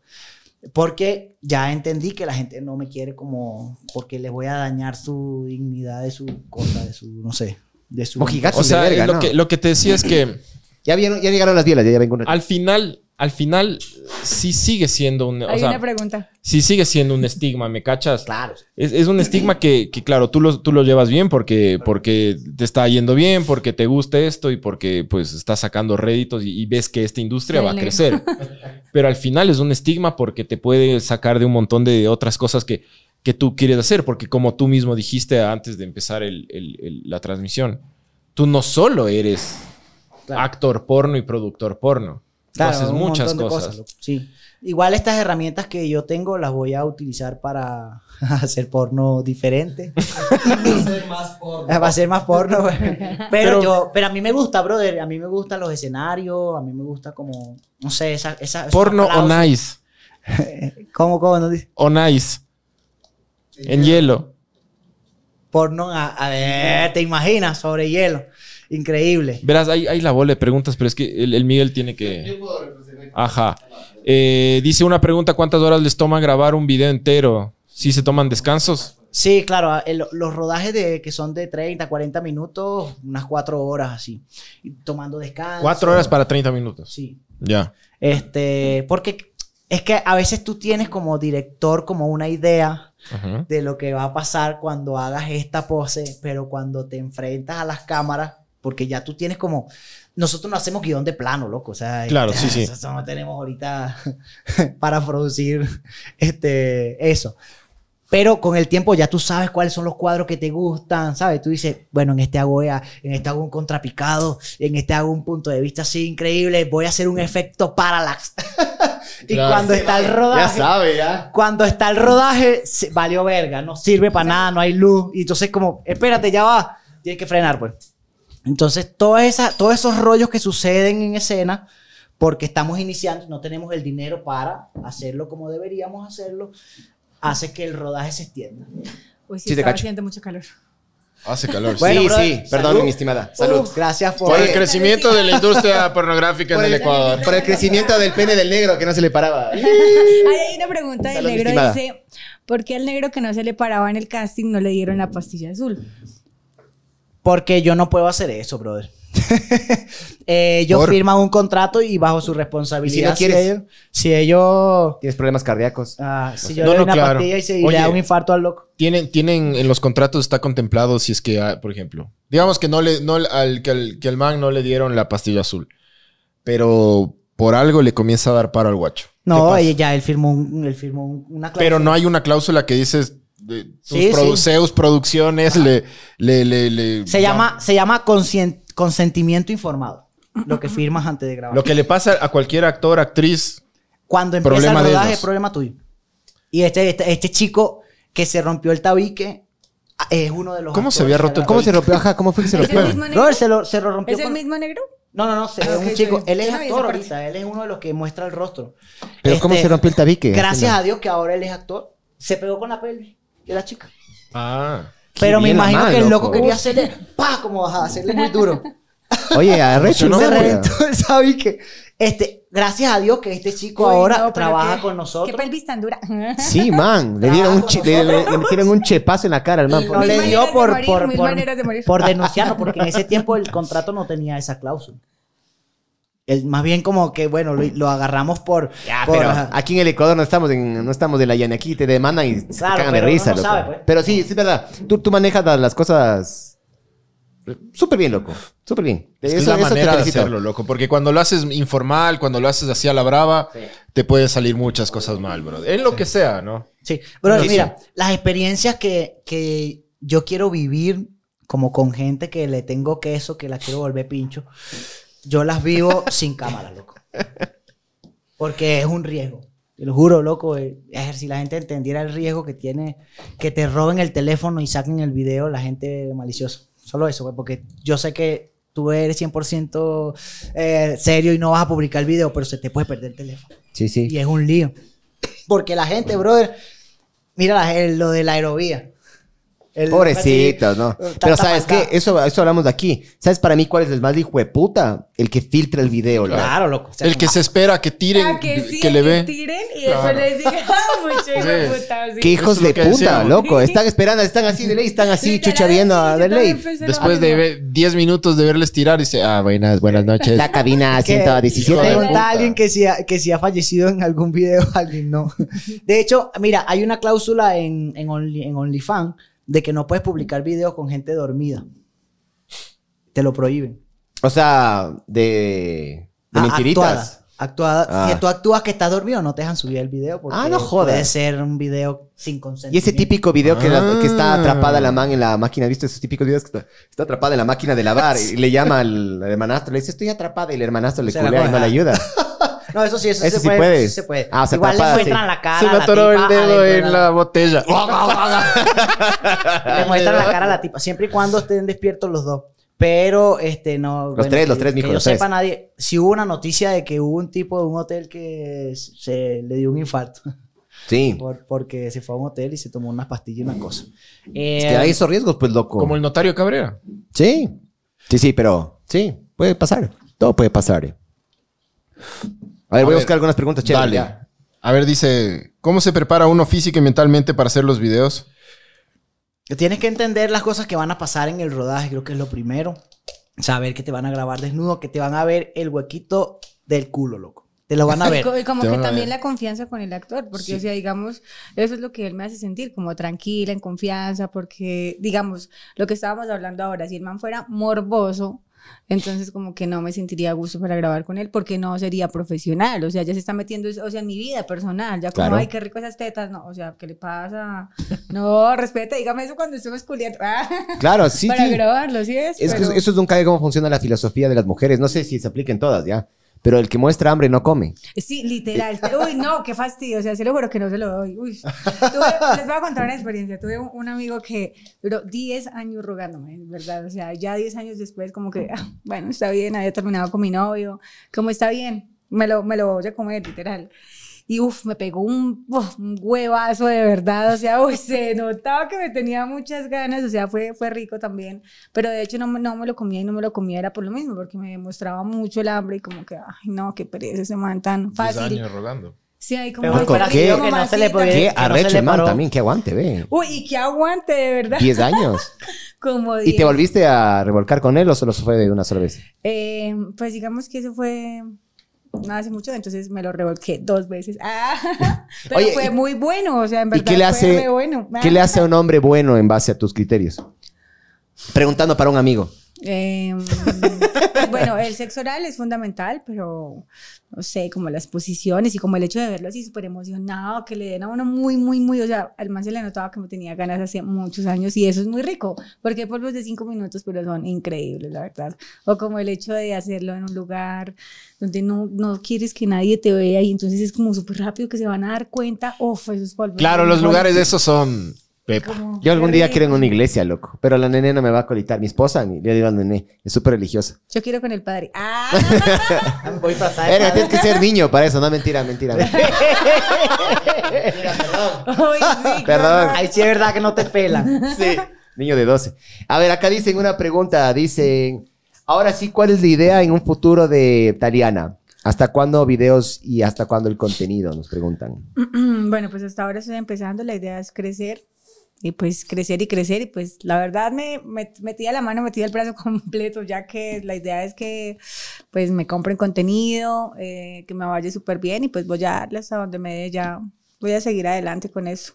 Porque ya entendí que la gente no me quiere como, porque les voy a dañar su dignidad de su cosa, de su, no sé, de su... Mojigatos O sea, de verga, lo, ¿no? que, lo que te decía es que Ya, vieron, ya llegaron las bielas, ya, ya vengo. Al final, al final, sí sigue siendo un. o Hay sea, una pregunta. sí sigue siendo un estigma, ¿me cachas? Claro. Es, es un estigma que, que, claro, tú lo, tú lo llevas bien porque, porque te está yendo bien, porque te gusta esto y porque pues estás sacando réditos y, y ves que esta industria va a crecer. Pero al final es un estigma porque te puede sacar de un montón de otras cosas que, que tú quieres hacer. Porque como tú mismo dijiste antes de empezar el- el- el- la transmisión, tú no solo eres Claro. actor porno y productor porno. Tú Claro, haces muchas cosas. sí. Igual estas herramientas que yo tengo las voy a utilizar para hacer porno diferente. Hacer más porno. Va a ser más porno. Pero, Pero- yo, pero a mí me gusta, brother. A mí me gustan los escenarios. A mí me gusta como, no sé, esa, esa Porno o nice. ¿Cómo, cómo? No dice? O nice. En hielo. Porno, a, a ver, te imaginas, sobre hielo. Increíble. Verás, hay, hay la bola de preguntas, pero es que el, el Miguel tiene que. Ajá. Eh, dice una pregunta: ¿cuántas horas les toma grabar un video entero? ¿Sí se toman descansos? Sí, claro, el- los rodajes de, que son de 30, 40 minutos, unas 4 horas así. Tomando descanso. Cuatro horas para 30 minutos. Sí. Ya. Este, porque es que a veces tú tienes como director como una idea Ajá. de lo que va a pasar cuando hagas esta pose, pero cuando te enfrentas a las cámaras, porque ya tú tienes como... Nosotros no hacemos guion de plano, loco. O sea, Claro, sí, sí. Nosotros no tenemos ahorita para producir este, eso. Pero con el tiempo ya tú sabes cuáles son los cuadros que te gustan, ¿sabes? Tú dices, bueno, en este hago, ea- en este hago un contrapicado, en este hago un punto de vista así increíble, voy a hacer un efecto parallax. y Claro. cuando está el Ya rodaje, sabe, ya. cuando está el rodaje, se- valió verga, no sirve para nada, no hay luz. Y entonces como, espérate, ya va, tienes que frenar, pues. Entonces, toda esa, todos esos rollos que suceden en escena, porque estamos iniciando y no tenemos el dinero para hacerlo como deberíamos hacerlo, hace que el rodaje se extienda. Uy, sí, Sí, te estaba cacho. haciendo mucho calor. Hace calor. Bueno, sí, brother, sí. Perdón, salud. mi estimada. Salud. Uf, gracias por... Por el crecimiento de la industria pornográfica en el Ecuador. Por el crecimiento del pene del negro que no se le paraba. Ay, hay una pregunta del negro. estimada. Dice, ¿por qué al negro que no se le paraba en el casting no le dieron la pastilla azul? Porque yo no puedo hacer eso, brother. Eh, ellos Por- firman un contrato y bajo su responsabilidad. ¿Y si no quieres? ellos, si ellos Tienes problemas cardíacos. Ah, si yo No, le doy no, una claro. pastilla y, se, y Oye. le da un infarto al loco. Tienen, tienen en los contratos está contemplado si es que, ah, por ejemplo, digamos que no le, no al, que al, que al man no le dieron la pastilla azul, pero por algo le comienza a dar paro al guacho. ¿Qué No, ya él firmó, un- él firmó un- una cláusula. Pero no hay una cláusula que dices de tus Sí, produ- sí. Zeus Producciones le, le, le, le- Se llama, se llama consentimiento informado. Lo que firmas antes de grabar. Lo que le pasa a cualquier actor, actriz. Cuando empieza Problema el rodaje es problema tuyo. Y este, este, este chico que se rompió el tabique ah, es uno de los. ¿Cómo se había roto el ¿Cómo se rompió? Ajá, ¿cómo fue que se ¿Es el rompió? mismo negro? Brother, se lo, se lo rompió. ¿Es el con- mismo negro? No, no, no, se Ah, ve ok, un chico. Él es actor ahorita. Él es uno de los que muestra el rostro. Pero ¿cómo Este, se rompió el tabique? Gracias a Dios que ahora él es actor. Se pegó con la pelvis de la chica. Ah. Pero me imagino mano, que el loco loco. quería hacerle, pa, como ajá, hacerle muy duro. Oye, arrecho, ¿no? se güey? reventó el tabique. Este, gracias a Dios que este chico Uy, ahora no, trabaja qué- con Qué nosotros. pelvis tan dura. Sí, man. Le dieron un, le, le- le metieron un chepazo en la cara al man. Por no le dio por, morir, por, por, de por denunciarlo, porque en ese tiempo el contrato no tenía esa cláusula. El- más bien como que, bueno, lo, lo agarramos por... Ya, por- pero ajá. aquí en el Ecuador no estamos en, no estamos de la llana. Aquí te demandan y se Claro, cagan de risa, sabe, pues. Pero sí, sí es verdad. Tú, tú manejas la- las cosas súper bien, loco. Súper bien. Es que es Eso- la eso te manera de hacerlo, loco. Porque cuando lo haces informal, cuando lo haces así a la brava, te pueden salir muchas cosas mal, bro. En lo que sea, ¿no? Sí, pero Sí, mira, las experiencias que, que yo quiero vivir como con gente que le tengo queso, que la quiero volver pincho, yo las vivo sin cámara, loco. Porque es un riesgo. Te lo juro, loco. eh, eh, Si la gente entendiera el riesgo que tiene que te roben el teléfono y saquen el video, la gente maliciosa. Solo eso, güey, porque yo sé que tú eres 100% eh, serio y no vas a publicar el video, pero se te puede perder el teléfono. Sí, sí. Y es un lío. Porque la gente, brother, mira la- el- lo de la aerovía. El- Pobrecitos, ¿no? Tanta Pero ¿sabes qué? Eso, eso hablamos de aquí. ¿Sabes para mí cuál es el más hijo de puta? El que filtra el video, loco. Claro, loco. O sea, El que se espera que tiren, Ah, que, que sí, le ve. tiren y Claro. después les digan, mucho hijo de Sí. puta. sí. Qué hijos de que puta, decíamos. loco. Están esperando, están así de ley, están así Literal, chucha viendo sí, a de ley. Después de mismo. ve- 10 minutos de verles tirar, dice, ah, buenas, buenas noches. La cabina que- 117. Hijo de Pregunta a alguien que si, ha, que si ha fallecido en algún video, alguien no. De hecho, mira, hay una cláusula en, en, Only- en OnlyFans de que no puedes publicar videos con gente dormida. Te lo prohíben. O sea, de, de Ah, mentiritas. Actuada. actuada. Ah. Si tú actúas que estás dormido, no te dejan subir el video. Porque Ah, no jodas. Puede ser un video sin Y consentimiento. ese típico video que, la- que está Ah. atrapada la man en la máquina, ¿viste esos típicos videos que está, está atrapada en la máquina de lavar? Y le llama al, hermanastro, le dice, estoy atrapada, y el hermanastro le culea y no le ayuda. No, eso sí, eso Ese se sí puede. puede. eso sí se puede. Ah, o sea, Igual le atrapada, muestran sí. la cara. Se me la atoró el dedo en la botella. Le muestran la cara a la tipa, siempre y cuando estén despiertos los dos. Pero, este, no. Los tres, los tres, que mijo, yo los tres. sepa nadie. Si hubo una noticia de que hubo un tipo de un hotel que se le dio un infarto. Sí. por- porque se fue a un hotel y se tomó unas pastillas y unas cosas. Eh, Es que hay esos riesgos, pues, loco. Como el notario Cabrera. Sí. Sí, sí, pero sí, puede pasar. Todo puede pasar. A ver, voy a buscar algunas preguntas chéveres. Dale. ya. A ver, dice, ¿cómo se prepara uno física y mentalmente para hacer los videos? Tienes que entender las cosas que van a pasar en el rodaje, creo que es lo primero. Saber que te van a grabar desnudo, que te van a ver el huequito del culo, loco. Te lo van a ver. y como que a también la confianza con el actor, porque, o sea, digamos, eso es lo que él me hace sentir, como tranquila, en confianza, porque, digamos, lo que estábamos hablando ahora, si el man fuera morboso, entonces como que no me sentiría a gusto para grabar con él, porque no sería profesional, o sea, ya se está metiendo, o sea, en mi vida personal, ya como, Claro. ay, qué rico esas tetas, no, o sea, ¿qué le pasa? No, respete, dígame eso cuando estemos culiando, Claro, sí, para sí. grabarlo, ¿sí es? Es que eso nunca ve cómo funciona la filosofía de las mujeres. No sé si se aplica en todas, ya. Pero el que muestra hambre no come. Sí, literal. Uy, no, qué fastidio. O sea, se lo juro que no se lo doy. Uy. Tuve- les voy a contar una experiencia. Tuve un, un amigo que duró 10 años rogándome, ¿verdad? O sea, ya 10 años después, como que, ah, bueno, está bien, había terminado con mi novio. Como está bien, me lo, me lo voy a comer, literal. Y uff, me pegó un, uf, un huevazo de verdad. O sea, uy, se notaba que me tenía muchas ganas. O sea, fue, fue rico también. Pero de hecho no, me- no me lo comía y no me lo comía era por lo mismo, porque me demostraba mucho el hambre y como que, ay, no, qué pereza ese man tan 10 fácil. años rogando. Sí, hay como Pero hay ¿por que qué? como Que no se le podía- Qué que no se arrecho le el man paró. también, qué aguante, ve. Uy, y qué aguante, de verdad. 10 años. Como ¿Y te 10. volviste a revolcar con él o solo fue de una sola vez? Eh, pues digamos que eso fue no hace mucho, entonces me lo revolqué dos veces. Ah, pero Oye, fue y- muy bueno, o sea, en ¿Y verdad qué le fue hace, bueno. qué le hace a un hombre bueno en base a tus criterios? Preguntando para un amigo. Eh, bueno, el sexo oral es fundamental, pero no sé, como las posiciones y como el hecho de verlo así súper emocionado, que le den a uno muy, muy, muy, o sea, al man se le notaba que me tenía ganas hace muchos años y eso es muy rico, porque hay polvos de cinco minutos, pero son increíbles, la verdad. O como el hecho de hacerlo en un lugar donde no, no quieres que nadie te vea y entonces es como súper rápido que se van a dar cuenta, uff, esos polvos. Claro, los mejores. lugares de esos son pepa. Yo algún día quiero en una iglesia, loco. Pero la nene no me va a colitar. Mi esposa, ni- le digo al nene, es súper religiosa. Yo quiero con el padre. Ah, Voy a pasar. Verga, tienes que ser niño para eso. No, mentira, mentira. Ay, sí, Perdón. Ahí sí es verdad que no te pelan. Sí. Niño de 12. A ver, acá dicen una pregunta. Dicen, ahora sí, ¿cuál es la idea en un futuro de Taliana? ¿Hasta cuándo videos y hasta cuándo el contenido? Nos preguntan. Bueno, pues hasta ahora estoy empezando, la idea es crecer y pues crecer y crecer y pues la verdad me, me metí a la mano, metí el brazo completo, ya que la idea es que pues me compren contenido, eh, que me vaya súper bien y pues voy a darle hasta donde me dé ya, voy a seguir adelante con eso.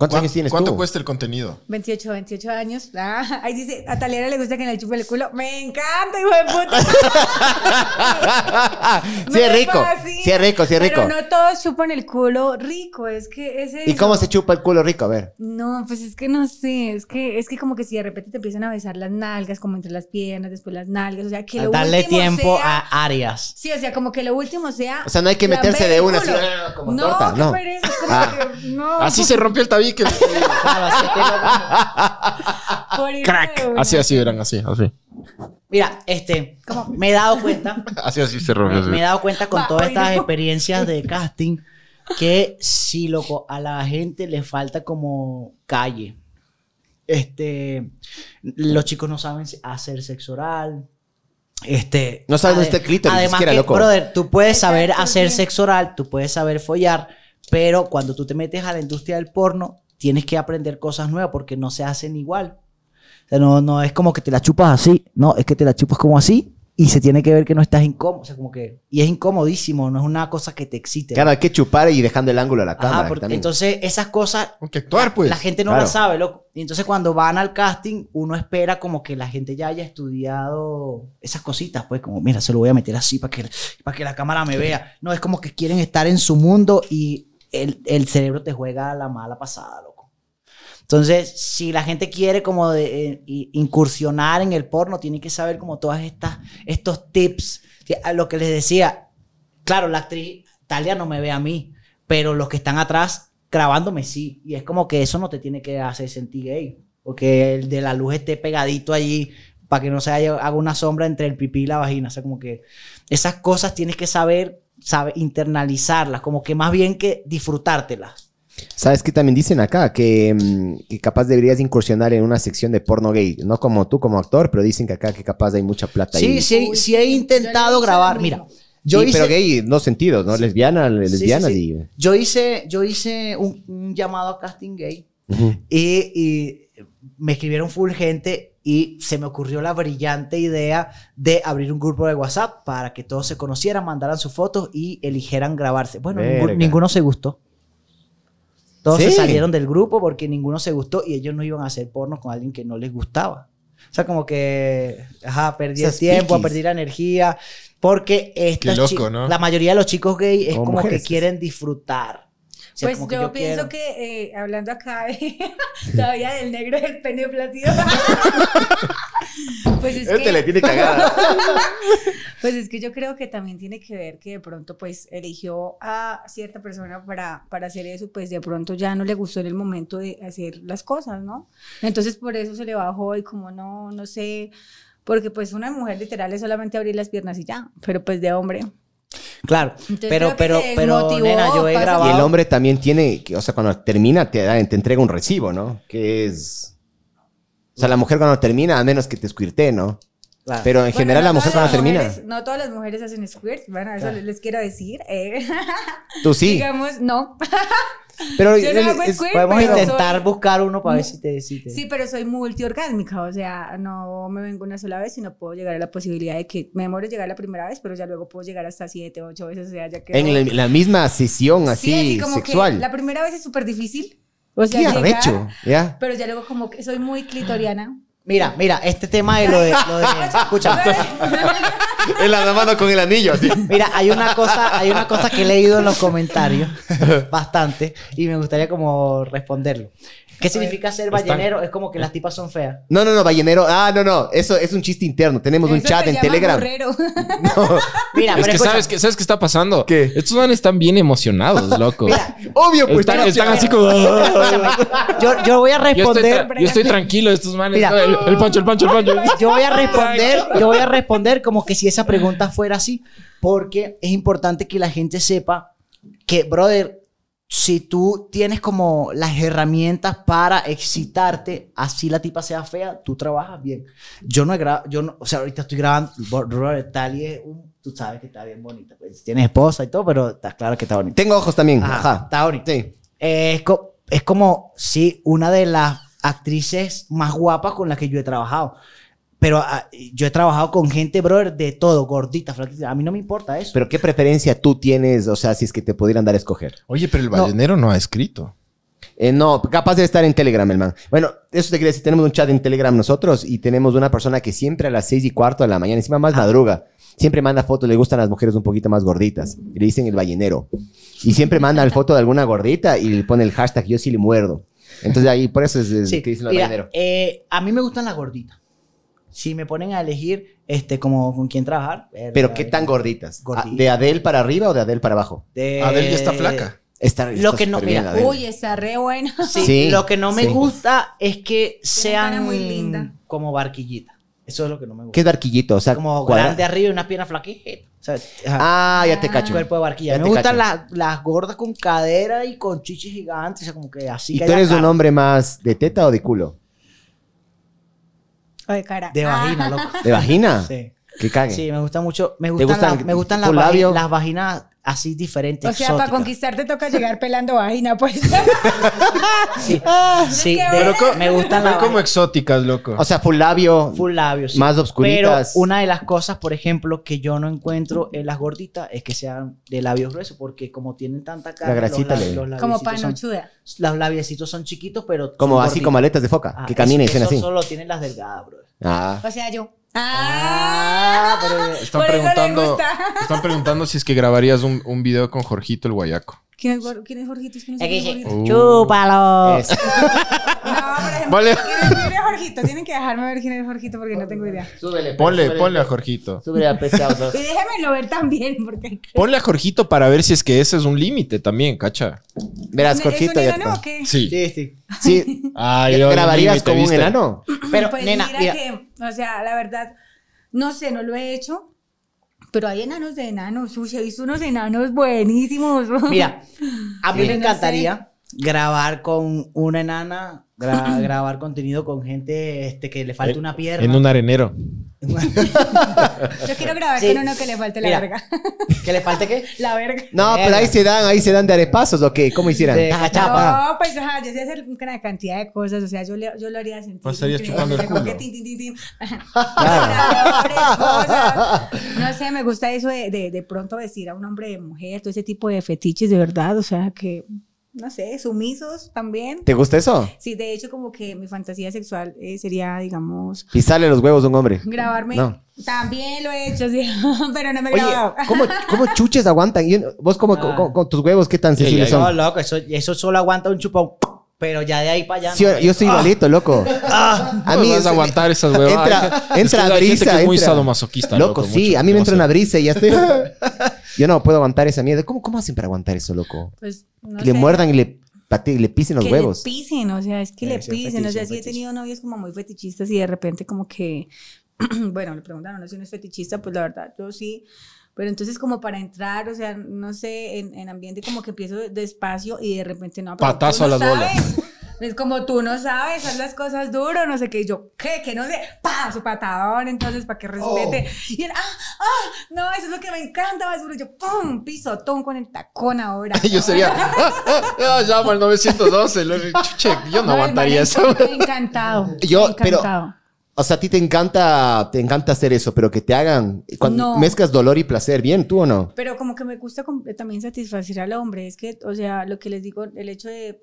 ¿Cuántos años tienes ¿Cuánto tú? cuesta el contenido? 28, 28 años. Ah, ahí dice, a Taliana le gusta que le chupe el culo. Me encanta, hijo de puta. sí es rico. fascina. Sí es rico, sí es rico. Pero no todos chupan el culo rico, es que ese ¿Y cómo se chupa el culo rico? A ver. No, pues es que no sé, es que es que como que si de repente te empiezan a besar las nalgas, como entre las piernas, después las nalgas, o sea, que lo Darle último tiempo sea- a Arias. Sí, o sea, como que lo último sea O sea, no hay que meterse de una así, ah, como no, torta, qué no. pereza, es como Ah. que no. Así se rompió el tabique. Así que Crack. Así, así eran, así, así. Mira, este, me he dado cuenta, Así, así se rompió. me, me he dado cuenta con todas estas no. experiencias de casting que sí, loco, a la gente le falta como calle. Este, los chicos no saben hacer sexo oral. Este, No saben el clítoris, Además siquiera, que, loco. brother, tú puedes saber hacer sexo oral, tú puedes saber follar, pero cuando tú te metes a la industria del porno, tienes que aprender cosas nuevas porque no se hacen igual. O sea, no, no es como que te la chupas así, no, es que te la chupas como así y se tiene que ver que no estás incómodo. O sea, como que. Y es incomodísimo, no es una cosa que te excite. Claro, hay que chupar y dejando el ángulo a la Ajá, cámara. porque entonces esas cosas que actuar, pues. la gente no Claro. la sabe, loco. Y entonces cuando van al casting, uno espera como que la gente ya haya estudiado esas cositas, pues como, mira, se lo voy a meter así para que, para que la cámara me vea. No, es como que quieren estar en su mundo y el, el cerebro te juega la mala pasada, loco. Entonces, si la gente quiere como eh, incursionar en el porno, tiene que saber como todas estas, estos tips. Lo que les decía, claro, la actriz Talia no me ve a mí, pero los que están atrás grabándome sí. Y es como que eso no te tiene que hacer sentir gay. Porque el de la luz esté pegadito allí para que no se haga una sombra entre el pipí y la vagina. O sea, como que esas cosas tienes que saber, saber internalizarlas, como que más bien que disfrutártelas. ¿Sabes qué también dicen acá? Que, mm, que capaz deberías incursionar en una sección de porno gay. No como tú como actor, pero dicen que acá que capaz hay mucha plata Sí, ahí. sí, Uy, sí he intentado grabar. Mira, yo Sí, hice... pero gay dos sentidos, ¿no? Lesbiana, Sí, sí, y... Yo hice, yo hice un, un llamado a casting gay y, y me escribieron full gente y se me ocurrió la brillante idea de abrir un grupo de WhatsApp para que todos se conocieran, mandaran sus fotos y eligieran grabarse. Bueno, ninguno, Verga. ninguno se gustó. Todos se salieron del grupo porque ninguno se gustó y ellos no iban a hacer porno con alguien que no les gustaba. O sea, como que, ajá, perdí el tiempo, piquis. perdí la energía. Porque la mayoría de los chicos gay es como mujeres. que quieren disfrutar. Sea, Pues como yo, que pienso quiero- que, eh, hablando acá de- todavía del negro del pene plácido, pues es Este que... le tiene cagada. Pues es que yo creo que también tiene que ver que de pronto pues eligió a cierta persona para, para hacer eso, pues de pronto ya no le gustó en el momento de hacer las cosas, ¿no? Entonces por eso se le bajó y como no, no sé, porque pues una mujer literal es solamente abrir las piernas y ya, pero pues de hombre. Claro, Entonces pero, pero, pero, nena, yo he pasa- grabado. Y el hombre también tiene, que, o sea, cuando termina te, da- te entrega un recibo, ¿no? Que es... O sea, la mujer cuando termina, a menos que te escuirte, ¿no? Claro. Pero en Bueno, general no la mujer cuando termina... mujeres- no todas las mujeres hacen squirt, bueno, eso les, les quiero decir. eh. Tú sí. Digamos, no. Pero Yo no hago es- Podemos pero intentar soy- buscar uno para ver si te, si te- Sí, pero soy multiorgásmica, o sea, no me vengo una sola vez, sino puedo llegar a la posibilidad de que me demore llegar la primera vez, pero ya luego puedo llegar hasta siete, ocho veces, o sea, ya que... en la, la misma sesión así, como sexual. que la primera vez es súper difícil, o sea, ¿Qué llegar, arrecho? ¿Ya? pero ya luego como que soy muy clitoriana. Mira, mira, este tema de lo de... Lo de escúchame. En la mano con el anillo, así. Mira, hay una cosa, hay una cosa que he leído en los comentarios bastante y me gustaría como responderlo. ¿Qué significa ser están- ballenero? Es como que las tipas son feas. No, no, no, ballenero. Ah, no, no. Eso es un chiste interno. Tenemos un Eso chat se en llama Telegram. gorrero. Mira, Es pero que escucha, sabes, que sabes qué está pasando. ¿Qué? Estos manes están bien emocionados, loco. mira, Obvio, pues. están, están así como. escúchame, yo, yo voy a Yo estoy, responder. tra- yo estoy tranquilo, estos manes. Mira. el, el pancho, el pancho, el pancho. Yo voy a responder, yo voy a responder como que si esa pregunta fuera así, porque es importante que la gente sepa que, brother, si tú tienes como las herramientas para excitarte, así la tipa sea fea, tú trabajas bien. Yo no he grabado, yo no, o sea, ahorita estoy grabando, brother, Tali es un, tú sabes que está bien bonita, pues tienes esposa y todo, pero está claro que está bonita. Tengo ojos también. Ajá, Ajá. está bonita. Sí. Eh, es, co- es como, sí, una de las actrices más guapas con las que yo he trabajado. Pero ah, yo he trabajado con gente, brother, de todo, gordita, flaquita. A mí no me importa eso. Pero ¿qué preferencia tú tienes? O sea, si es que te pudieran dar a escoger. Oye, pero el ballenero no ha escrito. Eh, no, capaz de estar en Telegram, el man. Bueno, eso te quería decir. Tenemos un chat en Telegram nosotros y tenemos una persona que siempre a las seis y cuarto de la mañana, encima más madruga, siempre manda fotos. Le gustan las mujeres un poquito más gorditas. Y le dicen el ballenero. Y siempre manda la foto de alguna gordita y le pone el hashtag yo sí le muerdo. Entonces ahí, por eso es, es Sí, que dicen el ballenero. eh, a mí me gustan las gorditas. Si me ponen a elegir este, como con quién trabajar. Pero ¿qué tan gorditas? Gordita. Ah, ¿De Adel para arriba o de Adel para abajo? de- Adel ya está flaca. Está, Lo que no- bien. Uy, está re buena. Sí, Sí, lo que no me sí. gusta es que sean muy linda. como barquillita. Eso es lo que no me gusta. ¿Qué es barquillito? O sea, como cuadra- grande arriba y una pierna flaquita. O sea, ajá. Ah, ya te cacho. cuerpo de barquilla. Ya me te gustan las, las gordas con cadera y con chichis gigantes, o sea, como que así. ¿Y que tú eres un hombre más de teta o de culo? O de cara. De Ah. vagina, loco. ¿De vagina? Sí. Que cague. Sí, me gusta mucho. Me ¿Te gustan, gustan la- me gustan las, vagi- las vaginas así diferentes. O sea, para conquistar te toca llegar pelando vagina, pues. Sí, sí, Qué de- me gustan las como exóticas, loco. O sea, full labio. full labios. sí. Más Pero obscuritas. una de las cosas, por ejemplo, que yo no encuentro en las gorditas es que sean de labios gruesos, porque como tienen tanta carne, grasita los, le- labios- los como labiecitos son- panochuda. los labiecitos son chiquitos, pero como así gorditos. como aletas de foca. Ah, que caminen y eso así. solo tienen las delgadas, bro. Ah. O sea, yo. Ah, Ah, pero Están eso le preguntando, están preguntando si es que grabarías un, un video con Jorgito el Guayaco. ¿Quién es, quién es Jorgito? ¿Quién es Jorgito? Uh. chúpalo. Es- No, por ejemplo. ¿quién, es, quién es Jorgito? Tienen que dejarme ver quién es Jorgito porque no tengo idea. Súbele, Ponle, súbele. ponle a Jorgito. Súbele al PC Autos. Y déjenmelo ver también porque... Ponle a Jorgito para ver si es que ese es un límite también, cacha. Verás, ¿Es Jorgito, un ya enano o qué? Sí. Sí, sí. Sí. Ay, yo, ¿Grabarías límite, como un ¿viste? enano? Pero, pues nena, mira, mira, que, o sea, la verdad, no sé, no lo he hecho, pero hay enanos de enanos. Uy, he visto unos enanos buenísimos. mira, a mí Sí. me No encantaría grabar con una enana, gra- grabar contenido con gente este, que le falte una pierna. En un arenero. Yo quiero grabar Sí. con uno que le falte la Mira. verga. ¿Que le falte qué? La verga. No, pero ahí se dan, ahí se dan de arepazos, ¿o qué? ¿Cómo hicieran? De cachapa. No, pues ajá, yo sé hacer una cantidad de cosas, o sea, yo, le- yo lo haría sentir. Pasarías increíble, chupando el culo. que tin, tin, tin, tin. Vibradores, cosas. No sé, me gusta eso de, de, de pronto vestir a un hombre de mujer, todo ese tipo de fetiches de verdad, o sea, que, no sé, sumisos también. ¿Te gusta eso? Sí, de hecho, como que mi fantasía sexual eh, sería, digamos, Pisarle los huevos a un hombre. grabarme. No. También lo he hecho, sí, pero no me he Oye, grabado. ¿cómo, cómo chuches aguantan? Y vos como Ah. con, con tus huevos, ¿qué tan Sí, sensibles ya, No, son? loco, eso, eso solo aguanta un chupón. Pero ya de ahí para allá. Sí, no, yo soy Ah, igualito, loco. ah. A mí vas es- a aguantar esas huevadas. Entra, Es que entra gente brisa. que es muy entra- sadomasoquista, Loco, loco, sí, mucho, a mí me entra una brisa y ya estoy. yo no puedo aguantar esa mierda. ¿Cómo, cómo hacen para aguantar eso, loco? Pues, no que le sé. muerdan y le, y le pisen los que huevos. le pisen, o sea, es que Sí, le pisen, o sea, sí he tenido novios como muy fetichistas y de repente como que, bueno, le preguntaron, no si uno es fetichista, pues la verdad, yo sí, pero entonces como para entrar, o sea, no sé, en, en ambiente como que empiezo despacio y de repente no, pero tú Patazo a no las bolas. sabes. Es como tú no sabes, haz las cosas duro, no sé qué, y yo, ¿qué? Que no sé, pa, su patadón, entonces, para que respete. Y él, ah, ah, no, eso es lo que me encanta, más duro. Yo, pum, pisotón con el tacón ahora. Yo sería. Ah, ah, llamo al 912. lo- Chuche, yo no el aguantaría eso. encan- Encantado. Yo, pero- encantado. O sea, a ti te encanta, te encanta hacer eso, pero que te hagan. Cuando No. mezclas dolor y placer, ¿bien? ¿Tú o no? Pero como que me gusta también satisfacer al hombre. Es que, o sea, lo que les digo, el hecho de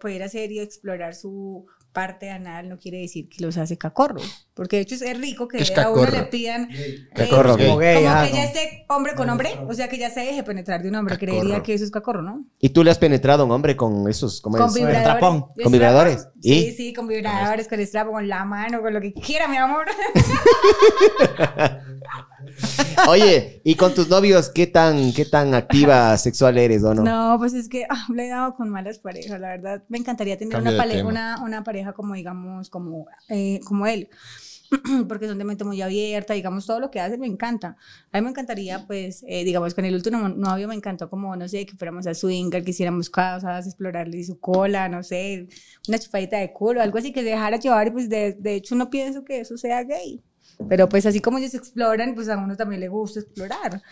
poder hacer y explorar su parte anal no quiere decir que los hace cacorro. Porque de hecho es, rico que ¿Qué es a uno le pidan... eh, Cacorro, gay. Como gay, como ah, que ya como- esté hombre con hombre, o sea que ya se deje penetrar de un hombre. Cacorro. Creería que eso es cacorro, ¿no? ¿Y tú le has penetrado a un hombre con esos? ¿cómo Con es? vibradores. trapón. ¿Con vibradores? Sí, ¿Y? sí, con vibradores, con estrapo, con la mano, con lo que quiera, mi amor. Oye, ¿y con tus novios qué tan, qué tan activa sexual eres o no? No, pues es que ah, le he dado con malas parejas, la verdad. Me encantaría tener Cambio una, tema. una, una pareja como, digamos, como, eh, como él. Porque son de mente muy abierta, digamos, todo lo que hacen me encanta. A mí me encantaría, pues, eh, digamos, con el último novio me encantó como, no sé, que fuéramos a swinger, que hiciéramos cosas, explorarle su cola, no sé, una chupadita de culo, algo así que se dejara llevar y pues de, de hecho no pienso que eso sea gay. Pero pues así como ellos exploran, pues a uno también le gusta explorar.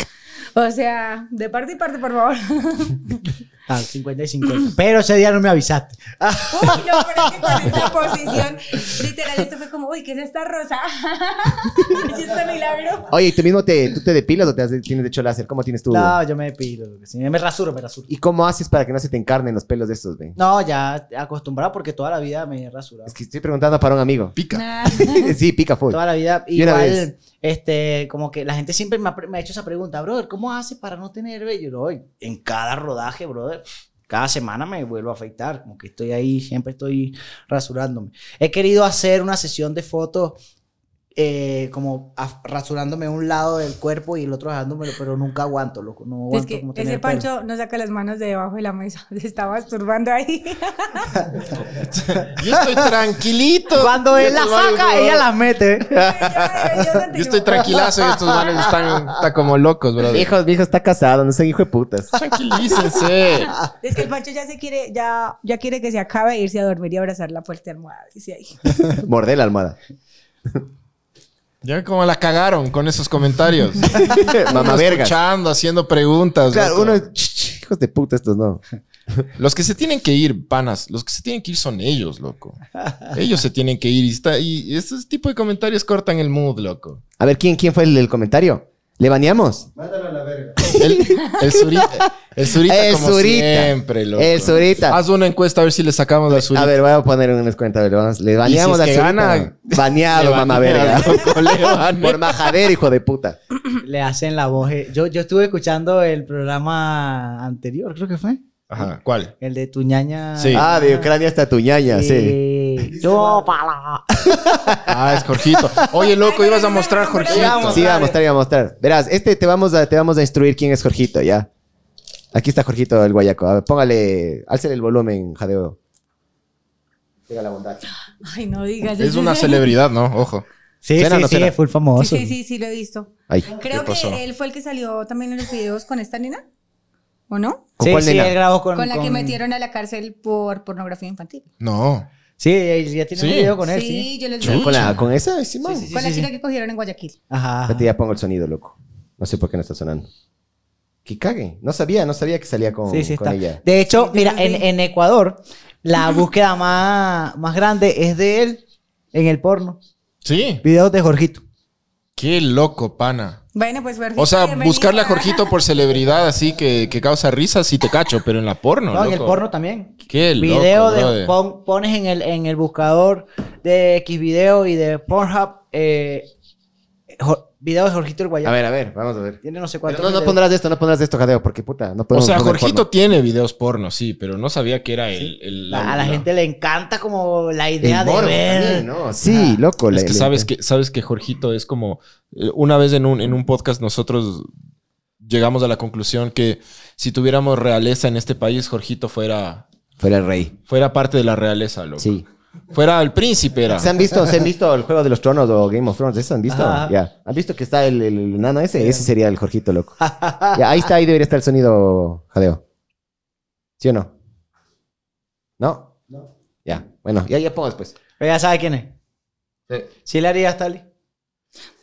O sea, de parte y parte, por favor. Ah, 50 y 50. Pero ese día no me avisaste. Uy, no, pero es que con esta posición, literal, esto fue como, uy, ¿qué es esta rosa? ¿Qué es este milagro? Oye, ¿y tú mismo te, tú te depilas o te tienes de hecho láser? ¿Cómo tienes tú? No, yo me depilo. Me rasuro, me rasuro. ¿Y cómo haces para que no se te encarnen los pelos de estos, ve? No, ya acostumbrado porque toda la vida me he rasurado. Es que estoy preguntando para un amigo. Pica. Nah. sí, pica full. Toda la vida. Y una Igual, vez. Este, como que la gente siempre me ha, hecho esa pregunta, brother, ¿cómo hace para no tener vello? "Oye, en cada rodaje, brother, cada semana me vuelvo a afeitar. Como que estoy ahí, siempre estoy rasurándome. He querido hacer una sesión de fotos. Eh, como rasurándome un lado del cuerpo y el otro dejándomelo, pero nunca aguanto, loco. No aguanto Es que como ese tener pelo. Pancho no saca las manos de debajo de la mesa. Se está masturbando ahí. Yo estoy tranquilito. Cuando él la saca, ella la mete. Yo estoy tranquilazo y estos manes están, están como locos, bro. Hijo, mi hijo está casado, no soy hijo de putas. Tranquilícense. Es que el Pancho ya se quiere, ya, ya quiere que se acabe e irse a dormir y abrazar la fuerte almohada. Dice ahí. Mordé la almohada. Ya como la cagaron con esos comentarios. Mamá Uno vergas. Escuchando, haciendo preguntas. Claro, loco. uno... Hijos de puta estos, no. Los que se tienen que ir, panas, los que se tienen que ir son ellos, loco. Ellos se tienen que ir y, está, y estos tipo de comentarios cortan el mood, loco. A ver, ¿quién, quién fue el del comentario? ¿Le baneamos? Mándalo a la verga. El, el Zurita, el Zurita El como Zurita. siempre, loco. El Zurita. Haz una encuesta a ver si le sacamos al Zurita. A ver, voy a poner en unas cuentas. a ver, vamos, Le baneamos si es al que Zurita, gana. Baneado, le mamá verga. Por majadero, hijo de puta. Le hacen la voz. Yo, yo estuve escuchando el programa anterior, creo que fue. Ajá, ¿cuál? El de tu ñaña. Sí. Ah, de Ucrania hasta tu ñaña, sí. Sí. Chúpala. Ah, es Jorgito. Oye, loco, ibas a mostrar Jorgito. Sí, iba a mostrar, iba a mostrar. Verás, este te vamos a, te vamos a instruir quién es Jorgito, ¿ya? Aquí está Jorgito el Guayaco. A ver, póngale, álcele el volumen, jadeo. Tenga la bondad. Ay, no digas Es una celebridad, ¿no? Ojo. Sí, ¿Suena o sí, no sí, es full famoso. Sí, sí, sí, sí, lo he visto. Ay. Creo que él fue el que salió también en los videos con esta nena. ¿O no? ¿Con Sí, cuál sí, nena? él grabó con... Con la que metieron a la cárcel por pornografía infantil. No. Sí, ya tiene Sí. un video con él, sí, sí. yo les vi. ¿Con, la, ¿Con esa? Sí, sí, Con la chica sí. que cogieron en Guayaquil. Ajá. Ya pongo el sonido, loco. No sé por qué no está sonando. Que cague. No sabía, no sabía que salía con, Sí, sí con está. ella. De hecho, Sí, mira, en, en Ecuador, la búsqueda más, más grande es de él en el porno. Sí. Videos de Jorgito. Qué loco, pana. Bueno, pues Jorgito, O sea, bienvenido. buscarle a Jorgito por celebridad así que, que causa risa, sí te cacho, pero en la porno, No, en el loco. porno también. Qué loco, Video de brother. pon- pones en el, en el buscador de X video y de Pornhub eh, Jo- video de Jorgito el Guayabo. A ver, a ver, vamos a ver. Tiene no sé Pero cuántos no, no pondrás de esto, no pondrás de esto, jadeo, porque puta, no O podemos sea, poner Jorgito porno. tiene videos porno, sí, pero no sabía que era el... el- A a la gente le encanta como la idea El de morbo ver. también, ¿no? Sí, loco. Es le- que le- sabes que sabes que Jorgito es como eh, una vez en un, en un podcast nosotros llegamos a la conclusión que si tuviéramos realeza en este país Jorgito fuera Fuera el rey. fuera parte de la realeza, loco. Sí. Fuera el príncipe era. ¿Se han visto, ¿Se han visto el Juego de los Tronos o Game of Thrones? ¿Eso han visto? Ya. ¿Han visto que está el, el, enano ese? Ese sería el Jorgito, loco. ya, ahí está, ahí debería estar el sonido, jadeo. ¿Sí o no? ¿No? No. Ya, bueno, ya, ya pongo después. Pero ya sabe quién es. Sí le haría Tali.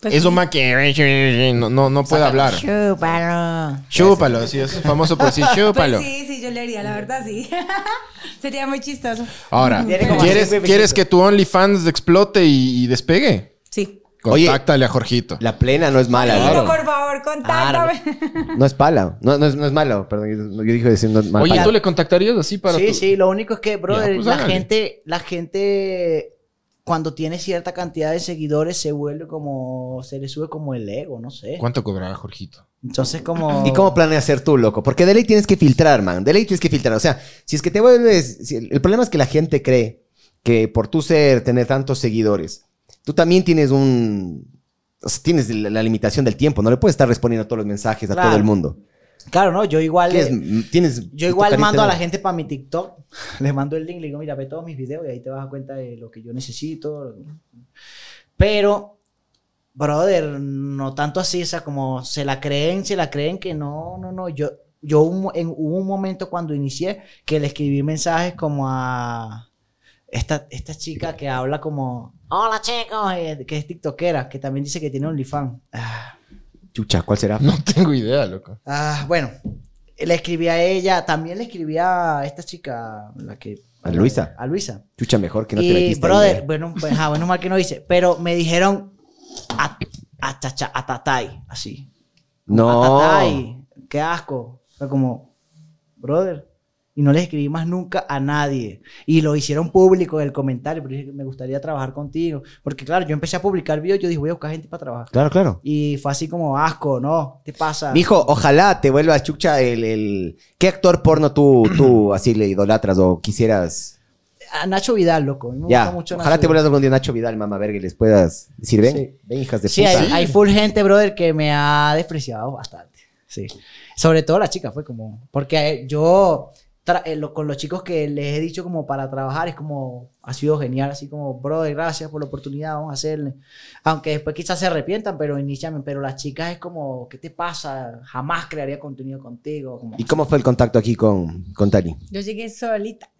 Pues Eso sí. más que no, no, no puede hablar. Chúpalo. Chúpalo, sí, es famoso por decir chúpalo. Pues sí, sí, yo le haría, la verdad, sí. Sería muy chistoso. Ahora, ¿quieres, ¿quieres que tu OnlyFans explote y, y despegue? Sí. Oye. Contáctale a Jorgito. La plena no es mala, ¿no? por favor, contáctame. No es pala. No, no, es, no es malo, perdón. Yo, yo dije decir no es mal Oye, pala. ¿tú le contactarías así para Sí, tu- sí, lo único es que, brother, Ya, pues, la hágale. gente, la gente cuando tiene cierta cantidad de seguidores se vuelve como, se le sube como el ego, no sé. ¿Cuánto cobraba Jorgito? Entonces como... ¿Y cómo planeas ser tú, loco? Porque de ley tienes que filtrar, man. De ley tienes que filtrar. O sea, si es que te vuelves... si- el problema es que la gente cree que por tú ser, tener tantos seguidores, tú también tienes un... o sea, tienes la, la limitación del tiempo. No le puedes estar respondiendo a todos los mensajes a Claro. todo el mundo. Claro, no, yo igual... Eh, tienes Yo igual mando a la gente para mi TikTok, les mando el link, le digo, mira, ve todos mis videos y ahí te vas a dar cuenta de lo que yo necesito. Pero, brother, no tanto así, o sea, como se la creen, se la creen que no, no, no. Yo, yo un mo- en, hubo un momento cuando inicié que le escribí mensajes como a esta, esta chica que habla como, hola chicos, que es tiktokera, que también dice que tiene OnlyFans. Ah. Chucha, ¿cuál será? No tengo idea, loco. Ah, bueno, le escribí a ella, también le escribí a esta chica, la que... ¿A Luisa? A Luisa. Chucha, mejor que no te y, metiste brother, eh. bueno, pues, ajá, bueno, mal que no hice, pero me dijeron a, a, chacha- a tatay, así. A No. tatay, qué asco. Fue como, brother. Y no les escribí más nunca a nadie. Y lo hicieron público en el comentario, pero dije que me gustaría trabajar contigo. Porque claro, yo empecé a publicar videos, yo dije, voy a buscar gente para trabajar. Claro, claro. Y fue así como asco, ¿no? ¿Qué pasa? Mijo, ojalá te vuelva chucha el, el... ¿Qué actor porno tú, tú así le idolatras o quisieras? A Nacho Vidal, loco. A mí me Ya, gusta mucho ojalá Nacho te vuelvas algún día Nacho Vidal, mamá verga, y les puedas decir, ven, Sí. ven, hijas de Sí, puta. hay, hay full gente, brother, que me ha despreciado bastante. Sí. Sobre todo la chica, fue como. Porque yo, eh, lo- con los chicos que les he dicho como para trabajar, es como. Ha sido genial, así como, brother, gracias por la oportunidad, vamos a hacerle. Aunque después quizás se arrepientan, pero inicialmente, pero las chicas es como, ¿qué te pasa? Jamás crearía contenido contigo. Como, ¿Y cómo fue el contacto aquí con, con Tani? Yo llegué solita.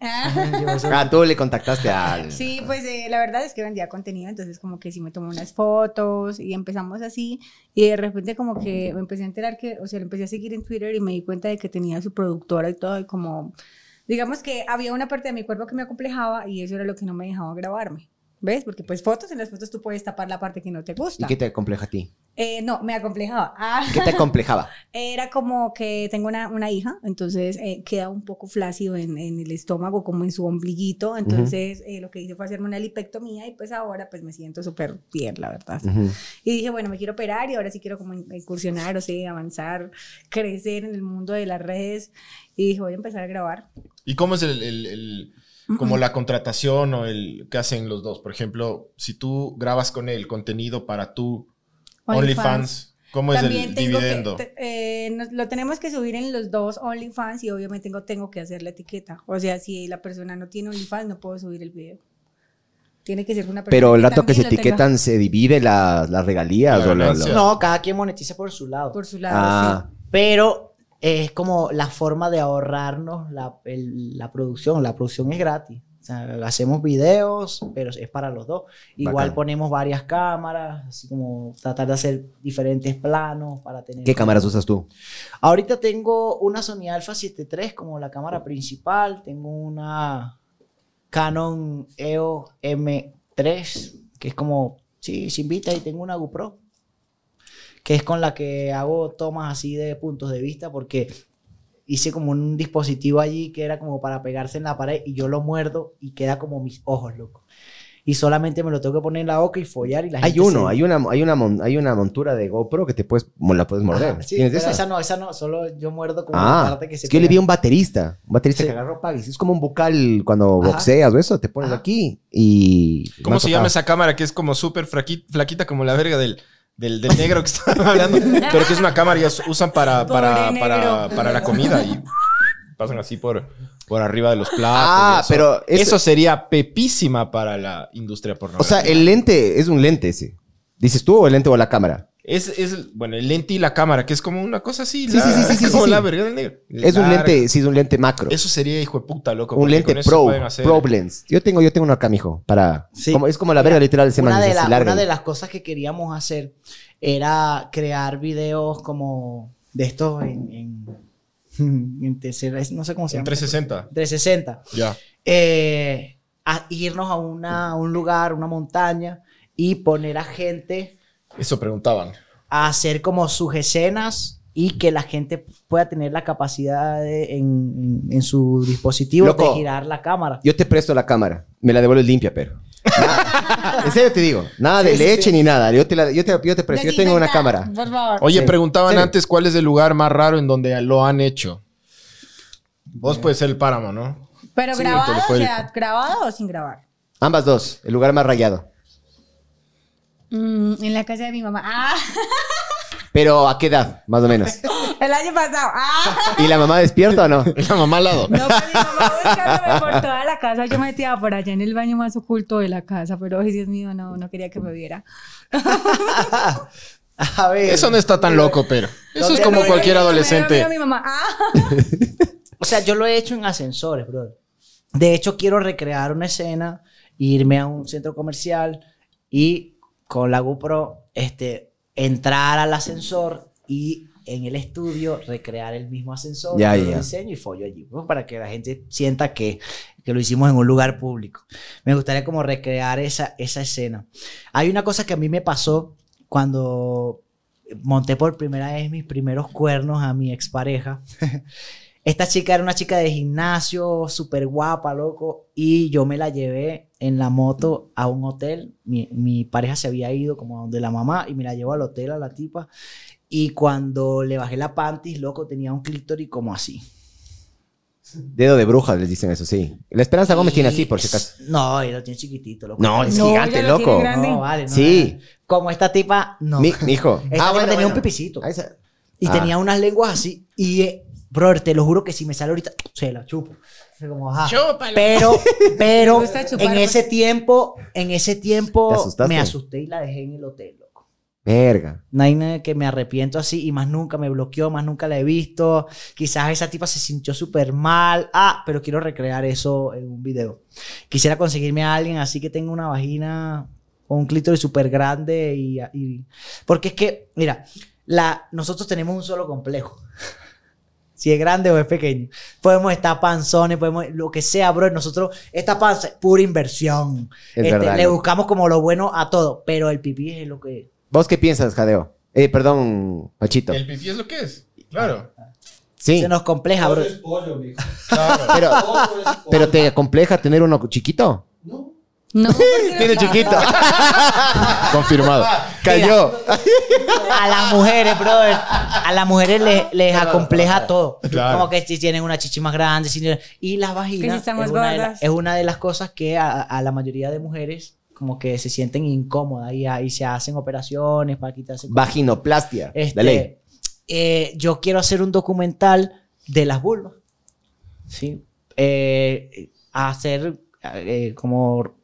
Ah, tú le contactaste al... Sí, pues eh, la verdad es que vendía contenido, entonces como que sí me tomé unas fotos y empezamos así y de repente como que me empecé a enterar que, o sea, le empecé a seguir en Twitter y me di cuenta de que tenía su productora y todo y como, digamos que había una parte de mi cuerpo que me acomplejaba y eso era lo que no me dejaba grabarme. ¿Ves? Porque pues fotos, en las fotos tú puedes tapar la parte que no te ¿Y gusta. qué te acompleja a ti? Eh, no, me acomplejaba. Ah. ¿Qué te acomplejaba? Era como que tengo una, una hija, entonces eh, queda un poco flácido en, en el estómago, como en su ombliguito. Entonces eh, lo que hice fue hacerme una lipectomía y pues ahora pues me siento súper bien, la verdad. Ujú. Y dije, bueno, me quiero operar y ahora sí quiero como incursionar, o sea, avanzar, crecer en el mundo de las redes. Y dije, voy a empezar a grabar. ¿Y cómo es el, el- el- como la contratación o el que hacen los dos? Por ejemplo, si tú grabas con él contenido para tu OnlyFans, ¿cómo es También el tengo dividendo? que, te- eh, nos- lo tenemos que subir en los dos OnlyFans y obviamente tengo, tengo que hacer la etiqueta. O sea, si la persona no tiene OnlyFans, no puedo subir el video. Tiene que ser una persona Pero el rato que se lo tenga etiquetan, ¿se divide la- las regalías? La o lo- No, cada quien monetiza por su lado. por su lado. Ah, Pero es como la forma de ahorrarnos la, el- la producción. La producción es gratis. O sea, hacemos videos, pero es para los dos. Igual Bacán. ponemos varias cámaras, así como tratar de hacer diferentes planos para tener... ¿Qué cámaras usas tú? Ahorita tengo una Sony Alpha 7 III como la cámara principal. Tengo una Canon E EOS M3, que es como, sí, se invita y tengo una GoPro, que es con la que hago tomas así de puntos de vista, porque hice como un dispositivo allí que era como para pegarse en la pared y yo lo muerdo y queda como mis ojos, loco. Y solamente me lo tengo que poner en la boca y follar y la Hay gente uno, se- hay una, hay, una, mon- hay una montura de GoPro que te puedes, la puedes morder. Ajá, sí, ¿Tienes pero esa? esa no, esa no, solo yo muerdo como la Ah, parte que se es que yo le vi a un baterista, un baterista Sí. que agarró pagues. Es como un bucal cuando Ajá. boxeas o eso, te pones Ajá. aquí y... ¿Cómo se llama tocado. esa cámara que es como súper fraqui- flaquita como la verga del, del, del negro que estaba hablando? Pero que es una cámara y usan para, para, para, para la comida y pasan así por, por arriba de los platos. Ah, eso. pero Eso sería pepísima para la industria O pornográfica. sea, el lente es un lente ese. ¿Dices tú o el lente o la cámara? Es, es, bueno, el lente y la cámara, que es como una cosa así. Sí, sí, sí, sí, sí, como sí. la verga del negro. Es un lente, sí, es un lente macro. Eso sería hijo de puta, loco. un lente pro, pueden hacer- pro lens. Yo tengo, yo tengo uno acá, mijo, para... Sí. como- es como la verga literal de una semana. de, la- una de las cosas que queríamos hacer era crear videos como de estos en, en, en tercera- no sé cómo se En llama. 360. 360. Ya. Eh, a irnos a, una, a un lugar, una montaña y poner a gente Eso preguntaban. a hacer como sus escenas y que la gente pueda tener la capacidad de- en, en su dispositivo Loco. de girar la cámara. Yo te presto la cámara. Me la devuelves limpia, pero. Nada- en serio te digo. Nada de Sí, leche sí. ni nada. Yo te, la- yo te, yo te presto. Yo tengo una cámara. Por favor. Oye, Sí. preguntaban Sí. antes cuál es el lugar más raro en donde lo han hecho. Vos puedes ser el páramo, ¿no? Pero Sí, grabado, o sea, grabado o sin grabar. Ambas dos. El lugar más rayado. Mm, en la casa de mi mamá. Ah, Pero ¿a qué edad? Más o menos. el año pasado. Ah. ¿Y la mamá despierta o no? La mamá al lado. No, pues mi mamá buscándome por toda la casa. Yo metía por allá en el baño más oculto de la casa, pero ay, Dios mío, no, no quería que me viera. A ver. Eso no está tan loco, pero. Eso es ¿Dónde como lo cualquier Me adolescente. mi mamá. Ah. O sea, yo lo he hecho en ascensores, bro. De hecho, quiero recrear una escena, irme a un centro comercial y con la GoPro este, entrar al ascensor y en el estudio recrear el mismo ascensor, Ya, ya. diseño y follo allí, ¿no? para que la gente sienta que, que lo hicimos en un lugar público. Me gustaría como recrear esa, esa escena. Hay una cosa que a mí me pasó cuando monté por primera vez mis primeros cuernos a mi expareja. Esta chica era una chica de gimnasio, súper guapa, loco, y yo me la llevé en la moto a un hotel. Mi, mi pareja se había ido como a donde la mamá y me la llevó al hotel a la tipa. Y cuando le bajé la panties, loco, tenía un clítoris como así. Dedo de bruja, les dicen eso, sí. La Esperanza Gómez tiene así, por si acaso. No, él lo tiene chiquitito, loco. No, es No, gigante, ya lo tiene loco. grande. No, vale, no, Sí. no. Como esta tipa, no. Mi, mijo. Esta tipa tenía un pipicito. Ah, esa- Y Ah. tenía unas lenguas así. Y eh, Brother, te lo juro que si me sale ahorita, se la chupo. Como, ajá. Pero, pero en ese tiempo, en ese ¿Te tiempo me asusté y la dejé en el hotel, loco. Verga. No hay nada que me arrepiento así y más nunca me bloqueó, más nunca la he visto. Quizás esa tipa se sintió súper mal. Ah, pero quiero recrear eso en un video. Quisiera conseguirme a alguien así que tenga una vagina o un clítoris súper grande y, y- Porque es que, mira, la, nosotros tenemos un solo complejo. Si es grande o es pequeño. Podemos estar panzones, podemos... Lo que sea, bro. Nosotros... Esta panza es pura inversión. Es Este, verdad, le buscamos como lo bueno a todo. Pero el pipí es lo que... ¿Vos qué piensas, Jadeo? Eh, perdón, Pachito. El pipí es lo que es. Claro. Sí, Se nos compleja, bro. Todo es pollo, mijo. Claro. pero, Todo es pollo. pero te acompleja tener uno chiquito. No. Tiene chiquito. Confirmado. Cayó. A las mujeres, brother. A las mujeres les, les acompleja todo. Claro. Como que si tienen una chichi más grande. si y las vaginas si es, una de la- gordas. es una de las cosas que a, a la mayoría de mujeres como que se sienten incómodas y, ahí se hacen operaciones para quitarse. Vaginoplastia. Este, de ley. eh, yo quiero hacer un documental de las vulvas. ¿sí? Eh, hacer eh, como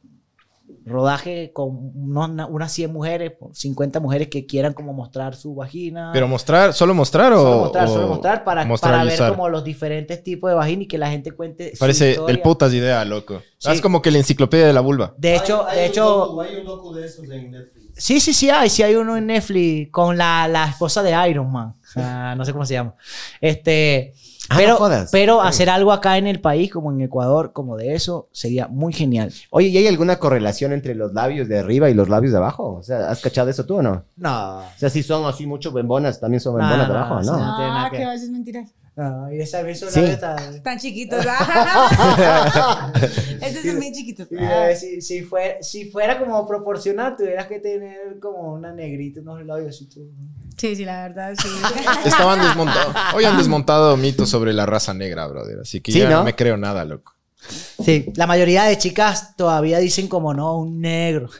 rodaje con unos- unas 100 mujeres, 50 mujeres que quieran como mostrar su vagina. Pero mostrar, solo mostrar o. solo mostrar, o solo mostrar para, mostrar para ver usar? como los diferentes tipos de vagina y que la gente cuente. Parece el putas idea, loco. Sí. Es como que la enciclopedia de la vulva. De hecho, Hay- hay de un hecho, docu- hay un docu de esos en Netflix. Sí, sí, sí hay, sí hay uno en Netflix con la, la esposa de Iron Man. Ah, no sé cómo se llama. Este, Ah, pero, no jodas. pero hacer algo acá en el país, como en Ecuador, como de eso, sería muy genial. Oye, ¿y hay alguna correlación entre los labios de arriba y los labios de abajo? O sea, ¿has cachado eso tú o no? No. O sea, si son así mucho bembonas, también son No, bembonas de no, abajo, ¿no? no. nada Ah, que a veces mentiras. No, y esa vez Sí. Tan chiquitos. ah. Estos son bien chiquitos. Ah. si, si, fue- si fuera como proporcional, tuvieras que tener como una negrita, unos labios así. tú. Sí, sí, la verdad, sí. Estaban desmontados. Hoy han desmontado mitos sobre la raza negra, brother. Así que Sí, ya ¿no? no me creo nada, loco. Sí, la mayoría de chicas todavía dicen como no, un negro.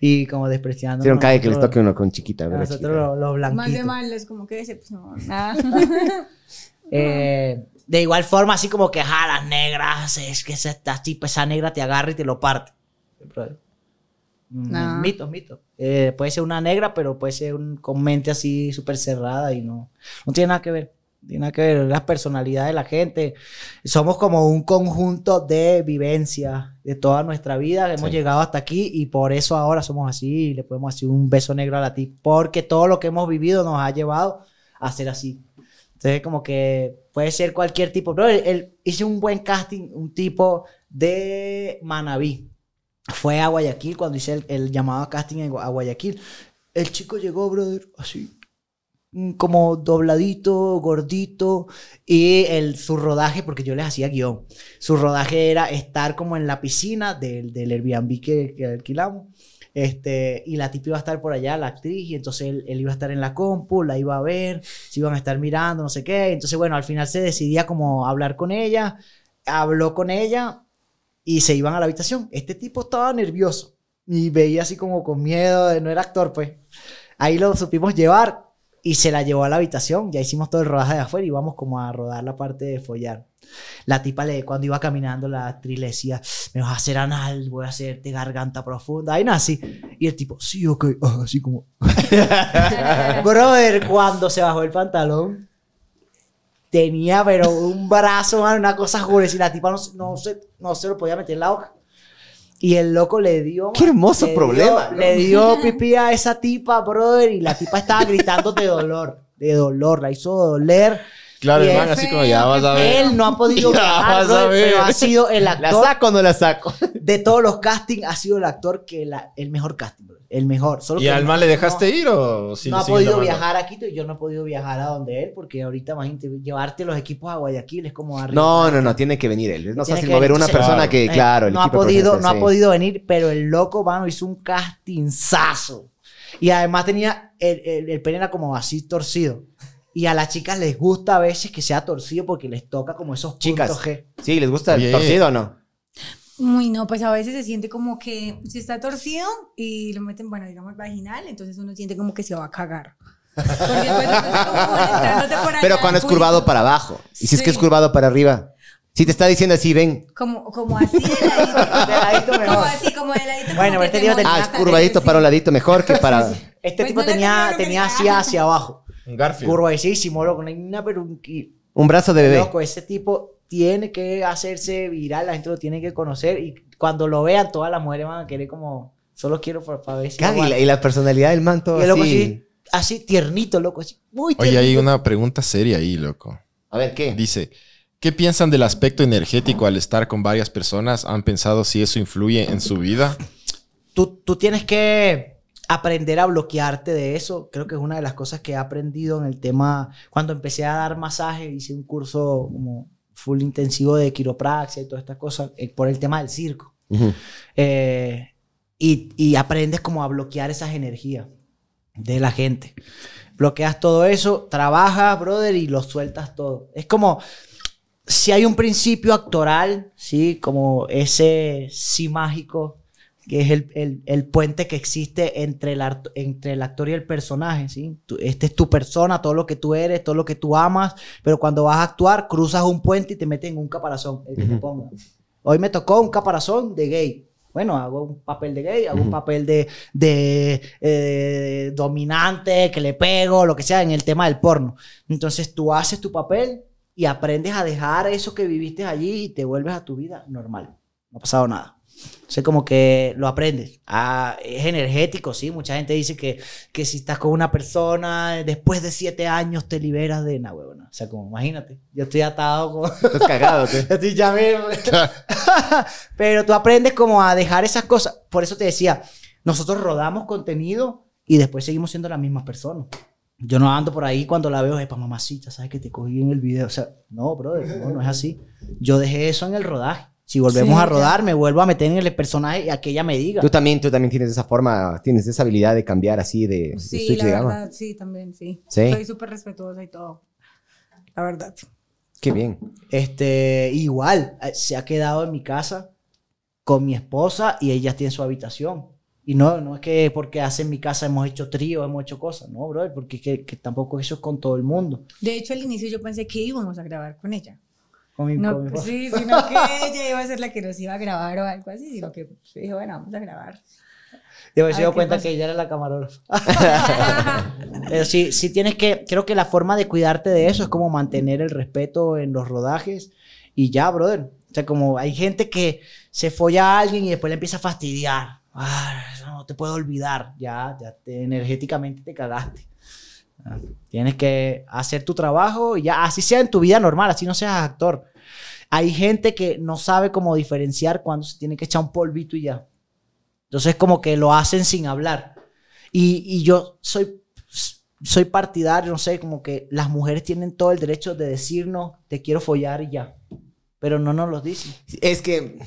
y como despreciando. Sí, no cae que les toque uno con chiquita. ¿verdad, nosotros los, los Más de mal, es como que decepción. Ah. Eh, de igual forma, así como que, ja, las negras, es que esa, tipa, esa negra te agarra y te lo parte. No. Mito, mito. Eh, puede ser una negra, pero puede ser un, con mente así súper cerrada y no, no tiene nada que ver. No Tiene nada que ver la personalidad de la gente. Somos como un conjunto de vivencias de toda nuestra vida. Hemos Sí. llegado hasta aquí y por eso ahora somos así y le podemos hacer un beso negro a la ti. Porque todo lo que hemos vivido nos ha llevado a ser así. Entonces, como que puede ser cualquier tipo. Pero él, hizo un buen casting, un tipo de Manabí. Fue a Guayaquil cuando hice el, llamado a casting a Guayaquil. El chico llegó, brother, así. mm, Como dobladito, gordito. Y el, su rodaje, porque yo les hacía guion. Su rodaje era estar como en la piscina del, del Airbnb que, que alquilamos. Este, y la tipa iba a estar por allá, la actriz, y entonces él, él iba a estar en la compu, la iba a ver, se iban a estar mirando, no sé qué. Entonces, bueno, al final se decidía como hablar con ella, habló con ella y se iban a la habitación. Este tipo estaba nervioso y veía así como con miedo, no era actor, pues. Ahí lo supimos llevar y se la llevó a la habitación. Ya hicimos todo el rodaje de afuera y íbamos como a rodar la parte de follar. La tipa, le, cuando iba caminando, la actriz decía, me vas a hacer anal, voy a hacerte garganta profunda. No, así. Y el tipo, sí, ok, así como. Brother, cuando se bajó el pantalón, tenía, pero un brazo, una cosa jugues y la tipa no, no, se, no se lo podía meter en la hoja. Y el loco le dio. Qué hermoso le problema, dio- ¿no? Le dio pipí a esa tipa, brother, y la tipa estaba gritando de dolor. De dolor, la hizo doler. Claro, el man así como ya vas a ver. Él no ha podido Ya viajar, vas a ver. pero ha sido el ¿La actor saco o no la saco? de todos los castings, ha sido el actor que la, el mejor casting, el mejor. Solo ¿Y que al no- man le dejaste no- ir o sí no ha podido la viajar a Quito y yo no he podido viajar a donde él porque ahorita imagínate llevarte los equipos a Guayaquil es como arriba. No, no, no, tiene que venir él. Es más Tiene fácil mover una persona que, Eh, claro, el no ha equipo podido profesional, no ha podido venir pero el loco mano hizo un castingazo y además tenía el, el, el pene era como así torcido y a las chicas les gusta a veces que sea torcido porque les toca como esos puntos Chicas. G Sí, ¿les gusta el Oye. torcido o no? Uy, no, pues a veces se siente como que si está torcido y lo meten, bueno, digamos vaginal, entonces uno siente como que se va a cagar. Porque pues, como molestándote por allá, Pero cuando es curvado para abajo. Y si es que es Sí. curvado para arriba. Si te está diciendo así, ven. Como, como así de ladito. De ladito mejor. como así, como de ladito. Bueno, que este tenía- Ah, es curvadito para un ladito mejor que para... Este Pues tipo no le tenía, tenía tenía así hacia abajo. Un Garfield. Loco. No hay una, pero un- y- Un brazo de bebé. Loco, ese tipo tiene que hacerse viral, la gente lo tiene que conocer y cuando lo vean todas las mujeres van a querer como, solo quiero para ver si Caga, y, la, y la personalidad del manto Y el loco así... así, así tiernito, loco, así, muy Oye, tiernito. hay una pregunta seria ahí, loco. A ver, ¿qué? Dice, ¿qué piensan del aspecto energético al estar con varias personas? ¿Han pensado si eso influye en su vida? Tú, tú tienes que aprender a bloquearte de eso. Creo que es una de las cosas que he aprendido en el tema, cuando empecé a dar masaje, hice un curso como full intensivo de quiropraxia y todas estas cosas, eh, por el tema del circo. Eh, y, y aprendes como a bloquear esas energías de la gente. Bloqueas todo eso, trabajas, brother, y lo sueltas todo. Es como si hay un principio actoral, ¿sí? Como ese sí mágico, que es el, el- el puente que existe entre el, entre el actor y el personaje, ¿sí? Tú- este es tu persona, todo lo que tú eres, todo lo que tú amas, pero cuando vas a actuar, cruzas un puente y te meten en un caparazón, el que te ponga. Hoy me tocó un caparazón de gay. Bueno, hago un papel de gay, hago un papel de, de eh, dominante, que le pego, lo que sea, en el tema del porno. Entonces tú haces tu papel y aprendes a dejar eso que viviste allí y te vuelves a tu vida normal. No ha pasado nada. Entonces como que lo aprendes. Ah, es energético, sí. Mucha gente dice que, que si estás con una persona, después de siete años te liberas de una huevona. O sea, como imagínate, yo estoy atado con... Estás cagado, estoy ya Pero tú aprendes como a dejar esas cosas. Por eso te decía, nosotros rodamos contenido y después seguimos siendo las mismas personas. Yo no ando por ahí cuando la veo, epa, mamacita, ¿sabes que te cogí en el video? O sea, no, brother, no, no es así. Yo dejé eso en el rodaje. Si volvemos Sí, a ya. rodar, me vuelvo a meter en el personaje y a que ella me diga. Tú también, tú también tienes esa forma, tienes esa habilidad de cambiar así de, de Sí, switch la de gama. verdad, sí, también, sí. Sí. Soy súper respetuosa y todo. La verdad. Qué bien. Este, igual, eh, se ha quedado en mi casa con mi esposa y ella tiene su habitación. Y no, no es que porque hace en mi casa hemos hecho trío, hemos hecho cosas, no, brother, porque es que, que tampoco eso es con todo el mundo. De hecho, al inicio yo pensé que íbamos a grabar con ella. Con mi, No, con mi esposa. sí, sino que ella iba a ser la que nos iba a grabar o algo así, sino que pues, dije, bueno, vamos a grabar. Yo me he dado ¿qué cuenta pasa? que ella era la camarógrafa. Pero sí, sí tienes que, creo que la forma de cuidarte de eso es como mantener el respeto en los rodajes y ya, brother. O sea, como hay gente que se folla a alguien y después le empieza a fastidiar. Ah, no te puedo olvidar. Ya, ya te, energéticamente te cagaste. Ah, Tienes que hacer tu trabajo y ya, así sea en tu vida normal, así no seas actor. Hay gente que no sabe cómo diferenciar cuando se tiene que echar un polvito y ya. Entonces como que lo hacen sin hablar. Y, yo soy, soy partidario, no sé, como que las mujeres tienen todo el derecho de decirnos, te quiero follar y ya. Pero no nos lo dicen. Es que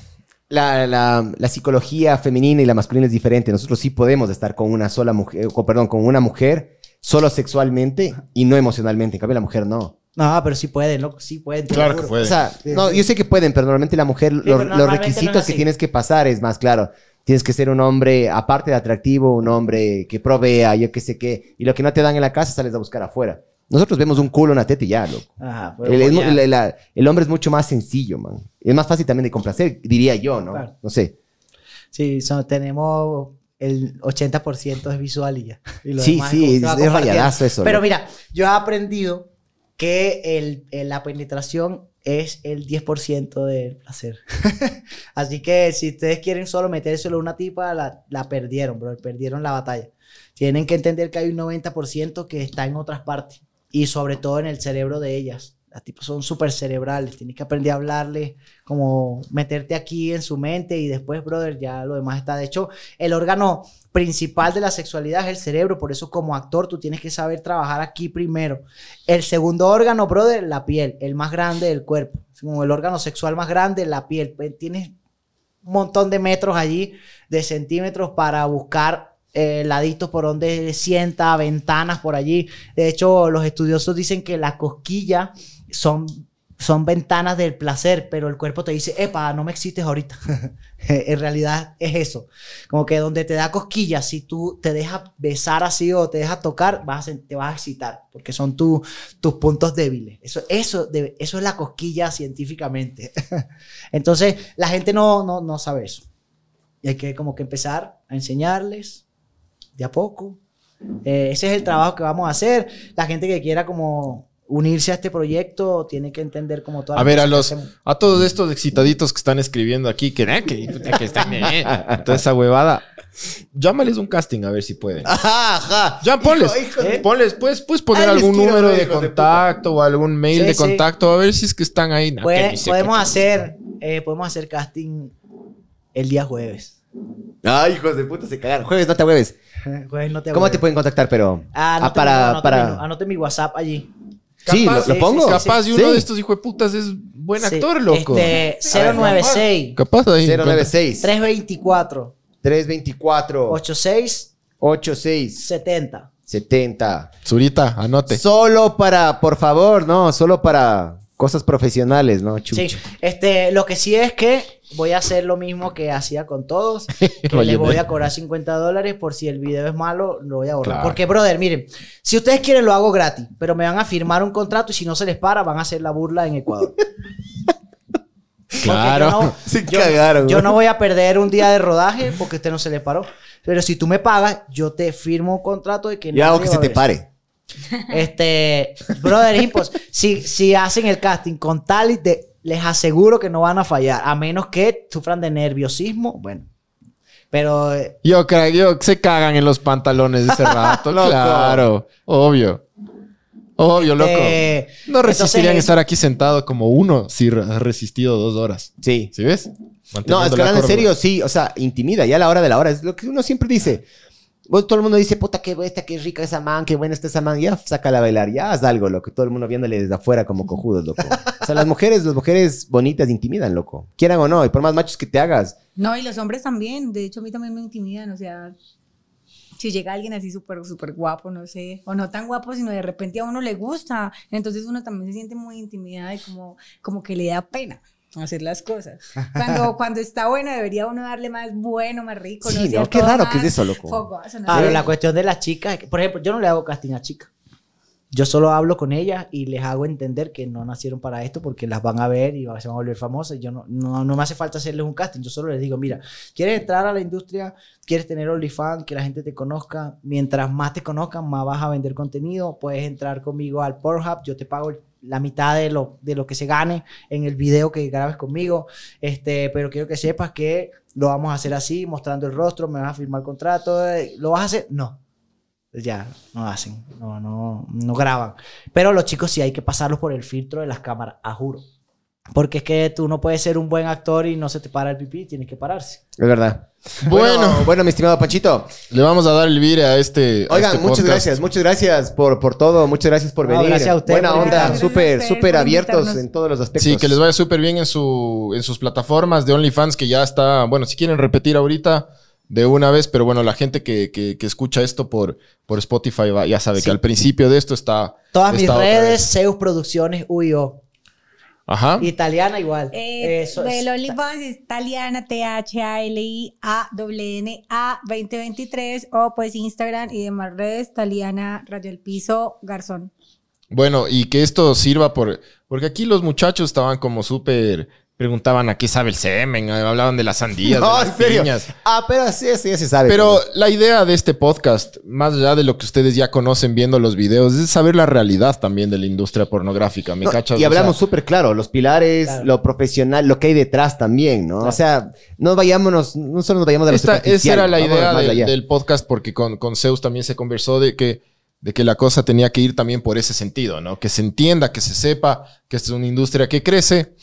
la, la- psicología femenina y la masculina es diferente. Nosotros sí podemos estar con una sola mujer, o, perdón, con una mujer solo sexualmente y no emocionalmente. En cambio, la mujer no. No, pero sí pueden, loco, sí pueden. te lo Claro que juro. puede. O sea, no, yo sé que pueden, pero normalmente la mujer, los, pero los normalmente no requisitos es que así. tienes que pasar es más claro. Tienes que ser un hombre, aparte de atractivo, un hombre que provea, yo qué sé qué. Y lo que no te dan en la casa sales a buscar afuera. Nosotros vemos un culo, una teta y ya, loco. Ajá, pero El, es mu- follar. la- la- el hombre es mucho más sencillo, man. Es más fácil también de complacer, diría yo, ¿no? Claro. No sé. Sí, son- tenemos el 80% es visual y ya. Y lo Sí, demás sí, como es, se va es compartiendo. rayadazo eso. Pero loco. mira, yo he aprendido que el, la penetración es el 10% del placer. Así que si ustedes quieren solo metérselo a una tipa, la, la perdieron, bro. Perdieron la batalla. Tienen que entender que hay un 90% que está en otras partes. Y sobre todo en el cerebro de ellas. Las tipas son súper cerebrales. Tienes que aprender a hablarle, como meterte aquí en su mente y después, brother, ya lo demás está. De hecho, el órgano principal de la sexualidad es el cerebro. Por eso, como actor, tú tienes que saber trabajar aquí primero. El segundo órgano, brother, la piel, el más grande del cuerpo. Como el órgano sexual más grande, la piel. Tienes un montón de metros allí, de centímetros para buscar eh, laditos por donde sienta, ventanas por allí. De hecho, los estudiosos dicen que la cosquilla son son ventanas del placer, pero el cuerpo te dice, epa, no me excites ahorita. en realidad es eso. Como que donde te da cosquillas, si tú te dejas besar así o te dejas tocar, vas a te vas a excitar, porque son tu- tus puntos débiles. Eso, eso, de- eso es la cosquilla científicamente. Entonces, la gente no, no, no sabe eso. Y hay que como que empezar a enseñarles de a poco. Eh, ese es el trabajo que vamos a hacer. La gente que quiera como unirse a este proyecto tiene que entender como todas A las ver, a los, a todos estos excitaditos que están escribiendo aquí, que, eh, que, que están, eh, toda esa huevada. Llámales un casting a ver si pueden. Ajá, ajá. Ya, ponles. Hijo- hijo de- ¿Eh? Ponles, puedes, puedes poner Ay, les algún número ver, de contacto o algún mail Sí, de sí. contacto a ver si es que están ahí. No, que podemos hacer eh, podemos hacer casting el día jueves. Ay, hijos de puta, se cagaron. Jueves, no te hueves. Jueves no te ¿Cómo te pueden contactar, pero? Ah, Ah, anote, para- mi, anote para- mi- anote mi WhatsApp allí. Sí, Capaz- lo, pongo. sí, Capaz de uno Sí. de estos hijo de putas es buen Sí, actor, loco. Este, A ver, 096 Capaz ahí. 096 324 324 86 86 70. 70. Zurita, anote. Solo para, por favor, no, solo para cosas profesionales, ¿no? Chucho. Sí, este, lo que sí es que voy a hacer lo mismo que hacía con todos. Que les voy a cobrar 50 dólares por si el video es malo, lo voy a borrar. Claro. Porque, brother, miren, si ustedes quieren lo hago gratis, pero me van a firmar un contrato y si no se les para, van a hacer la burla en Ecuador. Claro. Yo no, Se yo- cagaron, yo no voy a perder un día de rodaje porque usted no se le paró. Pero si tú me pagas, yo te firmo un contrato de que Yo hago que se te pare. este, brother, impos- si, si hacen el casting con tal y de- les aseguro que no van a fallar, a menos que sufran de nerviosismo, bueno. Pero eh, Yo creo, yo se cagan en los pantalones de ese rato. Loco. Claro, obvio. Obvio, loco. eh, No resistirían entonces, estar aquí sentado como uno si has resistido dos horas. Sí. ¿Sí ves? No, es que en serio, sí, o sea, intimida, ya a la hora de la hora, es lo que uno siempre dice. Vos, todo el mundo dice, puta, qué bestia, qué rica esa man, qué buena está esa man, ya sácala a bailar, ya haz algo, loco, todo el mundo viéndole desde afuera como cojudos, loco. O sea, las mujeres, las mujeres bonitas intimidan, loco, quieran o no, y por más machos que te hagas, No, y los hombres también. De hecho, a mí también me intimidan. O sea, si llega alguien así súper, súper guapo, no sé, o no tan guapo, sino de repente a uno le gusta, entonces uno también se siente muy intimidada y como, como que le da pena hacer las cosas. Cuando, cuando está bueno, debería uno darle más bueno, más rico. Sí, ¿no? ¿no? Qué raro que es eso, loco. fogoso, no sé. la cuestión de las chicas, por ejemplo, yo no le hago casting a chicas. Yo solo hablo con ellas y les hago entender que no nacieron para esto porque las van a ver y se van a volver famosas. Yo no, no, no me hace falta hacerles un casting. Yo solo les digo, mira, ¿quieres entrar a la industria? ¿Quieres tener OnlyFans? Que la gente te conozca. Mientras más te conozcan, más vas a vender contenido. Puedes entrar conmigo al Pornhub. Yo te pago la mitad de lo, de lo que se gane en el video que grabes conmigo. Este, pero quiero que sepas que lo vamos a hacer así, mostrando el rostro, me vas a firmar contrato. eh, ¿Lo vas a hacer? No. Ya, no hacen, no, no, no graban. Pero los chicos sí hay que pasarlos por el filtro de las cámaras, a juro. Porque es que tú no puedes ser un buen actor y no se te para el pipí, tienes que pararse. es verdad. Bueno. bueno, mi estimado Panchito, Le vamos a dar el vire a este. a oigan, este muchas podcast. gracias, muchas gracias por, por todo, muchas gracias por No, venir. gracias a ustedes Buena onda, súper, súper abiertos invitarnos. en todos los aspectos. Sí, que les vaya súper bien en, su, en sus plataformas de OnlyFans, que ya está. Bueno, si quieren repetir ahorita de una vez, pero bueno, la gente que, que- que escucha esto por, por Spotify va- ya sabe Sí. que al principio de esto está. Todas mis está redes. Zeus Producciones UIO. Ajá. Italiana igual. Eh, Eso el es- OnlyFans es Taliana, T-H-A-L-I-A-N-A 2023 o pues Instagram y demás redes, Taliana, Radio El Piso, Garzón. Bueno, y que esto sirva por. Porque aquí los muchachos estaban como súper. Preguntaban a qué sabe el semen, hablaban de las sandías, No, de en las serio. piñas. Ah, pero sí, ya se sabe. Pero pues. la idea de este podcast, más allá de lo que ustedes ya conocen viendo los videos, es saber la realidad también de la industria pornográfica. ¿Me No, cachas? y O hablamos sea, súper claro, los pilares, Claro. lo profesional, lo que hay detrás también, ¿no? Claro. O sea, no vayámonos, no solo nos vayamos lo esta- esa superficial, era la idea de- del podcast, porque con, con Zeus también se conversó de que, de que la cosa tenía que ir también por ese sentido, ¿no? Que se entienda, que se sepa que esta es una industria que crece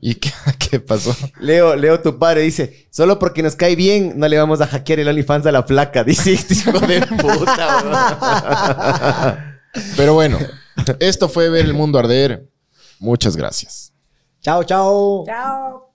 y que, ¿qué pasó? Leo, Leo, tu padre dice, solo porque nos cae bien, no le vamos a hackear el OnlyFans a la flaca. Dice, este hijo de puta, Pero bueno, esto fue ver el mundo arder. Muchas gracias. Chao, chao. Chao.